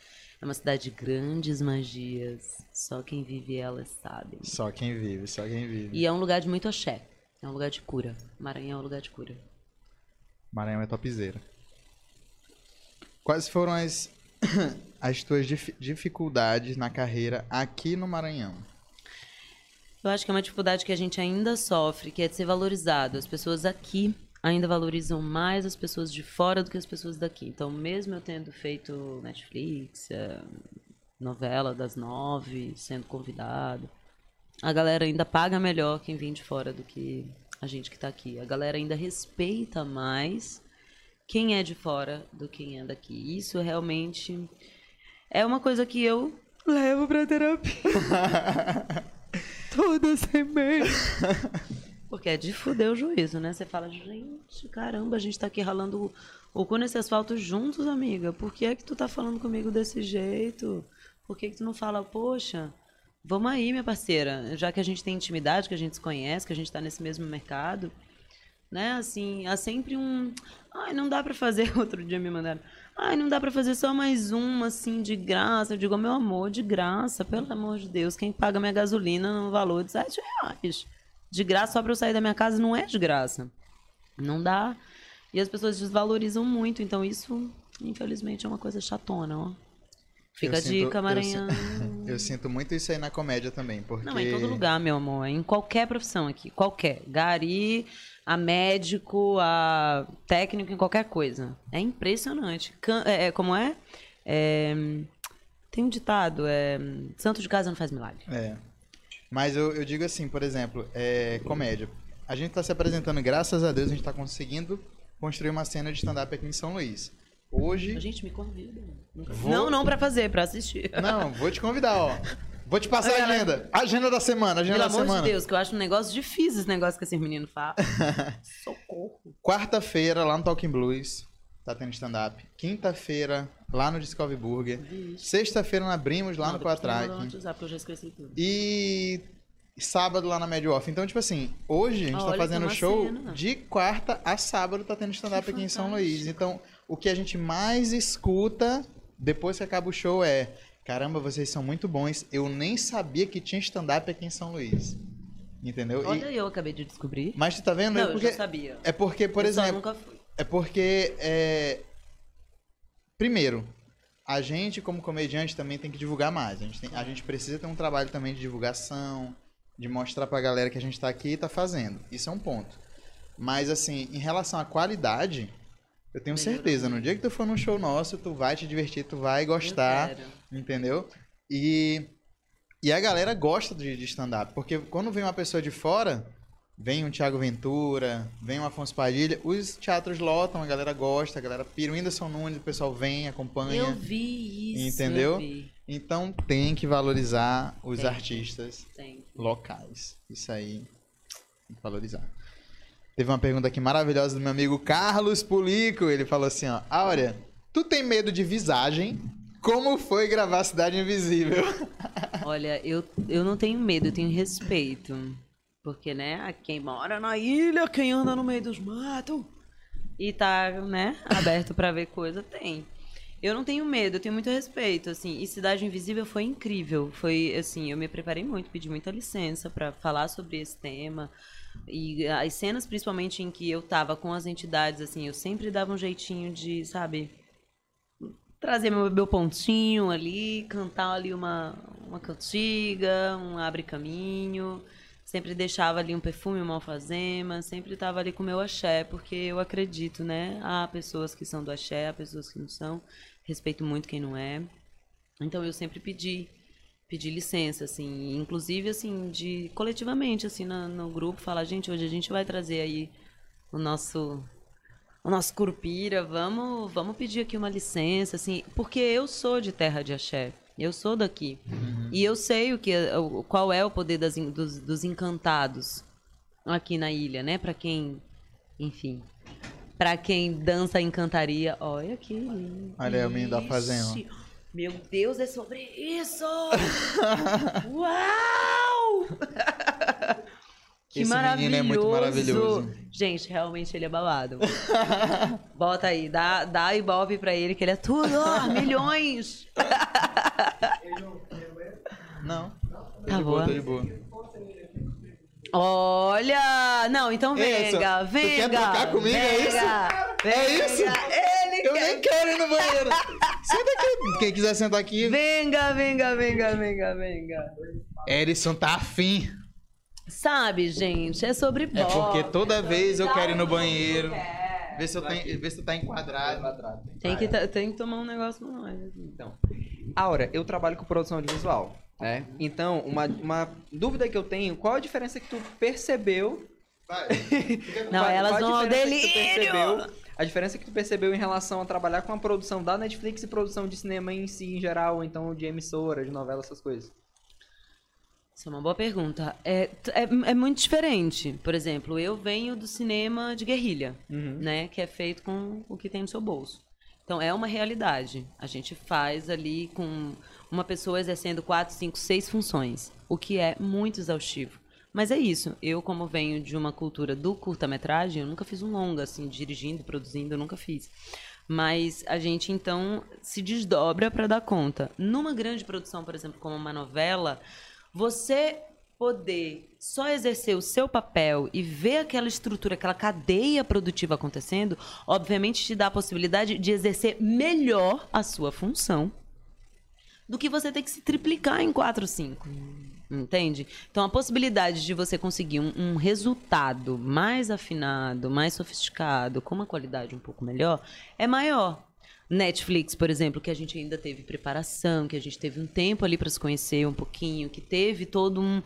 É uma cidade de grandes magias. Só quem vive elas sabe. Só quem vive, só quem vive. E é um lugar de muito axé. É um lugar de cura. Maranhão é um lugar de cura. Maranhão é topzera. Quais foram as, as tuas dif- dificuldades na carreira aqui no Maranhão? Eu acho que é uma dificuldade que a gente ainda sofre, que é de ser valorizado. As pessoas aqui ainda valorizam mais as pessoas de fora do que as pessoas daqui. Então, mesmo eu tendo feito Netflix, eh, novela das nove, sendo convidado, a galera ainda paga melhor quem vem de fora do que a gente que tá aqui. A galera ainda respeita mais quem é de fora do que quem é daqui. Isso realmente é uma coisa que eu levo pra terapia. Toda semana. Porque é de fuder o juízo, né? Você fala, gente, caramba, a gente tá aqui ralando o, cu nesse asfalto juntos, amiga. Por que é que tu tá falando comigo desse jeito? Por que que tu não fala, poxa, Vamos aí, minha parceira. Já que a gente tem intimidade, que a gente se conhece, que a gente tá nesse mesmo mercado, né? Assim, há sempre um. Ai, não dá pra fazer. Outro dia me mandaram. Ai, não dá pra fazer só mais uma, assim, de graça. Eu digo, meu amor, de graça, pelo amor de Deus. Quem paga minha gasolina no valor de 7 reais? De graça só pra eu sair da minha casa não é de graça. Não dá. E as pessoas desvalorizam muito. Então, isso, infelizmente, é uma coisa chatona, ó. Fica Eu a sinto- dica, eu Maranhão. Eu sinto muito isso aí na comédia também, porque... Não, é em todo lugar, meu amor. É em qualquer profissão aqui. Qualquer. Gari, a médico, a técnico, em qualquer coisa. É impressionante. Can- é, é, como é? É, Tem um ditado, é... Santo de casa não faz milagre. É. Mas eu, eu digo assim, por exemplo, é, comédia. A gente tá se apresentando, graças a Deus, a gente tá conseguindo construir uma cena de stand-up aqui em São Luís. A Hoje. gente me convida. Vou- Não, não pra fazer, pra assistir. Não, vou te convidar, ó. Vou te passar a agenda. Agenda da semana, agenda Pelo da amor semana. de Deus, que eu acho um negócio difícil esse negócio que esses meninos fazem. Socorro. Quarta-feira, lá no Talking Blues, tá tendo stand-up. Quinta-feira, lá no Discovery Burger. Sexta-feira na Brimos, lá no Quatrack. WhatsApp, eu já esqueci tudo. E sábado lá na Médio Off. Então, tipo assim, hoje a gente tá Olha, fazendo tem uma show cena. de quarta a sábado, tá tendo stand-up aqui em São. Luís. Então, o que a gente mais escuta depois que acaba o show é: caramba, vocês são muito bons. Eu nem sabia que tinha stand-up aqui em São Luís. Entendeu? E- Olha, eu acabei de descobrir. mas tu tá vendo? Não, é eu porque, já sabia. é porque, por eu exemplo, nunca fui. é porque, é... primeiro, a gente como comediante também tem que divulgar mais. A gente, tem- a gente precisa ter um trabalho também de divulgação, de mostrar pra galera que a gente tá aqui e tá fazendo. Isso é um ponto. Mas, assim, em relação à qualidade, eu tenho certeza, no dia que tu for num show nosso, tu vai te divertir, tu vai gostar, Eu quero. Entendeu? E, e a galera gosta de, de stand-up, porque quando vem uma pessoa de fora, vem um Thiago Ventura, vem um Afonso Padilha, os teatros lotam, a galera gosta, a galera pira. O Whindersson Nunes, o pessoal vem, acompanha. Eu vi isso. Entendeu? Eu vi. Então tem que valorizar os Tem. artistas Tem. locais. Isso aí tem que valorizar. Teve uma pergunta aqui maravilhosa do meu amigo Carlos Pulico. Ele falou assim, ó. Áurea, tu tem medo de visagem? Como foi gravar Cidade Invisível? Olha, eu, eu não tenho medo, eu tenho respeito. Porque, né, quem mora na ilha, quem anda no meio dos matos e tá, né, aberto pra ver coisa, tem. Eu não tenho medo, eu tenho muito respeito, assim. E Cidade Invisível foi incrível. Foi, assim, eu me preparei muito, pedi muita licença pra falar sobre esse tema. E as cenas, principalmente, em que eu tava com as entidades, assim, eu sempre dava um jeitinho de, sabe, trazer meu, meu pontinho ali, cantar ali uma, uma cantiga, um abre caminho. Sempre deixava ali um perfume, uma alfazema, sempre estava ali com o meu axé, porque eu acredito, né? Há pessoas que são do axé, há pessoas que não são. Respeito muito quem não é. Então eu sempre pedi, pedi licença, assim, inclusive assim, de coletivamente, assim, na- no grupo, falar, gente, hoje a gente vai trazer aí o nosso o nosso curupira, vamos, vamos pedir aqui uma licença, assim, porque eu sou de terra de axé, eu sou daqui. E eu sei o que, qual é o poder das, dos, dos encantados aqui na ilha, né? Pra quem, enfim, pra quem dança encantaria, olha que lindo. Olha aí o menino da fazenda. Meu Deus, é sobre isso! Uau! Que Esse maravilhoso. menino é muito maravilhoso. Gente, realmente ele é babado. Bota aí, dá, dá ibope pra ele que ele é tudo, ó, milhões. Não. Tá de boa, boa. de boa. Olha! Não, então Isso. venga, Tu venga. quer trocar comigo, é venga, isso? venga. É isso? Ele Eu quer. nem quero ir no banheiro. Senta aqui. Quem quiser sentar aqui. Venga, venga, venga, venga, venga. Erison tá afim. Sabe, gente, é sobre É bola. porque toda vez eu quero ir no banheiro. Vê se, eu tenho, vê se tu tá enquadrado. Tem que, ta- tem que tomar um negócio com nós. Então, Aura, eu trabalho com produção audiovisual, né? Então, uma, uma dúvida que eu tenho, qual a diferença que tu percebeu... Vai. Não, qual- elas vão ao diferença que tu delírio! percebeu- A diferença que tu percebeu em relação a trabalhar com a produção da Netflix e produção de cinema em si, em geral, ou então de emissora, de novela, essas coisas. Isso é uma boa pergunta. É, é, é muito diferente. Por exemplo, eu venho do cinema de guerrilha, Uhum. né? Que é feito com o que tem no seu bolso. Então é uma realidade. A gente faz ali com uma pessoa exercendo quatro, cinco, seis funções, o que é muito exaustivo. Mas é isso. Eu, como venho de uma cultura do curta-metragem, eu nunca fiz um longa, assim, dirigindo, produzindo, eu nunca fiz. Mas a gente, então, se desdobra para dar conta. Numa grande produção, por exemplo, como uma novela, você poder só exercer o seu papel e ver aquela estrutura, aquela cadeia produtiva acontecendo, obviamente te dá a possibilidade de exercer melhor a sua função do que você ter que se triplicar em 4 ou 5. Entende? Então, a possibilidade de você conseguir um, um, resultado mais afinado, mais sofisticado, com uma qualidade um pouco melhor, é maior. Netflix, por exemplo, que a gente ainda teve preparação, que a gente teve um tempo ali para se conhecer um pouquinho, que teve todo um.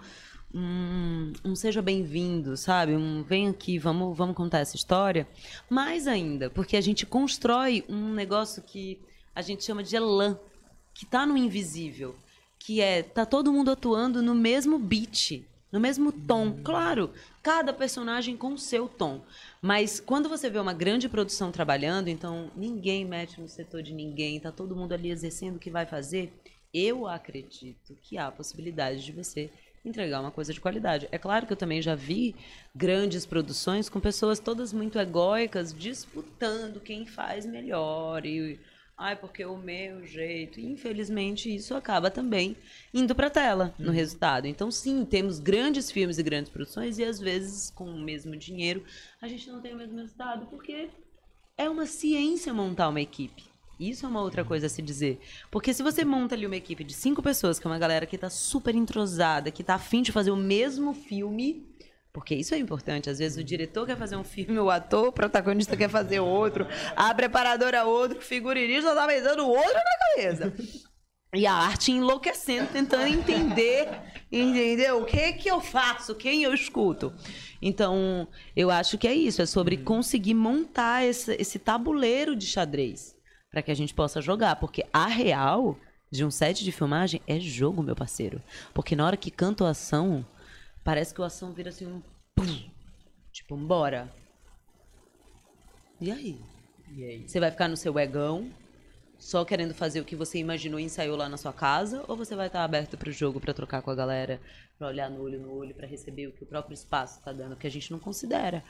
Um, um seja bem-vindo, sabe? Um vem aqui, vamos, vamos contar essa história. Mais ainda, porque a gente constrói um negócio que a gente chama de elan, que está no invisível que é tá todo mundo atuando no mesmo beat, no mesmo tom. Claro, cada personagem com seu tom. Mas quando você vê uma grande produção trabalhando, então ninguém mete no setor de ninguém, tá todo mundo ali exercendo o que vai fazer, eu acredito que há a possibilidade de você entregar uma coisa de qualidade. É claro que eu também já vi grandes produções com pessoas todas muito egóicas disputando quem faz melhor e Ai, porque o meu jeito. infelizmente, isso acaba também indo para tela no uhum. resultado. Então, sim, temos grandes filmes e grandes produções e às vezes com o mesmo dinheiro a gente não tem o mesmo resultado porque é uma ciência montar uma equipe. Isso é uma outra coisa a se dizer. Porque se você monta ali uma equipe de cinco pessoas, que é uma galera que está super entrosada, que está afim de fazer o mesmo filme, porque isso é importante. Às vezes o diretor quer fazer um filme, o ator, o protagonista quer fazer outro, a preparadora outro, o figurinista tá pensando outro na cabeça. E a arte enlouquecendo, tentando entender, entendeu? O que que eu faço, quem eu escuto. Então, eu acho que é isso, é sobre conseguir montar esse, esse tabuleiro de xadrez para que a gente possa jogar, porque a real de um set de filmagem é jogo, meu parceiro. Porque na hora que canta a ação, Parece que o ação vira assim um. Pum, tipo, bora. E aí? E aí? Você vai ficar no seu egão, só querendo fazer o que você imaginou e ensaiou lá na sua casa, ou você vai estar aberto para o jogo, para trocar com a galera, para olhar no olho no olho, para receber o que o próprio espaço está dando, que a gente não considera.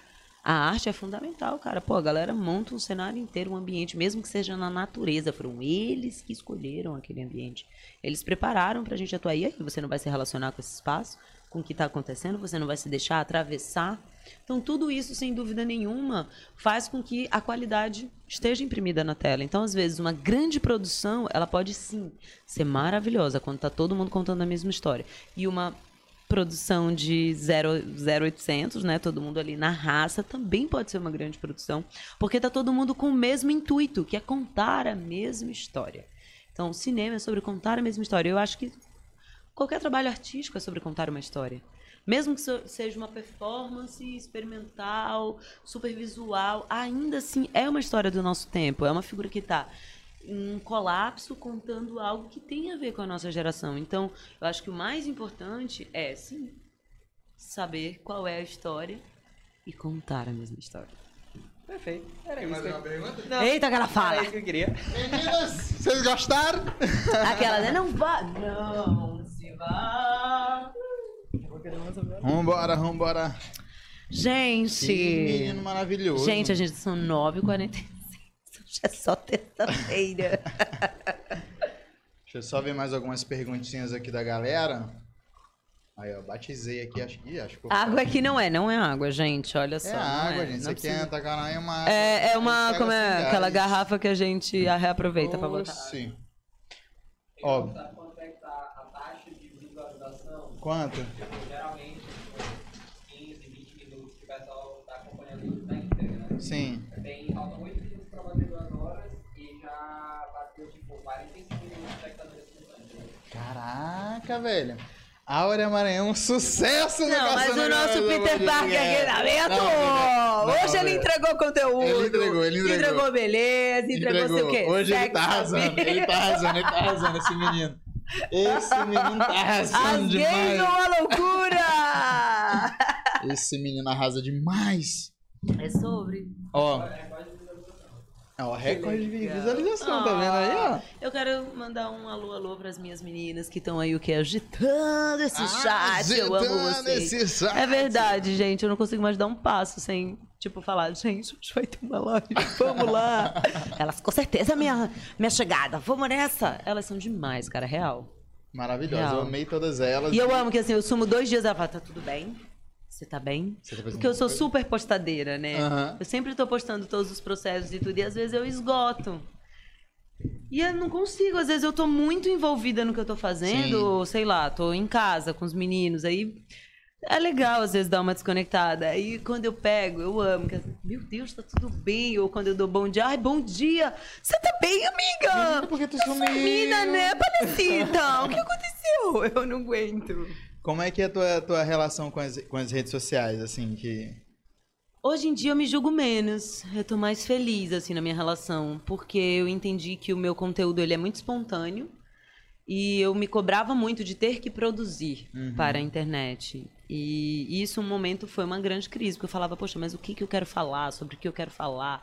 A arte é fundamental, cara. Pô, a galera monta um cenário inteiro, um ambiente, mesmo que seja na natureza. Foram eles que escolheram aquele ambiente. Eles prepararam pra gente atuar. E aí, você não vai se relacionar com esse espaço? Com o que está acontecendo, você não vai se deixar atravessar. Então, tudo isso, sem dúvida nenhuma, faz com que a qualidade esteja imprimida na tela. Então, às vezes, uma grande produção, ela pode sim ser maravilhosa quando está todo mundo contando a mesma história. E uma produção de 0800, né? Todo mundo ali na raça também pode ser uma grande produção, porque tá todo mundo com o mesmo intuito, que é contar a mesma história. Então, o cinema é sobre contar a mesma história. Eu acho que Qualquer trabalho artístico é sobre contar uma história. Mesmo que seja uma performance experimental, supervisual, ainda assim é uma história do nosso tempo. É uma figura que está em colapso contando algo que tem a ver com a nossa geração. Então, eu acho que o mais importante é, sim, saber qual é a história e contar a mesma história. Perfeito. Era Tem isso. mais uma pergunta? Não, Eita, aquela fala. Era isso que eu queria. Meninas, vocês gostaram? Aquela, né? Não vá. Não se vá. Vambora, vambora. Gente. Que menino maravilhoso. Gente, a gente são 9h46. Hoje é só terça-feira. Deixa eu só ver mais algumas perguntinhas aqui da galera. Aí, ó, batizei aqui, acho que. Acho que Água aqui não é, não é água, gente. Olha só. É não água, é, gente. Isso aqui é tacar em uma. É, é uma. Como é? assim, Aquela gás. garrafa que a gente reaproveita pra botar. Sim. Ó, Sabe quanto é que tá a taxa de visualização? quanto? Geralmente, uns 15, 20 minutos que o pessoal tá acompanhando tudo na né? Sim. Tem, faltam 8 minutos pra bater 2 horas e já bateu, tipo, 45 minutos de espectadores simultâneos. Caraca, velho. Áurea Maranhão, um sucesso no Não, mas o nosso Peter. Parker aqui na Hoje ele entregou conteúdo. Ele entregou, ele entregou. beleza, entregou, sei o quê. Hoje ele tá arrasando, ele tá arrasando, ele tá arrasando, esse menino. Esse menino tá As arrasando gays são demais. uma loucura! Esse menino arrasa demais. é sobre. Ó, Ó, recorde de visualização, tá vendo aí, ó? Eu quero mandar um alô, alô pras minhas meninas que estão aí, o que? Agitando esse chat. Eu amo vocês. esse chat. É verdade, gente. Eu não consigo mais dar um passo sem, tipo, falar, gente, hoje vai ter uma live, vamos lá. Elas, com certeza, minha, minha chegada, vamos nessa. Elas são demais, cara, real. Maravilhosa, eu amei todas elas. E eu amo que, assim, eu sumo dois dias, ela fala, tá tudo bem? Você tá bem? Você tá Porque eu sou super postadeira, né? Aham. Eu sempre tô postando todos os processos e tudo, e às vezes eu esgoto. E eu não consigo, às vezes eu tô muito envolvida no que eu tô fazendo, Sim. ou sei lá, tô em casa com os meninos, aí é legal às vezes dar uma desconectada. Aí quando eu pego, eu amo, que, meu Deus, tá tudo bem. Ou quando eu dou bom dia, ai, bom dia, você tá bem, amiga? Menina, por que tu sumiu? Sumida, né, Palestita? o que aconteceu? Eu não aguento. Como é que é a tua, tua relação com as, com as redes sociais, assim, que... Hoje em dia eu me julgo menos. Eu tô mais feliz assim na minha relação, porque eu entendi que o meu conteúdo ele é muito espontâneo e eu me cobrava muito de ter que produzir para a internet. E isso um momento foi uma grande crise, porque eu falava, poxa, mas o que que eu quero falar, sobre o que eu quero falar?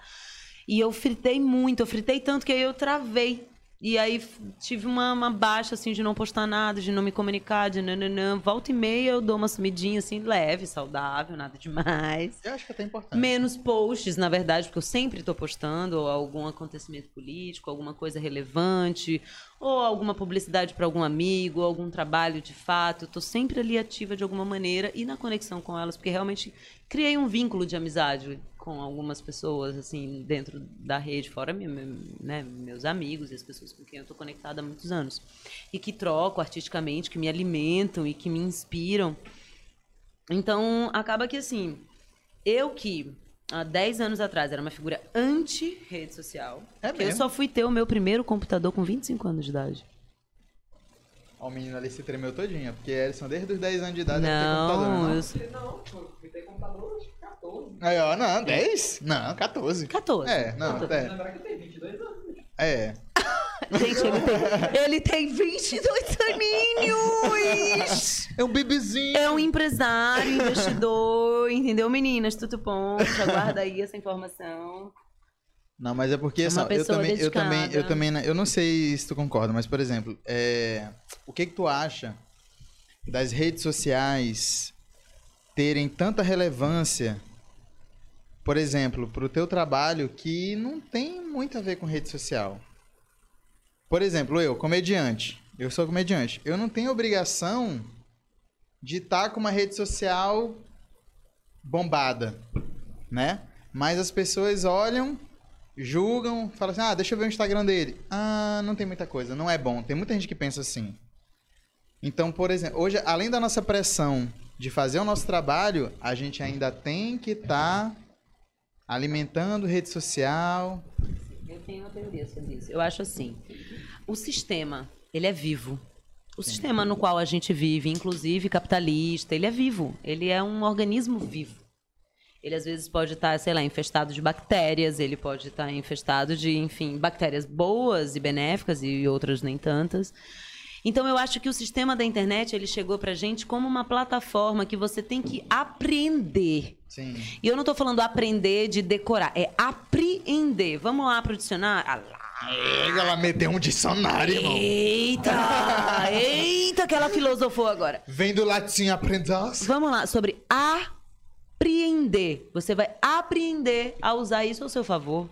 E eu fritei muito, eu fritei tanto que aí eu travei. E aí tive uma, uma baixa, assim, de não postar nada, de não me comunicar, de nananã. Volta e meia eu dou uma sumidinha, assim, leve, saudável, nada demais. Eu acho que é até importante. Menos posts, na verdade, porque eu sempre estou postando algum acontecimento político, alguma coisa relevante, ou alguma publicidade para algum amigo, algum trabalho de fato. Estou sempre ali ativa de alguma maneira e na conexão com elas, porque realmente criei um vínculo de amizade com algumas pessoas, assim, dentro da rede, fora me- me- né, meus amigos e as pessoas com quem eu estou conectada há muitos anos. E que troco artisticamente, que me alimentam e que me inspiram. Então, acaba que assim, eu que há 10 anos atrás era uma figura anti-rede social, É eu só fui ter o meu primeiro computador com 25 anos de idade. Ó, o menino ali se tremeu todinho, porque Ellison, desde os 10 anos de idade, deve ter computador, Não, não? eu sou Não, pô, fui ter computador 14. Aí, ó, não, 10? Não, 14. 14. É, não, é. Lembrar que eu tenho 22 anos. É. Gente, ele tem, ele tem 22 aninhos! É um bebezinho. É um empresário, investidor, entendeu, meninas? Tudo bom? Já guarda aí essa informação. Não, mas é porque É assim, eu também, eu também, eu também, eu não sei se tu concorda, mas por exemplo, é, o que que tu acha das redes sociais terem tanta relevância, por exemplo, para o teu trabalho que não tem muito a ver com rede social? Por exemplo, eu, comediante, eu sou comediante, eu não tenho obrigação de estar com uma rede social bombada, né? Mas as pessoas olham, julgam, falam assim: ah, deixa eu ver o Instagram dele. Ah, não tem muita coisa, não é bom. Tem muita gente que pensa assim. Então, por exemplo, hoje, além da nossa pressão de fazer o nosso trabalho, a gente ainda tem que estar alimentando rede social. Eu tenho uma teoria sobre isso. Eu acho assim, o sistema, ele é vivo. O sistema no qual a gente vive, inclusive capitalista, ele é vivo. Ele é um organismo vivo. Ele às vezes pode estar, sei lá, infestado de bactérias, ele pode estar infestado de, enfim, bactérias boas e benéficas e outras nem tantas. Então eu acho que o sistema da internet, ele chegou pra gente como uma plataforma que você tem que aprender. Sim. E eu não tô falando aprender de decorar, é apreender. Vamos lá pro dicionário? Ah. Ela meteu um dicionário, irmão. Eita! Eita, que ela filosofou agora. Vem do latim aprender. Vamos lá, sobre apreender. Você vai aprender a usar isso ao seu favor.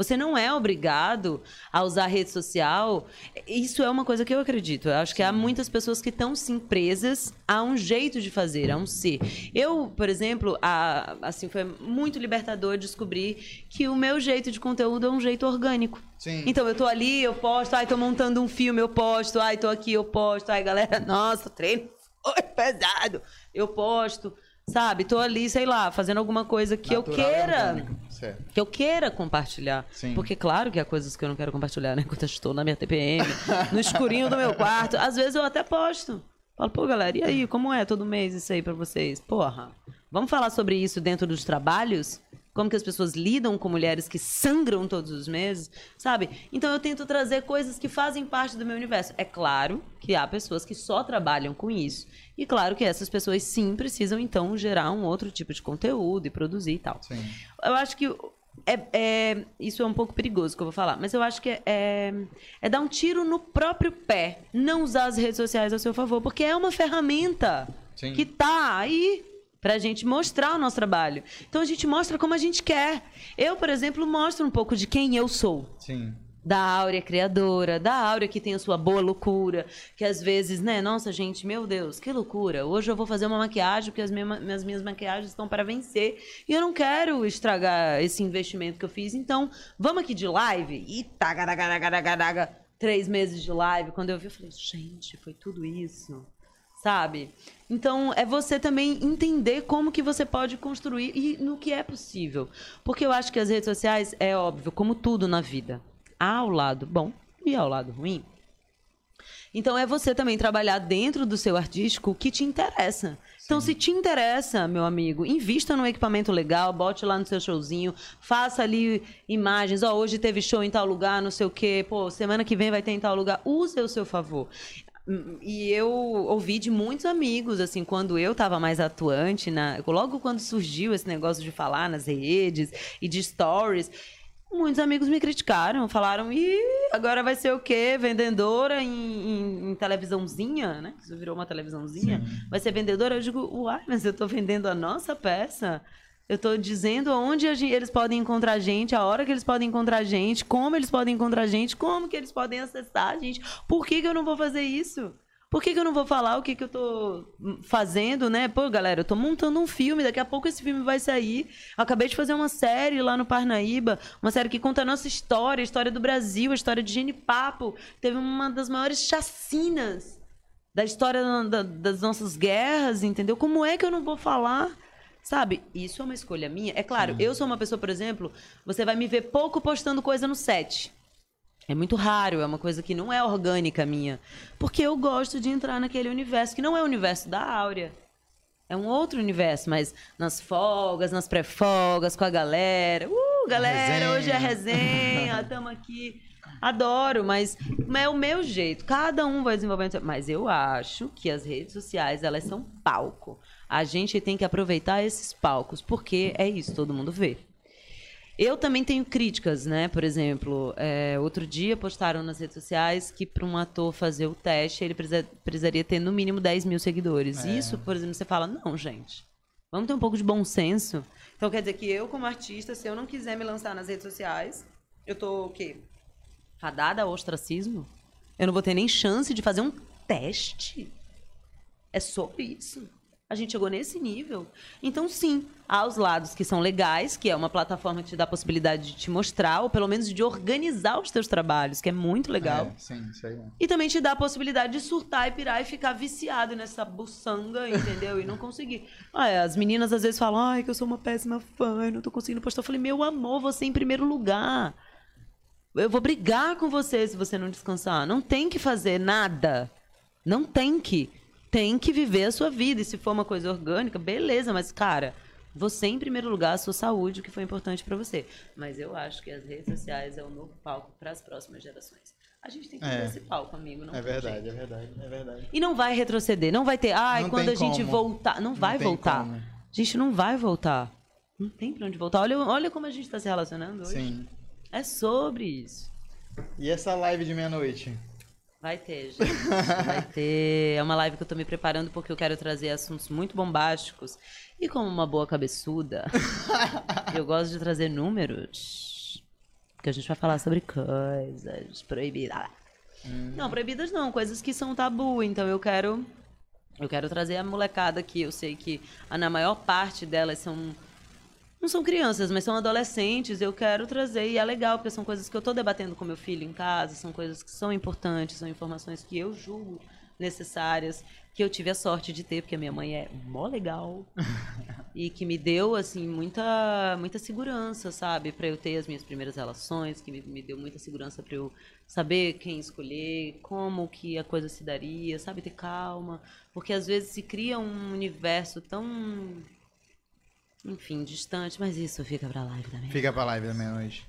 Você não é obrigado a usar a rede social. Isso é uma coisa que eu acredito. Eu acho que há muitas pessoas que estão sim presas a um jeito de fazer, a um ser. Eu, por exemplo, a- assim foi muito libertador descobrir que o meu jeito de conteúdo é um jeito orgânico. Sim. Então eu tô ali, eu posto, ai, tô montando um filme, eu posto, ai, tô aqui, eu posto, ai, galera, nossa, treino foi pesado. Eu posto, sabe? Tô ali, sei lá, fazendo alguma coisa que eu Natural e queira que eu queira compartilhar. Sim. Porque, claro que há coisas que eu não quero compartilhar, né? Quando eu estou na minha TPM, no escurinho do meu quarto. Às vezes eu até posto. Falo, pô, galera, e aí, como é todo mês isso aí pra vocês? Porra, vamos falar sobre isso dentro dos trabalhos? Como que as pessoas lidam com mulheres que sangram todos os meses, sabe? Então eu tento trazer coisas que fazem parte do meu universo. É claro que há pessoas que só trabalham com isso. E claro que essas pessoas sim precisam, então, gerar um outro tipo de conteúdo e produzir e tal. Sim. Eu acho que é, é- isso é um pouco perigoso que eu vou falar, mas eu acho que é, é, é dar um tiro no próprio pé, não usar as redes sociais a seu favor, porque é uma ferramenta Sim. que tá aí pra gente mostrar o nosso trabalho. Então a gente mostra como a gente quer. Eu, por exemplo, mostro um pouco de quem eu sou Sim. Da Áurea criadora, da Áurea que tem a sua boa loucura, que às vezes, né, nossa gente, meu Deus, que loucura. Hoje eu vou fazer uma maquiagem porque as minha- minhas, minhas maquiagens estão para vencer e eu não quero estragar esse investimento que eu fiz. Então, vamos aqui de live e tagaragaragaragaraga, três meses de live. Quando eu vi, eu falei, gente, foi tudo isso. Sabe? Então, é você também entender como que você pode construir e no que é possível. Porque eu acho que as redes sociais, é óbvio, como tudo na vida, há o lado bom e há o lado ruim. Então é você também trabalhar dentro do seu artístico o que te interessa. Então, se te interessa, meu amigo, invista num equipamento legal, bote lá no seu showzinho, faça ali imagens. Ó, hoje teve show em tal lugar, não sei o quê. Pô, semana que vem vai ter em tal lugar. Use ao seu favor. Hum, E eu ouvi de muitos amigos, assim, quando eu estava mais atuante, na, logo quando surgiu esse negócio de falar nas redes e de stories, muitos amigos me criticaram, falaram, e agora vai ser o quê? Vendedora em, em- em televisãozinha, né? Isso virou uma televisãozinha. Vai ser vendedora? Eu digo, uai, mas eu tô vendendo a nossa peça. Eu tô dizendo onde a gen- eles podem encontrar a gente, a hora que eles podem encontrar a gente, como eles podem encontrar a gente, como que eles podem acessar a gente. Por que, que eu não vou fazer isso? Por que, que eu não vou falar o que, que eu tô hum, fazendo, né? Pô, galera, eu tô montando um filme, daqui a pouco esse filme vai sair. Eu acabei de fazer uma série lá no Parnaíba, uma série que conta a nossa história, a história do Brasil, a história de Genipapo. Teve uma das maiores chacinas da história da- das nossas guerras, entendeu? Como é que eu não vou falar? Sabe? Isso é uma escolha minha. É claro, eu sou uma pessoa, por exemplo, você vai me ver pouco postando coisa no set. É muito raro, é uma coisa que não é orgânica minha. Porque eu gosto de entrar naquele universo, que não é o universo da Áurea. É um outro universo, mas nas folgas, nas pré-folgas, com a galera. Uh, galera, Resenha. hoje é resenha, estamos aqui. Adoro, mas é o meu jeito. Cada um vai desenvolvendo. Mas eu acho que as redes sociais, elas são palco. A gente tem que aproveitar esses palcos, porque é isso, todo mundo vê. Eu também tenho críticas, né? Por exemplo, é, outro dia postaram nas redes sociais que para um ator fazer o teste, ele precisa- precisaria ter no mínimo 10 mil seguidores. É. Isso, por exemplo, você fala, não, gente. Vamos ter um pouco de bom senso. Então quer dizer que eu, como artista, se eu não quiser me lançar nas redes sociais, eu tô o quê? Fadada ao ostracismo? Eu não vou ter nem chance de fazer um teste? É sobre isso. A gente chegou nesse nível. Então, sim, há os lados que são legais, que é uma plataforma que te dá a possibilidade de te mostrar, ou pelo menos de organizar os teus trabalhos, que é muito legal. É, sim, isso aí. é. E também te dá a possibilidade de surtar e pirar e ficar viciado nessa buçanga, entendeu? E não conseguir. Ah, é, as meninas às vezes falam, ai, que eu sou uma péssima fã, eu não tô conseguindo postar. Eu falei, meu amor, você em primeiro lugar. Eu vou brigar com você se você não descansar. Não tem que fazer nada. Não tem que. Tem que viver a sua vida. E se for uma coisa orgânica, beleza, mas, cara, você em primeiro lugar, a sua saúde, o que foi importante pra você. Mas eu acho que as redes sociais é o novo palco para as próximas gerações. A gente tem que É. ter esse palco, amigo. Não É verdade, jeito. é verdade, é verdade. E não vai retroceder, não vai ter. Ai, Não quando a gente como. voltar. Não vai tem voltar. como. A gente não vai voltar. Não tem pra onde voltar. Olha, olha como a gente tá se relacionando hoje. Sim. É sobre isso. E essa live de meia-noite? Vai ter, gente. Vai ter. É uma live que eu tô me preparando porque eu quero trazer assuntos muito bombásticos. E como uma boa cabeçuda, eu gosto de trazer números. Porque a gente vai falar sobre coisas proibidas. Não, proibidas não, coisas que são tabu. Então eu quero. Eu quero trazer a molecada aqui. Eu sei que na maior parte delas são. Não são crianças, mas são adolescentes. Eu quero trazer, e é legal, porque são coisas que eu estou debatendo com meu filho em casa, são coisas que são importantes, são informações que eu julgo necessárias, que eu tive a sorte de ter, porque a minha mãe é mó legal. e que me deu, assim, muita, muita segurança, sabe? Para eu ter as minhas primeiras relações, que me, me deu muita segurança para eu saber quem escolher, como que a coisa se daria, sabe? Ter calma. Porque às vezes se cria um universo tão enfim, distante, mas isso fica pra live também. Fica pra live da meia-noite.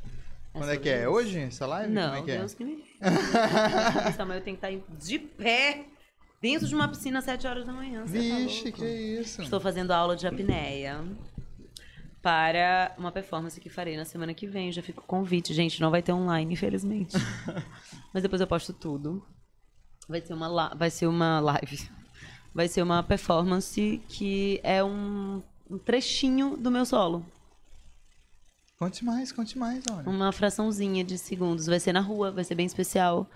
Quando é que é? isso. Hoje, essa live? Não, Como é que é? Deus que me livre. Eu tenho que estar de pé dentro de uma piscina às 7 horas da manhã. tá Vixe, louco? que isso. Estou fazendo aula de apneia. para uma performance que farei na semana que vem. Já fica o convite, gente. Não vai ter online, infelizmente. Mas depois eu posto tudo. Vai ser uma, vai ser uma live. Vai ser uma performance que é um, um trechinho do meu solo. Conte mais, conte mais, olha. Uma fraçãozinha de segundos. Vai ser na rua, vai ser bem especial.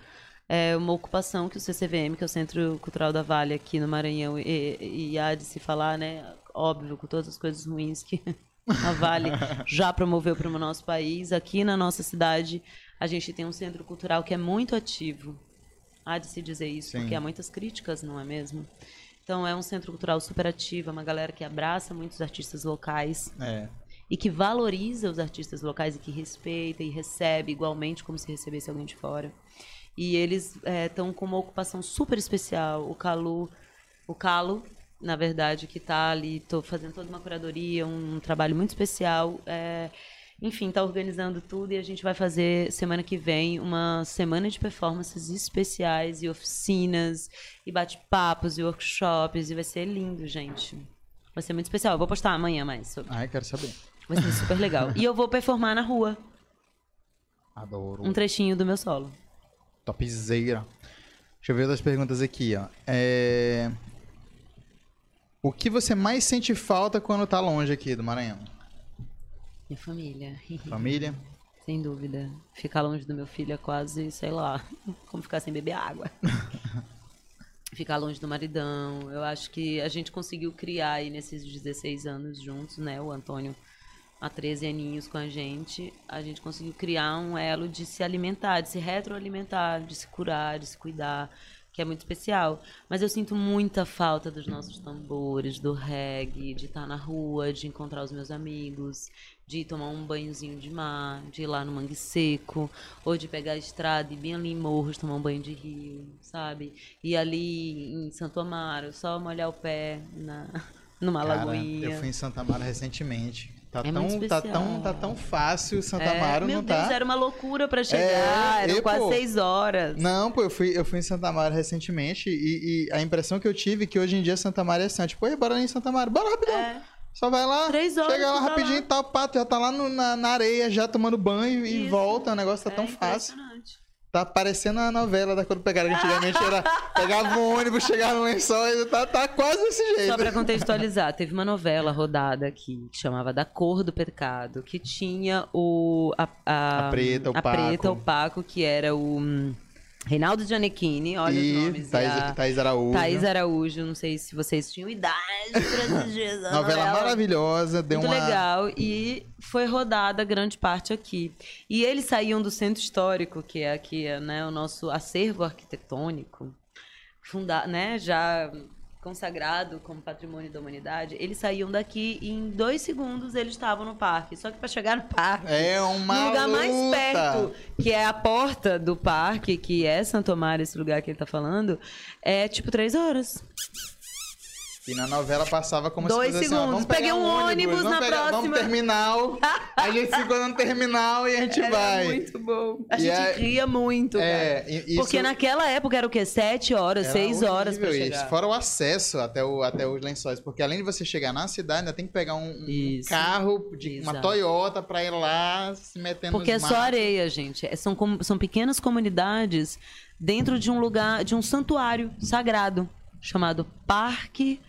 É uma ocupação que o CCVM, que é o Centro Cultural da Vale aqui no Maranhão, e, e há de se falar, né? Óbvio, com todas as coisas ruins que a Vale já promoveu para o nosso país. Aqui na nossa cidade, a gente tem um centro cultural que é muito ativo. Há de se dizer isso, Sim. porque há muitas críticas, não é mesmo? Então, é um centro cultural super ativo, é uma galera que abraça muitos artistas locais É. e que valoriza os artistas locais e que respeita e recebe igualmente como se recebesse alguém de fora. E eles estão com uma ocupação super especial. O Calu, o Calo, na verdade, que está ali, estou fazendo toda uma curadoria, um, trabalho muito especial. é, enfim, está organizando tudo e a gente vai fazer semana que vem uma semana de performances especiais e oficinas e bate-papos e workshops e vai ser lindo, gente. Vai ser muito especial. Eu vou postar amanhã mais sobre. Ai, quero saber. Vai ser super legal. E eu vou performar na rua, Adoro. um trechinho do meu solo. Topzera. Deixa eu ver outras perguntas aqui, ó. É... O que você mais sente falta quando tá longe aqui do Maranhão? Minha família. Família? Sem dúvida. Ficar longe do meu filho é quase, sei lá, como ficar sem beber água. Ficar longe do maridão. Eu acho que a gente conseguiu criar aí nesses 16 anos juntos, né? O Antônio há 13 aninhos com a gente. A gente conseguiu criar um elo de se alimentar, de se retroalimentar, de se curar, de se cuidar, que é muito especial. Mas eu sinto muita falta dos nossos tambores, do reggae, de estar na rua, de encontrar os meus amigos, de tomar um banhozinho de mar, de ir lá no Mangue Seco, ou de pegar a estrada e bem ali em Morros tomar um banho de rio, sabe? E ali em Santo Amaro, só molhar o pé na, numa Cara, lagoinha. eu fui em Santa Mara recentemente. Tá, É tão, tá, tão, tá tão fácil Santa É, Amaro, meu não Deus, tá? era uma loucura pra chegar, É, eram e, quase pô, seis horas. Não, pô, eu fui, eu fui em Santa Mara recentemente e, e a impressão que eu tive é que hoje em dia Santa Mara é assim, tipo, "Ei, bora em Santa Mara, bora rapidão. É. Só vai lá, Três horas chega lá tá rapidinho e tal, pato, já tá lá no- na, na areia, já tomando banho e Isso. volta, o negócio tá É tão fácil. Tá parecendo a novela da Cor do Pecado, que antigamente era pegava um ônibus, chegava no lençol e tá, tá quase desse jeito. Só pra contextualizar, teve uma novela rodada aqui que chamava Da Cor do Pecado, que tinha o a, a, A Preta, o a Paco. Preta, o Paco, que era o hum, Reinaldo Gianecchini, olha os e nomes. Thaís, a Thaís Araújo. Thaís Araújo, não sei se vocês tinham idade pra assistir essa Novela maravilhosa, deu Muito uma... legal. E foi rodada grande parte aqui. E eles saíam do centro histórico, que é aqui né, o nosso acervo arquitetônico, funda né, já consagrado como patrimônio da humanidade. Eles saíam daqui e em dois segundos eles estavam no parque. Só que para chegar no parque. É uma No lugar mais luta. perto, que é a porta do parque, que é Santo Amaro, esse lugar que ele tá falando, é tipo três horas. E na novela passava como Dois se fosse assim, ó, segundos. vamos pegar Peguei um ônibus vamos na pegar, Vamos próxima. pro terminal, a gente ficou no terminal e a gente Era vai. muito bom. A E gente é- ria muito, É, isso- Porque naquela época era o quê? Sete horas, Era seis horas pra isso. chegar. Fora o acesso até, o, até os lençóis. Porque além de você chegar na cidade, ainda tem que pegar um, um Isso. carro de uma. Toyota pra ir lá se metendo Porque é só areia, gente. É- São, são pequenas comunidades dentro de um lugar, de um santuário sagrado, chamado Parque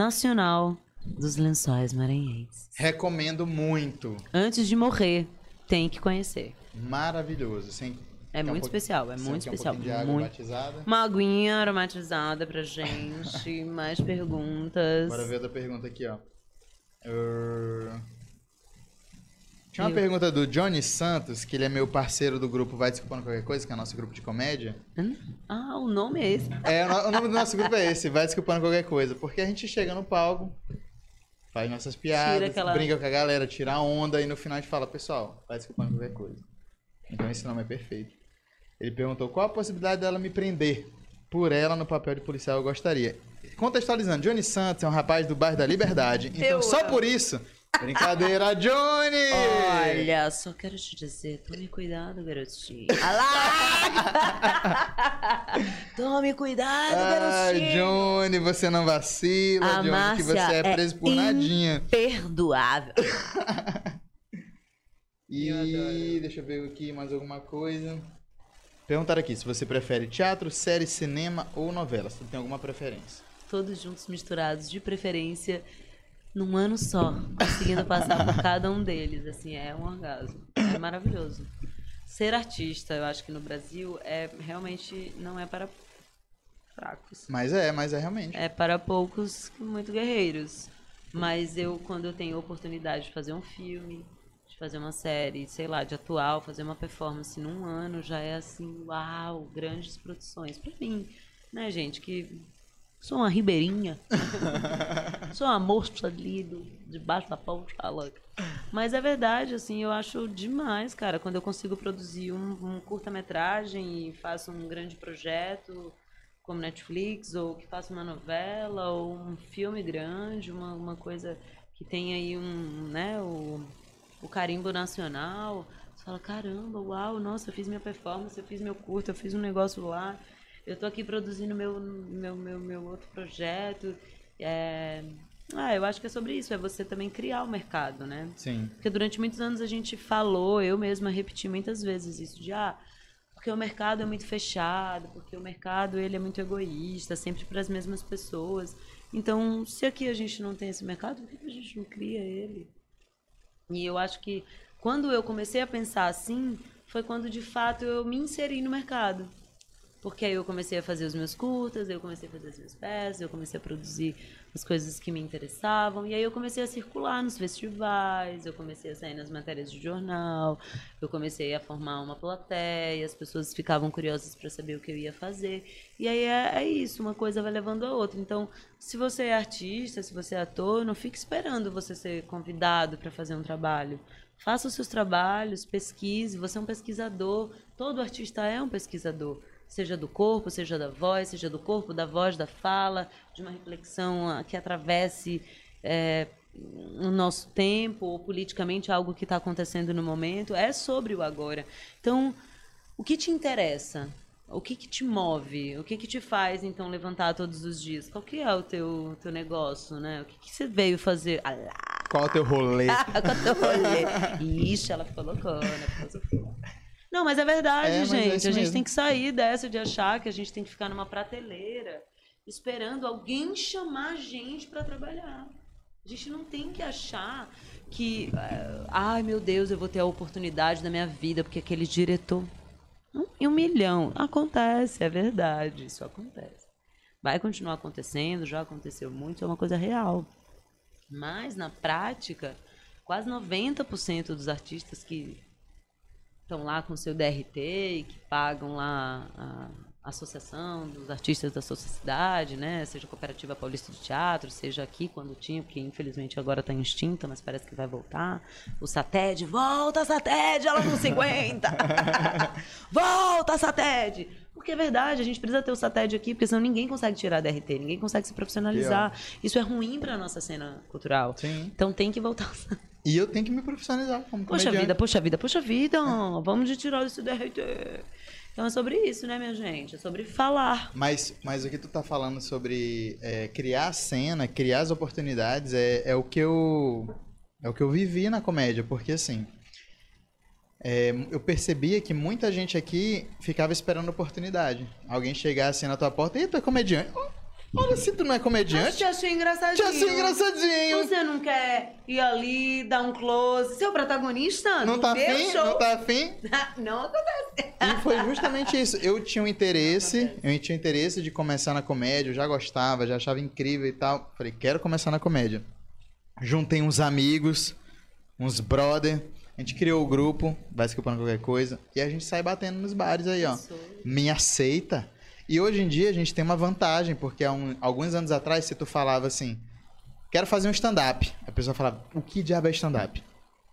Nacional dos Lençóis Maranhenses. Recomendo muito. Antes de morrer, tem que conhecer. Maravilhoso. Sem, É um muito pouquinho- especial, é muito um especial. pouquinho de água muito. batizada. Uma aguinha aromatizada pra gente. Mais perguntas. Bora ver outra pergunta aqui, ó. Uh, Tinha uma pergunta do Johnny Santos, que ele é meu parceiro do grupo Vai Desculpando Qualquer Coisa, que é nosso grupo de comédia. Hum? Ah, o nome é esse. É, o o nome do nosso grupo é esse, Vai Desculpando Qualquer Coisa. Porque a gente chega no palco, faz nossas piadas, aquela- brinca com a galera, tira a onda e no final a gente fala, pessoal, vai desculpando qualquer coisa. Então esse nome é perfeito. Ele perguntou qual a possibilidade dela me prender. Por ela, no papel de policial, eu gostaria. Contextualizando, Johnny Santos é um rapaz do bairro da Liberdade. Então, Eu só amo. por isso, Brincadeira, Johnny! Olha, só quero te dizer, tome cuidado, garotinho. Alá! tome cuidado, Ah, garotinho. Johnny, você não vacila, A Johnny, que Márcia você é é preso por nadinha. Perdoável. E deixa eu ver aqui mais alguma coisa. Perguntaram aqui se você prefere teatro, série, cinema ou novela. Você tem alguma preferência? Todos juntos misturados, de preferência, num ano só, conseguindo passar por cada um deles. Assim, é um orgasmo. É maravilhoso. Ser artista, eu acho que no Brasil, é realmente não é para fracos. Mas é, mas é realmente. É para poucos muito guerreiros. Mas eu, quando eu tenho oportunidade de fazer um filme, de fazer uma série, sei lá, de atuar, ou fazer uma performance num ano, já é assim, uau, grandes produções. Pra mim, né, gente, que sou uma ribeirinha, sou uma moça ali do, debaixo da louca. Mas é verdade, assim, eu acho demais, cara, quando eu consigo produzir um, um curta-metragem e faço um grande projeto como Netflix, ou que faça uma novela, ou um filme grande, uma, uma coisa que tem aí um, né, o, o carimbo nacional. Você fala, caramba, uau, nossa, eu fiz minha performance, eu fiz meu curto, eu fiz um negócio lá, eu tô aqui produzindo meu, meu, meu, meu outro projeto. É... Ah, eu acho que é sobre isso, é você também criar o mercado, né? Sim. Porque durante muitos anos a gente falou, eu mesma repeti muitas vezes isso, de ah, porque o mercado é muito fechado, porque o mercado ele é muito egoísta, sempre para as mesmas pessoas. Então, se aqui a gente não tem esse mercado, por que que a gente não cria ele? E eu acho que quando eu comecei a pensar assim, foi quando de fato eu me inseri no mercado. Porque aí eu comecei a fazer os meus curtas, eu comecei a fazer as minhas peças, eu comecei a produzir as coisas que me interessavam. E aí eu comecei a circular nos festivais, eu comecei a sair nas matérias de jornal, eu comecei a formar uma plateia, as pessoas ficavam curiosas para saber o que eu ia fazer. E aí é, é isso, uma coisa vai levando a outra. Então, se você é artista, se você é ator, não fique esperando você ser convidado para fazer um trabalho. Faça os seus trabalhos, pesquise, você é um pesquisador, todo artista é um pesquisador seja do corpo, seja da voz, seja do corpo, da voz, da fala, de uma reflexão ah, que atravesse é, o nosso tempo, ou politicamente algo que está acontecendo no momento, é sobre o agora. Então, o que te interessa? O que, que te move? O que, que te faz, então, levantar todos os dias? Qual que é o teu, teu negócio, né? O que, que você veio fazer? Ah lá! Qual é o teu rolê? Qual é o teu rolê? Ixi, ela ficou loucona, filosofia. Não, mas é verdade, É, mas é gente. isso a gente mesmo. tem que sair dessa de achar que a gente tem que ficar numa prateleira esperando alguém chamar a gente para trabalhar. A gente não tem que achar que, eh, ai meu Deus, eu vou ter a oportunidade da minha vida porque aquele diretor. E um milhão. Acontece, é verdade. Isso acontece. Vai continuar acontecendo, já aconteceu muito, é uma coisa real. Mas, na prática, quase 90% dos artistas que estão lá com seu DRT e que pagam lá associação dos artistas da sociedade, né? Seja a Cooperativa Paulista de Teatro, seja aqui quando tinha, porque infelizmente agora está extinta, mas parece que vai voltar. O Sated, volta Sated, ela não se aguenta! volta Sated! Porque é verdade, a gente precisa ter o Sated aqui, porque senão ninguém consegue tirar DRT, ninguém consegue se profissionalizar. Isso é ruim para nossa cena cultural. Sim. Então tem que voltar. E eu tenho que me profissionalizar como Poxa comediante. vida, poxa vida, poxa vida. Vamos de tirar esse DRT. Então é sobre isso, né, minha gente? É sobre falar. Mas, mas o que tu tá falando sobre é, criar a cena, criar as oportunidades, é, é o que eu é o que eu vivi na comédia, porque assim é, eu percebia que muita gente aqui ficava esperando oportunidade. Alguém chegar assim na tua porta, e tu é comediante? Oh, Olha se tu não é comediante. Te achei engraçadinho. Te achei engraçadinho. Você não quer ir ali, dar um close? Ser o protagonista? Não do tá afim? Não tá afim? não acontece. E foi justamente isso. Eu tinha um interesse, eu tinha interesse de começar na comédia, eu já gostava, já achava incrível e tal. Falei, quero começar na comédia. Juntei uns amigos, uns brother, a gente criou o grupo, vai escapando qualquer coisa, e a gente sai batendo nos bares aí, ó. Me aceita. E hoje em dia a gente tem uma vantagem, porque há um- alguns anos atrás, se tu falava assim, quero fazer um stand-up, a pessoa falava, o que diabo é stand-up?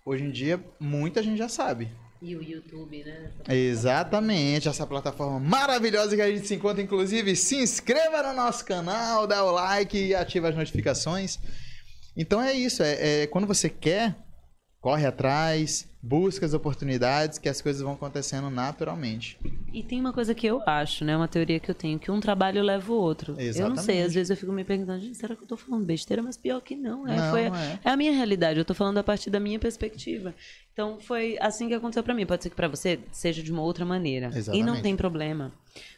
Hoje em dia, muita gente já sabe. E o YouTube, né? Exatamente, essa plataforma maravilhosa que a gente se encontra, inclusive, se inscreva no nosso canal, dá o like e ativa as notificações. Então é isso, é, é quando você quer, corre atrás, busca as oportunidades, que as coisas vão acontecendo naturalmente. E tem uma coisa que eu acho, né? Uma teoria que eu tenho, que um trabalho leva o outro. Exatamente. Eu não sei, às vezes eu fico me perguntando, gente, será que eu tô falando besteira? Mas pior que não, é. Não, foi, é. é a minha realidade, eu tô falando a partir da minha perspectiva. Então foi assim que aconteceu pra mim. Pode ser que pra você seja de uma outra maneira. E Exatamente. não tem problema.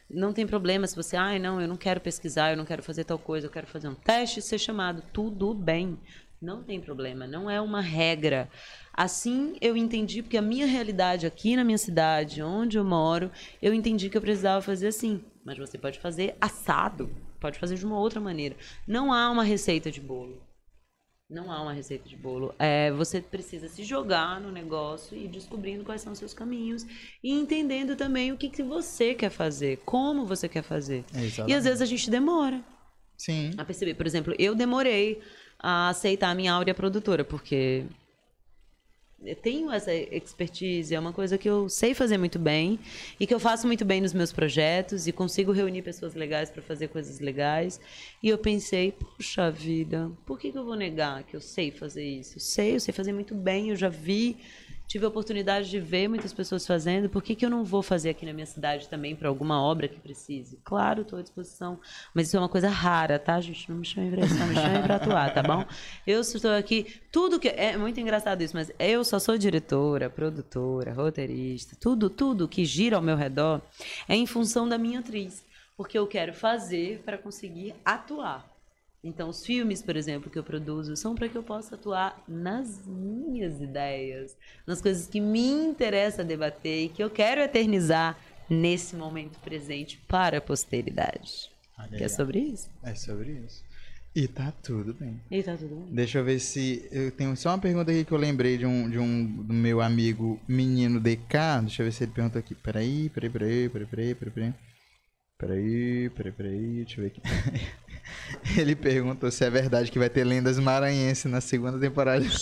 Não tem problema se você, ai, não, eu não quero pesquisar, eu não quero fazer tal coisa, eu quero fazer um teste e ser chamado. Tudo bem. Não tem problema, não é uma regra. Assim eu entendi, porque a minha realidade aqui na minha cidade, onde eu moro, eu entendi que eu precisava fazer assim. Mas você pode fazer assado, pode fazer de uma outra maneira. Não há uma receita de bolo. Não há uma receita de bolo. É, você precisa se jogar no negócio e ir descobrindo quais são os seus caminhos e entendendo também o que, que você quer fazer, como você quer fazer. Exatamente. E às vezes a gente demora Sim. a perceber. Por exemplo, eu demorei a aceitar a minha áurea produtora, porque eu tenho essa expertise, é uma coisa que eu sei fazer muito bem e que eu faço muito bem nos meus projetos e consigo reunir pessoas legais para fazer coisas legais. E eu pensei, puxa vida, por que, que eu vou negar que eu sei fazer isso? Eu sei, eu sei fazer muito bem, eu já vi, tive a oportunidade de ver muitas pessoas fazendo, por que, que eu não vou fazer aqui na minha cidade também para alguma obra que precise? Claro, estou à disposição, mas isso é uma coisa rara, tá, gente? Não me chamem para isso, não me chamem para atuar, tá bom? Eu estou aqui, tudo que. É muito engraçado isso, mas eu só sou diretora, produtora, roteirista, tudo, tudo que gira ao meu redor é em função da minha atriz, porque eu quero fazer para conseguir atuar. Então, os filmes, por exemplo, que eu produzo, são para que eu possa atuar nas minhas ideias, nas coisas que me interessa debater e que eu quero eternizar nesse momento presente para a posteridade. Olha Que é sobre isso. É sobre isso. E tá tudo bem. E tá tudo bem. Deixa eu ver se. Eu tenho só uma pergunta aqui que eu lembrei de um, de um do meu amigo menino DK. Deixa eu ver se ele perguntou aqui. Peraí, peraí, peraí, peraí, peraí, peraí, peraí. Peraí, peraí, peraí, deixa eu ver aqui. Ele perguntou se é verdade que vai ter lendas maranhenses na segunda temporada.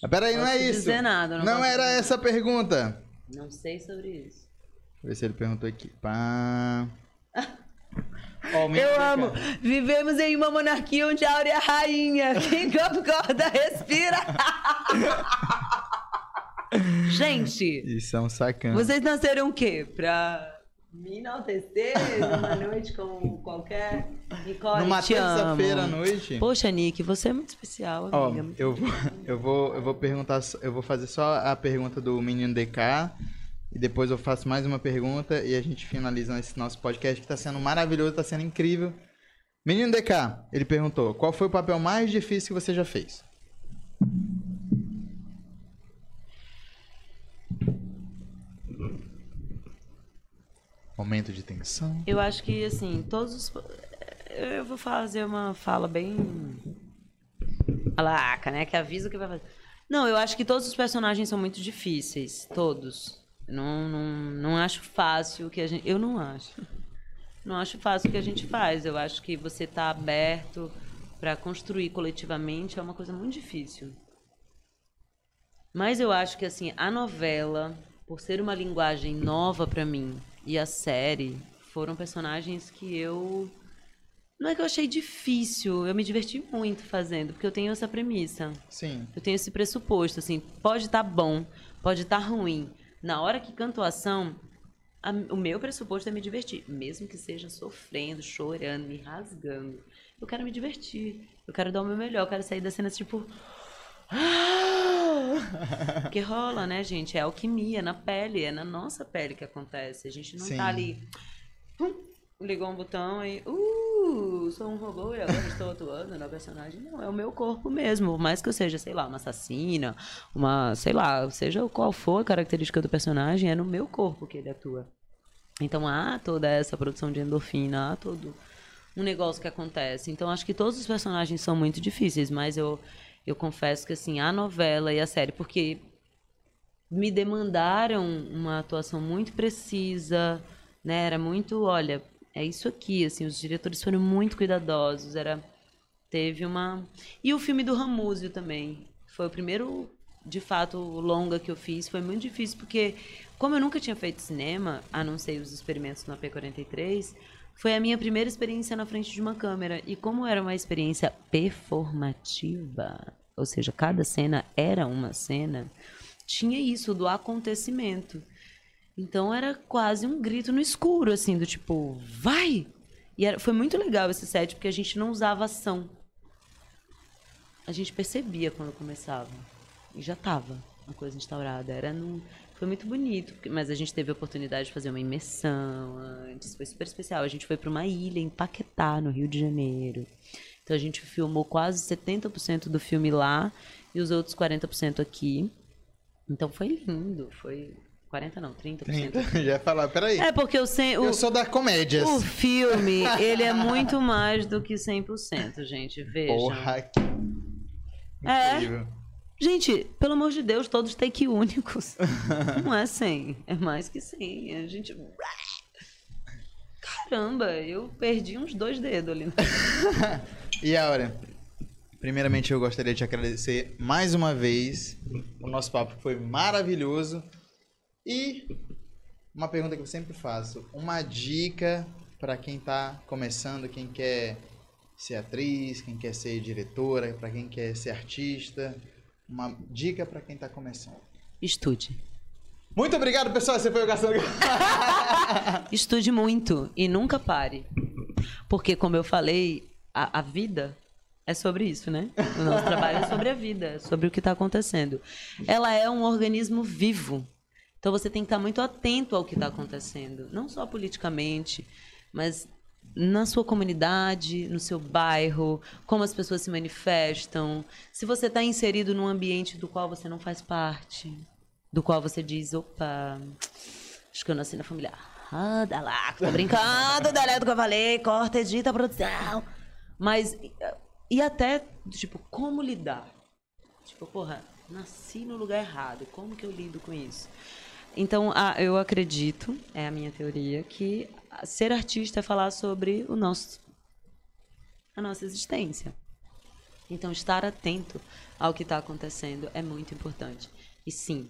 Ah, peraí, não Posso é isso. dizer nada, não não era dizer essa a pergunta. Não sei sobre isso. Deixa eu ver se ele perguntou aqui. Pá. Ó, o menino Eu amo. Vivemos em uma monarquia onde a Áurea é a rainha. Quem concorda, respira. Gente, Isso é um sacana. vocês nasceram o quê? Pra me enaltecer numa noite como qualquer Nicole, Numa te terça-feira à noite. Poxa, Nick, você é muito especial, Ó, amiga. muito eu vou, eu vou, eu vou perguntar, eu vou fazer só a pergunta do menino DK e depois eu faço mais uma pergunta e a gente finaliza esse nosso podcast que tá sendo maravilhoso, tá sendo incrível. Menino DK, ele perguntou: "Qual foi o papel mais difícil que você já fez?" Momento de tensão. Eu acho que, assim, todos os. Eu vou fazer uma fala bem. Alaca, né? Que avisa o que vai fazer. Não, eu acho que todos os personagens são muito difíceis. Todos. Não, não, não acho fácil o que a gente. Eu não acho. Não acho fácil o que a gente faz. Eu acho que você tá aberto para construir coletivamente é uma coisa muito difícil. Mas eu acho que assim, a novela, por ser uma linguagem nova pra mim, e a série foram personagens que eu não é que eu achei difícil, eu me diverti muito fazendo, porque eu tenho essa premissa. Sim. Eu tenho esse pressuposto, assim, pode estar bom, pode estar ruim. Na hora que canto a ação, a- o meu pressuposto é me divertir, mesmo que seja sofrendo, chorando, me rasgando. Eu quero me divertir, eu quero dar o meu melhor, eu quero sair da cena tipo. Porque rola, né, gente? É alquimia na pele, é na nossa pele que acontece. A gente não Sim. tá ali. pum, ligou um botão e. Uh, sou um robô e agora estou atuando na personagem. Não, é o meu corpo mesmo. Por mais que eu seja, sei lá, uma assassina, uma. sei lá, seja qual for a característica do personagem, é no meu corpo que ele atua. Então há toda essa produção de endorfina, há todo um negócio que acontece. Então acho que todos os personagens são muito difíceis, mas eu, eu confesso que assim, a novela e a série, porque me demandaram uma atuação muito precisa, né? Era muito, olha, é isso aqui, assim, os diretores foram muito cuidadosos, era teve uma e o filme do Ramúzio também foi o primeiro de fato longa que eu fiz foi muito difícil porque como eu nunca tinha feito cinema a não ser os experimentos no AP43 Foi a minha primeira experiência na frente de uma câmera. E como era uma experiência performativa, ou seja, cada cena era uma cena, tinha isso do acontecimento. Então era quase um grito no escuro, assim, do tipo, vai! E era, foi muito legal esse set, porque a gente não usava ação. A gente percebia quando começava. E já estava a coisa instaurada. Era num, foi muito bonito, mas a gente teve a oportunidade de fazer uma imersão antes, foi super especial. A gente foi para uma ilha em Paquetá, no Rio de Janeiro. Então a gente filmou quase 70% do filme lá e os outros 40% aqui. Então foi lindo, foi 40 não, 30%. 30, já ia falar, peraí. É porque eu sei, o, Eu sou da comédia. o filme, ele é muito mais do que 100%, gente, vejam. Porra, que... É. Gente, pelo amor de Deus, todos take únicos. Não é 100, é mais que 100. A gente. Caramba, eu perdi uns dois dedos ali. E Aura, primeiramente eu gostaria de agradecer mais uma vez. O nosso papo foi maravilhoso. E uma pergunta que eu sempre faço: uma dica para quem tá começando, quem quer ser atriz, quem quer ser diretora, para quem quer ser artista. Uma dica para quem tá começando. Estude. Muito obrigado, pessoal. Esse foi o Gastando. Estude muito e nunca pare. Porque, como eu falei, a, a vida é sobre isso, né? O nosso trabalho é sobre a vida, é sobre o que está acontecendo. Ela é um organismo vivo. Então você tem que estar muito atento ao que está acontecendo. Não só politicamente, mas na sua comunidade, no seu bairro, como as pessoas se manifestam. Se você está inserido num ambiente do qual você não faz parte, do qual você diz, opa, acho que eu nasci na família. Dá lá, tô brincando, dá do que eu falei, corta, edita produção. Mas, e até, tipo, como lidar? Tipo, porra, nasci no lugar errado, como que eu lido com isso? Então, eu acredito, é a minha teoria, que ser artista é falar sobre o nosso, a nossa existência. Então, estar atento ao que está acontecendo é muito importante. E sim,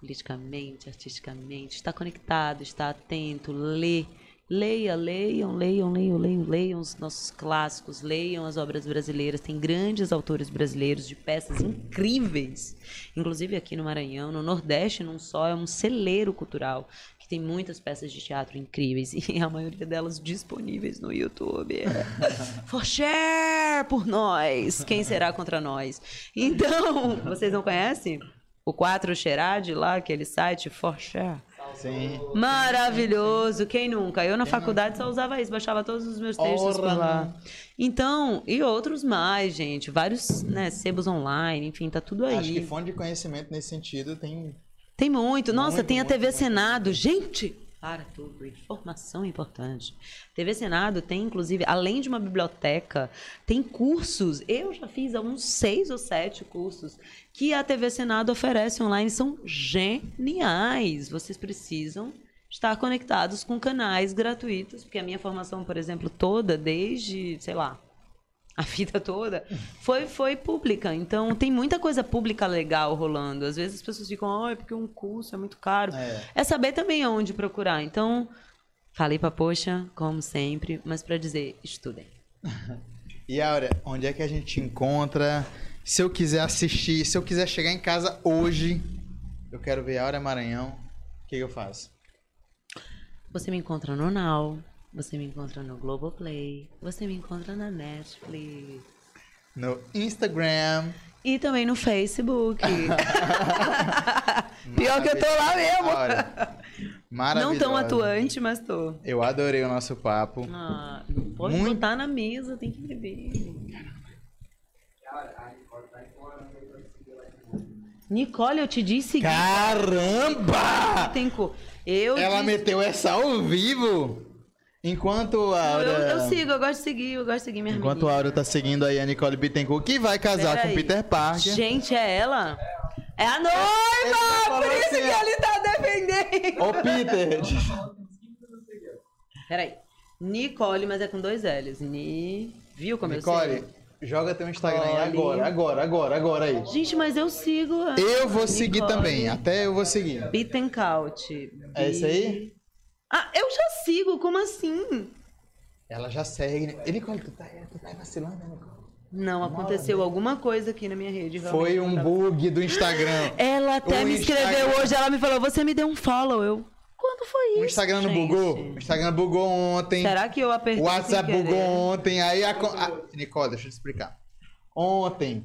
politicamente, artisticamente, estar conectado, estar atento, ler Leia, leiam, leiam, leiam, leiam, leiam os nossos clássicos, leiam as obras brasileiras. Tem grandes autores brasileiros de peças incríveis. Inclusive aqui no Maranhão, no Nordeste não só, é um celeiro cultural que tem muitas peças de teatro incríveis e a maioria delas disponíveis no YouTube. For share por nós. Quem será contra nós? Então, vocês não conhecem? O 4 Xerade lá, aquele site, For share. Sim. Maravilhoso, quem nunca? Eu na Quem faculdade nunca? só usava isso, baixava todos os meus textos Orra, por lá. Então, e outros mais, gente, vários, né, sebos online, enfim, tá tudo aí. Acho que fonte de conhecimento nesse sentido tem Tem muito. Nossa, muito, tem a TV muito, Senado. Muito. Gente, para tudo, informação importante. TV Senado tem, inclusive, além de uma biblioteca, tem cursos. Eu já fiz uns seis ou sete cursos que a TV Senado oferece online. São geniais. Vocês precisam estar conectados com canais gratuitos, porque a minha formação, por exemplo, toda, desde, sei lá, a vida toda, foi, foi pública. Então, tem muita coisa pública legal rolando. Às vezes as pessoas ficam, ah, é porque um curso é muito caro. É, é saber também onde procurar. Então, falei pra poxa, como sempre, mas para dizer, estudem. e Aura, onde é que a gente encontra? Se eu quiser assistir, se eu quiser chegar em casa hoje, eu quero ver Aura Maranhão, o que, que eu faço? Você me encontra no Now, você me encontra no Globoplay. Você me encontra na Netflix. No Instagram. E também no Facebook. Pior que eu tô lá mesmo. Não tão atuante, mas tô. Eu adorei o nosso papo. Ah, pode Muito... botar na mesa, tem que beber. Nicole, eu te disse. Caramba! Tem Eu Ela disse... meteu essa ao vivo. Enquanto a Aura... eu, eu, sigo, eu gosto de seguir, eu gosto de seguir minha Enquanto a Aura tá seguindo aí a Nicole Bittencourt, que vai casar Pera com aí. Peter Parker. Gente, é ela? É a noiva! Por isso assim, que ele tá defendendo! Ô, Peter! Peraí. Nicole, mas é com dois L's. Ni... Viu como Nicole, eu sei? joga teu Instagram aí agora, agora, agora, agora aí. Gente, mas eu sigo. Eu vou Nicole. seguir também, até eu vou seguir. Bittencourt. É isso aí? Ah, eu já sigo, como assim? Ela já segue. né? Nicole, tu tá, tu tá vacilando, né, Nicole? Não, aconteceu alguma coisa aqui na minha rede. Foi um bug do Instagram. Ela até me escreveu Instagram- hoje, ela me falou, você me deu um follow. Eu, quando foi isso, O Instagram não gente? bugou? O Instagram bugou ontem. Será que eu apertei O WhatsApp bugou ontem. Aí a, a... Nicole, deixa eu te explicar. Ontem,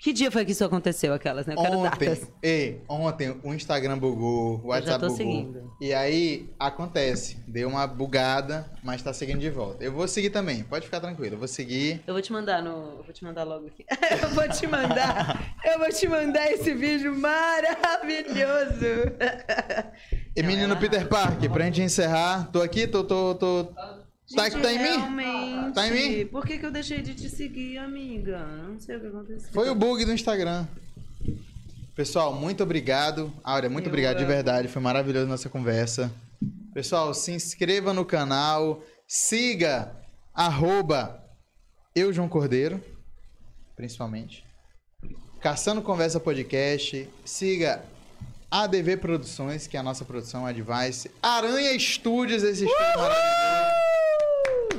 Que dia foi que isso aconteceu, aquelas, né? Eu quero ontem, datas. ei, ontem o Instagram bugou, o WhatsApp tô bugou. seguindo. E aí acontece, deu uma bugada, mas tá seguindo de volta. Eu vou seguir também, pode ficar tranquilo. Eu vou seguir. Eu vou te mandar no. Eu vou te mandar logo aqui. eu vou te mandar. Eu vou te mandar esse vídeo maravilhoso. E menino ela- Peter Parker, pra gente encerrar, tô aqui, tô, tô, tô. Tá, tá em mim? Tá em mim? Por que, que eu deixei de te seguir, amiga? Não sei o que aconteceu. Foi o bug do Instagram. Pessoal, muito obrigado. Áurea, muito Eu obrigado de amo. verdade. Foi maravilhosa a nossa conversa. Pessoal, se inscreva no canal. Siga arroba eu, João Cordeiro, principalmente. Caçando Conversa Podcast. Siga ADV Produções, que é a nossa produção Advice. Aranha Studios, esse estúdio maravilhoso.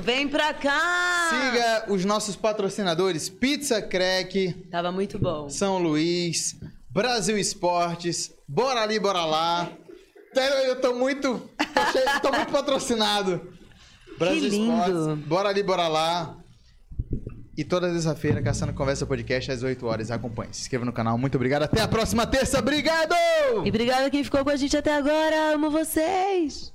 Vem pra cá! Siga os nossos patrocinadores Pizza Crack, Tava muito bom. São Luís, Brasil Esportes, Bora Ali, Bora Lá. Eu tô muito. Tô, cheio- tô muito patrocinado. Brasil Que lindo. Esportes, Bora Ali, Bora Lá. E toda terça-feira, Caçando Conversa Podcast, às 8 horas. Acompanhe. Se inscreva no canal. Muito obrigado. Até a próxima terça. Obrigado! E obrigada quem ficou com a gente até agora. Amo vocês!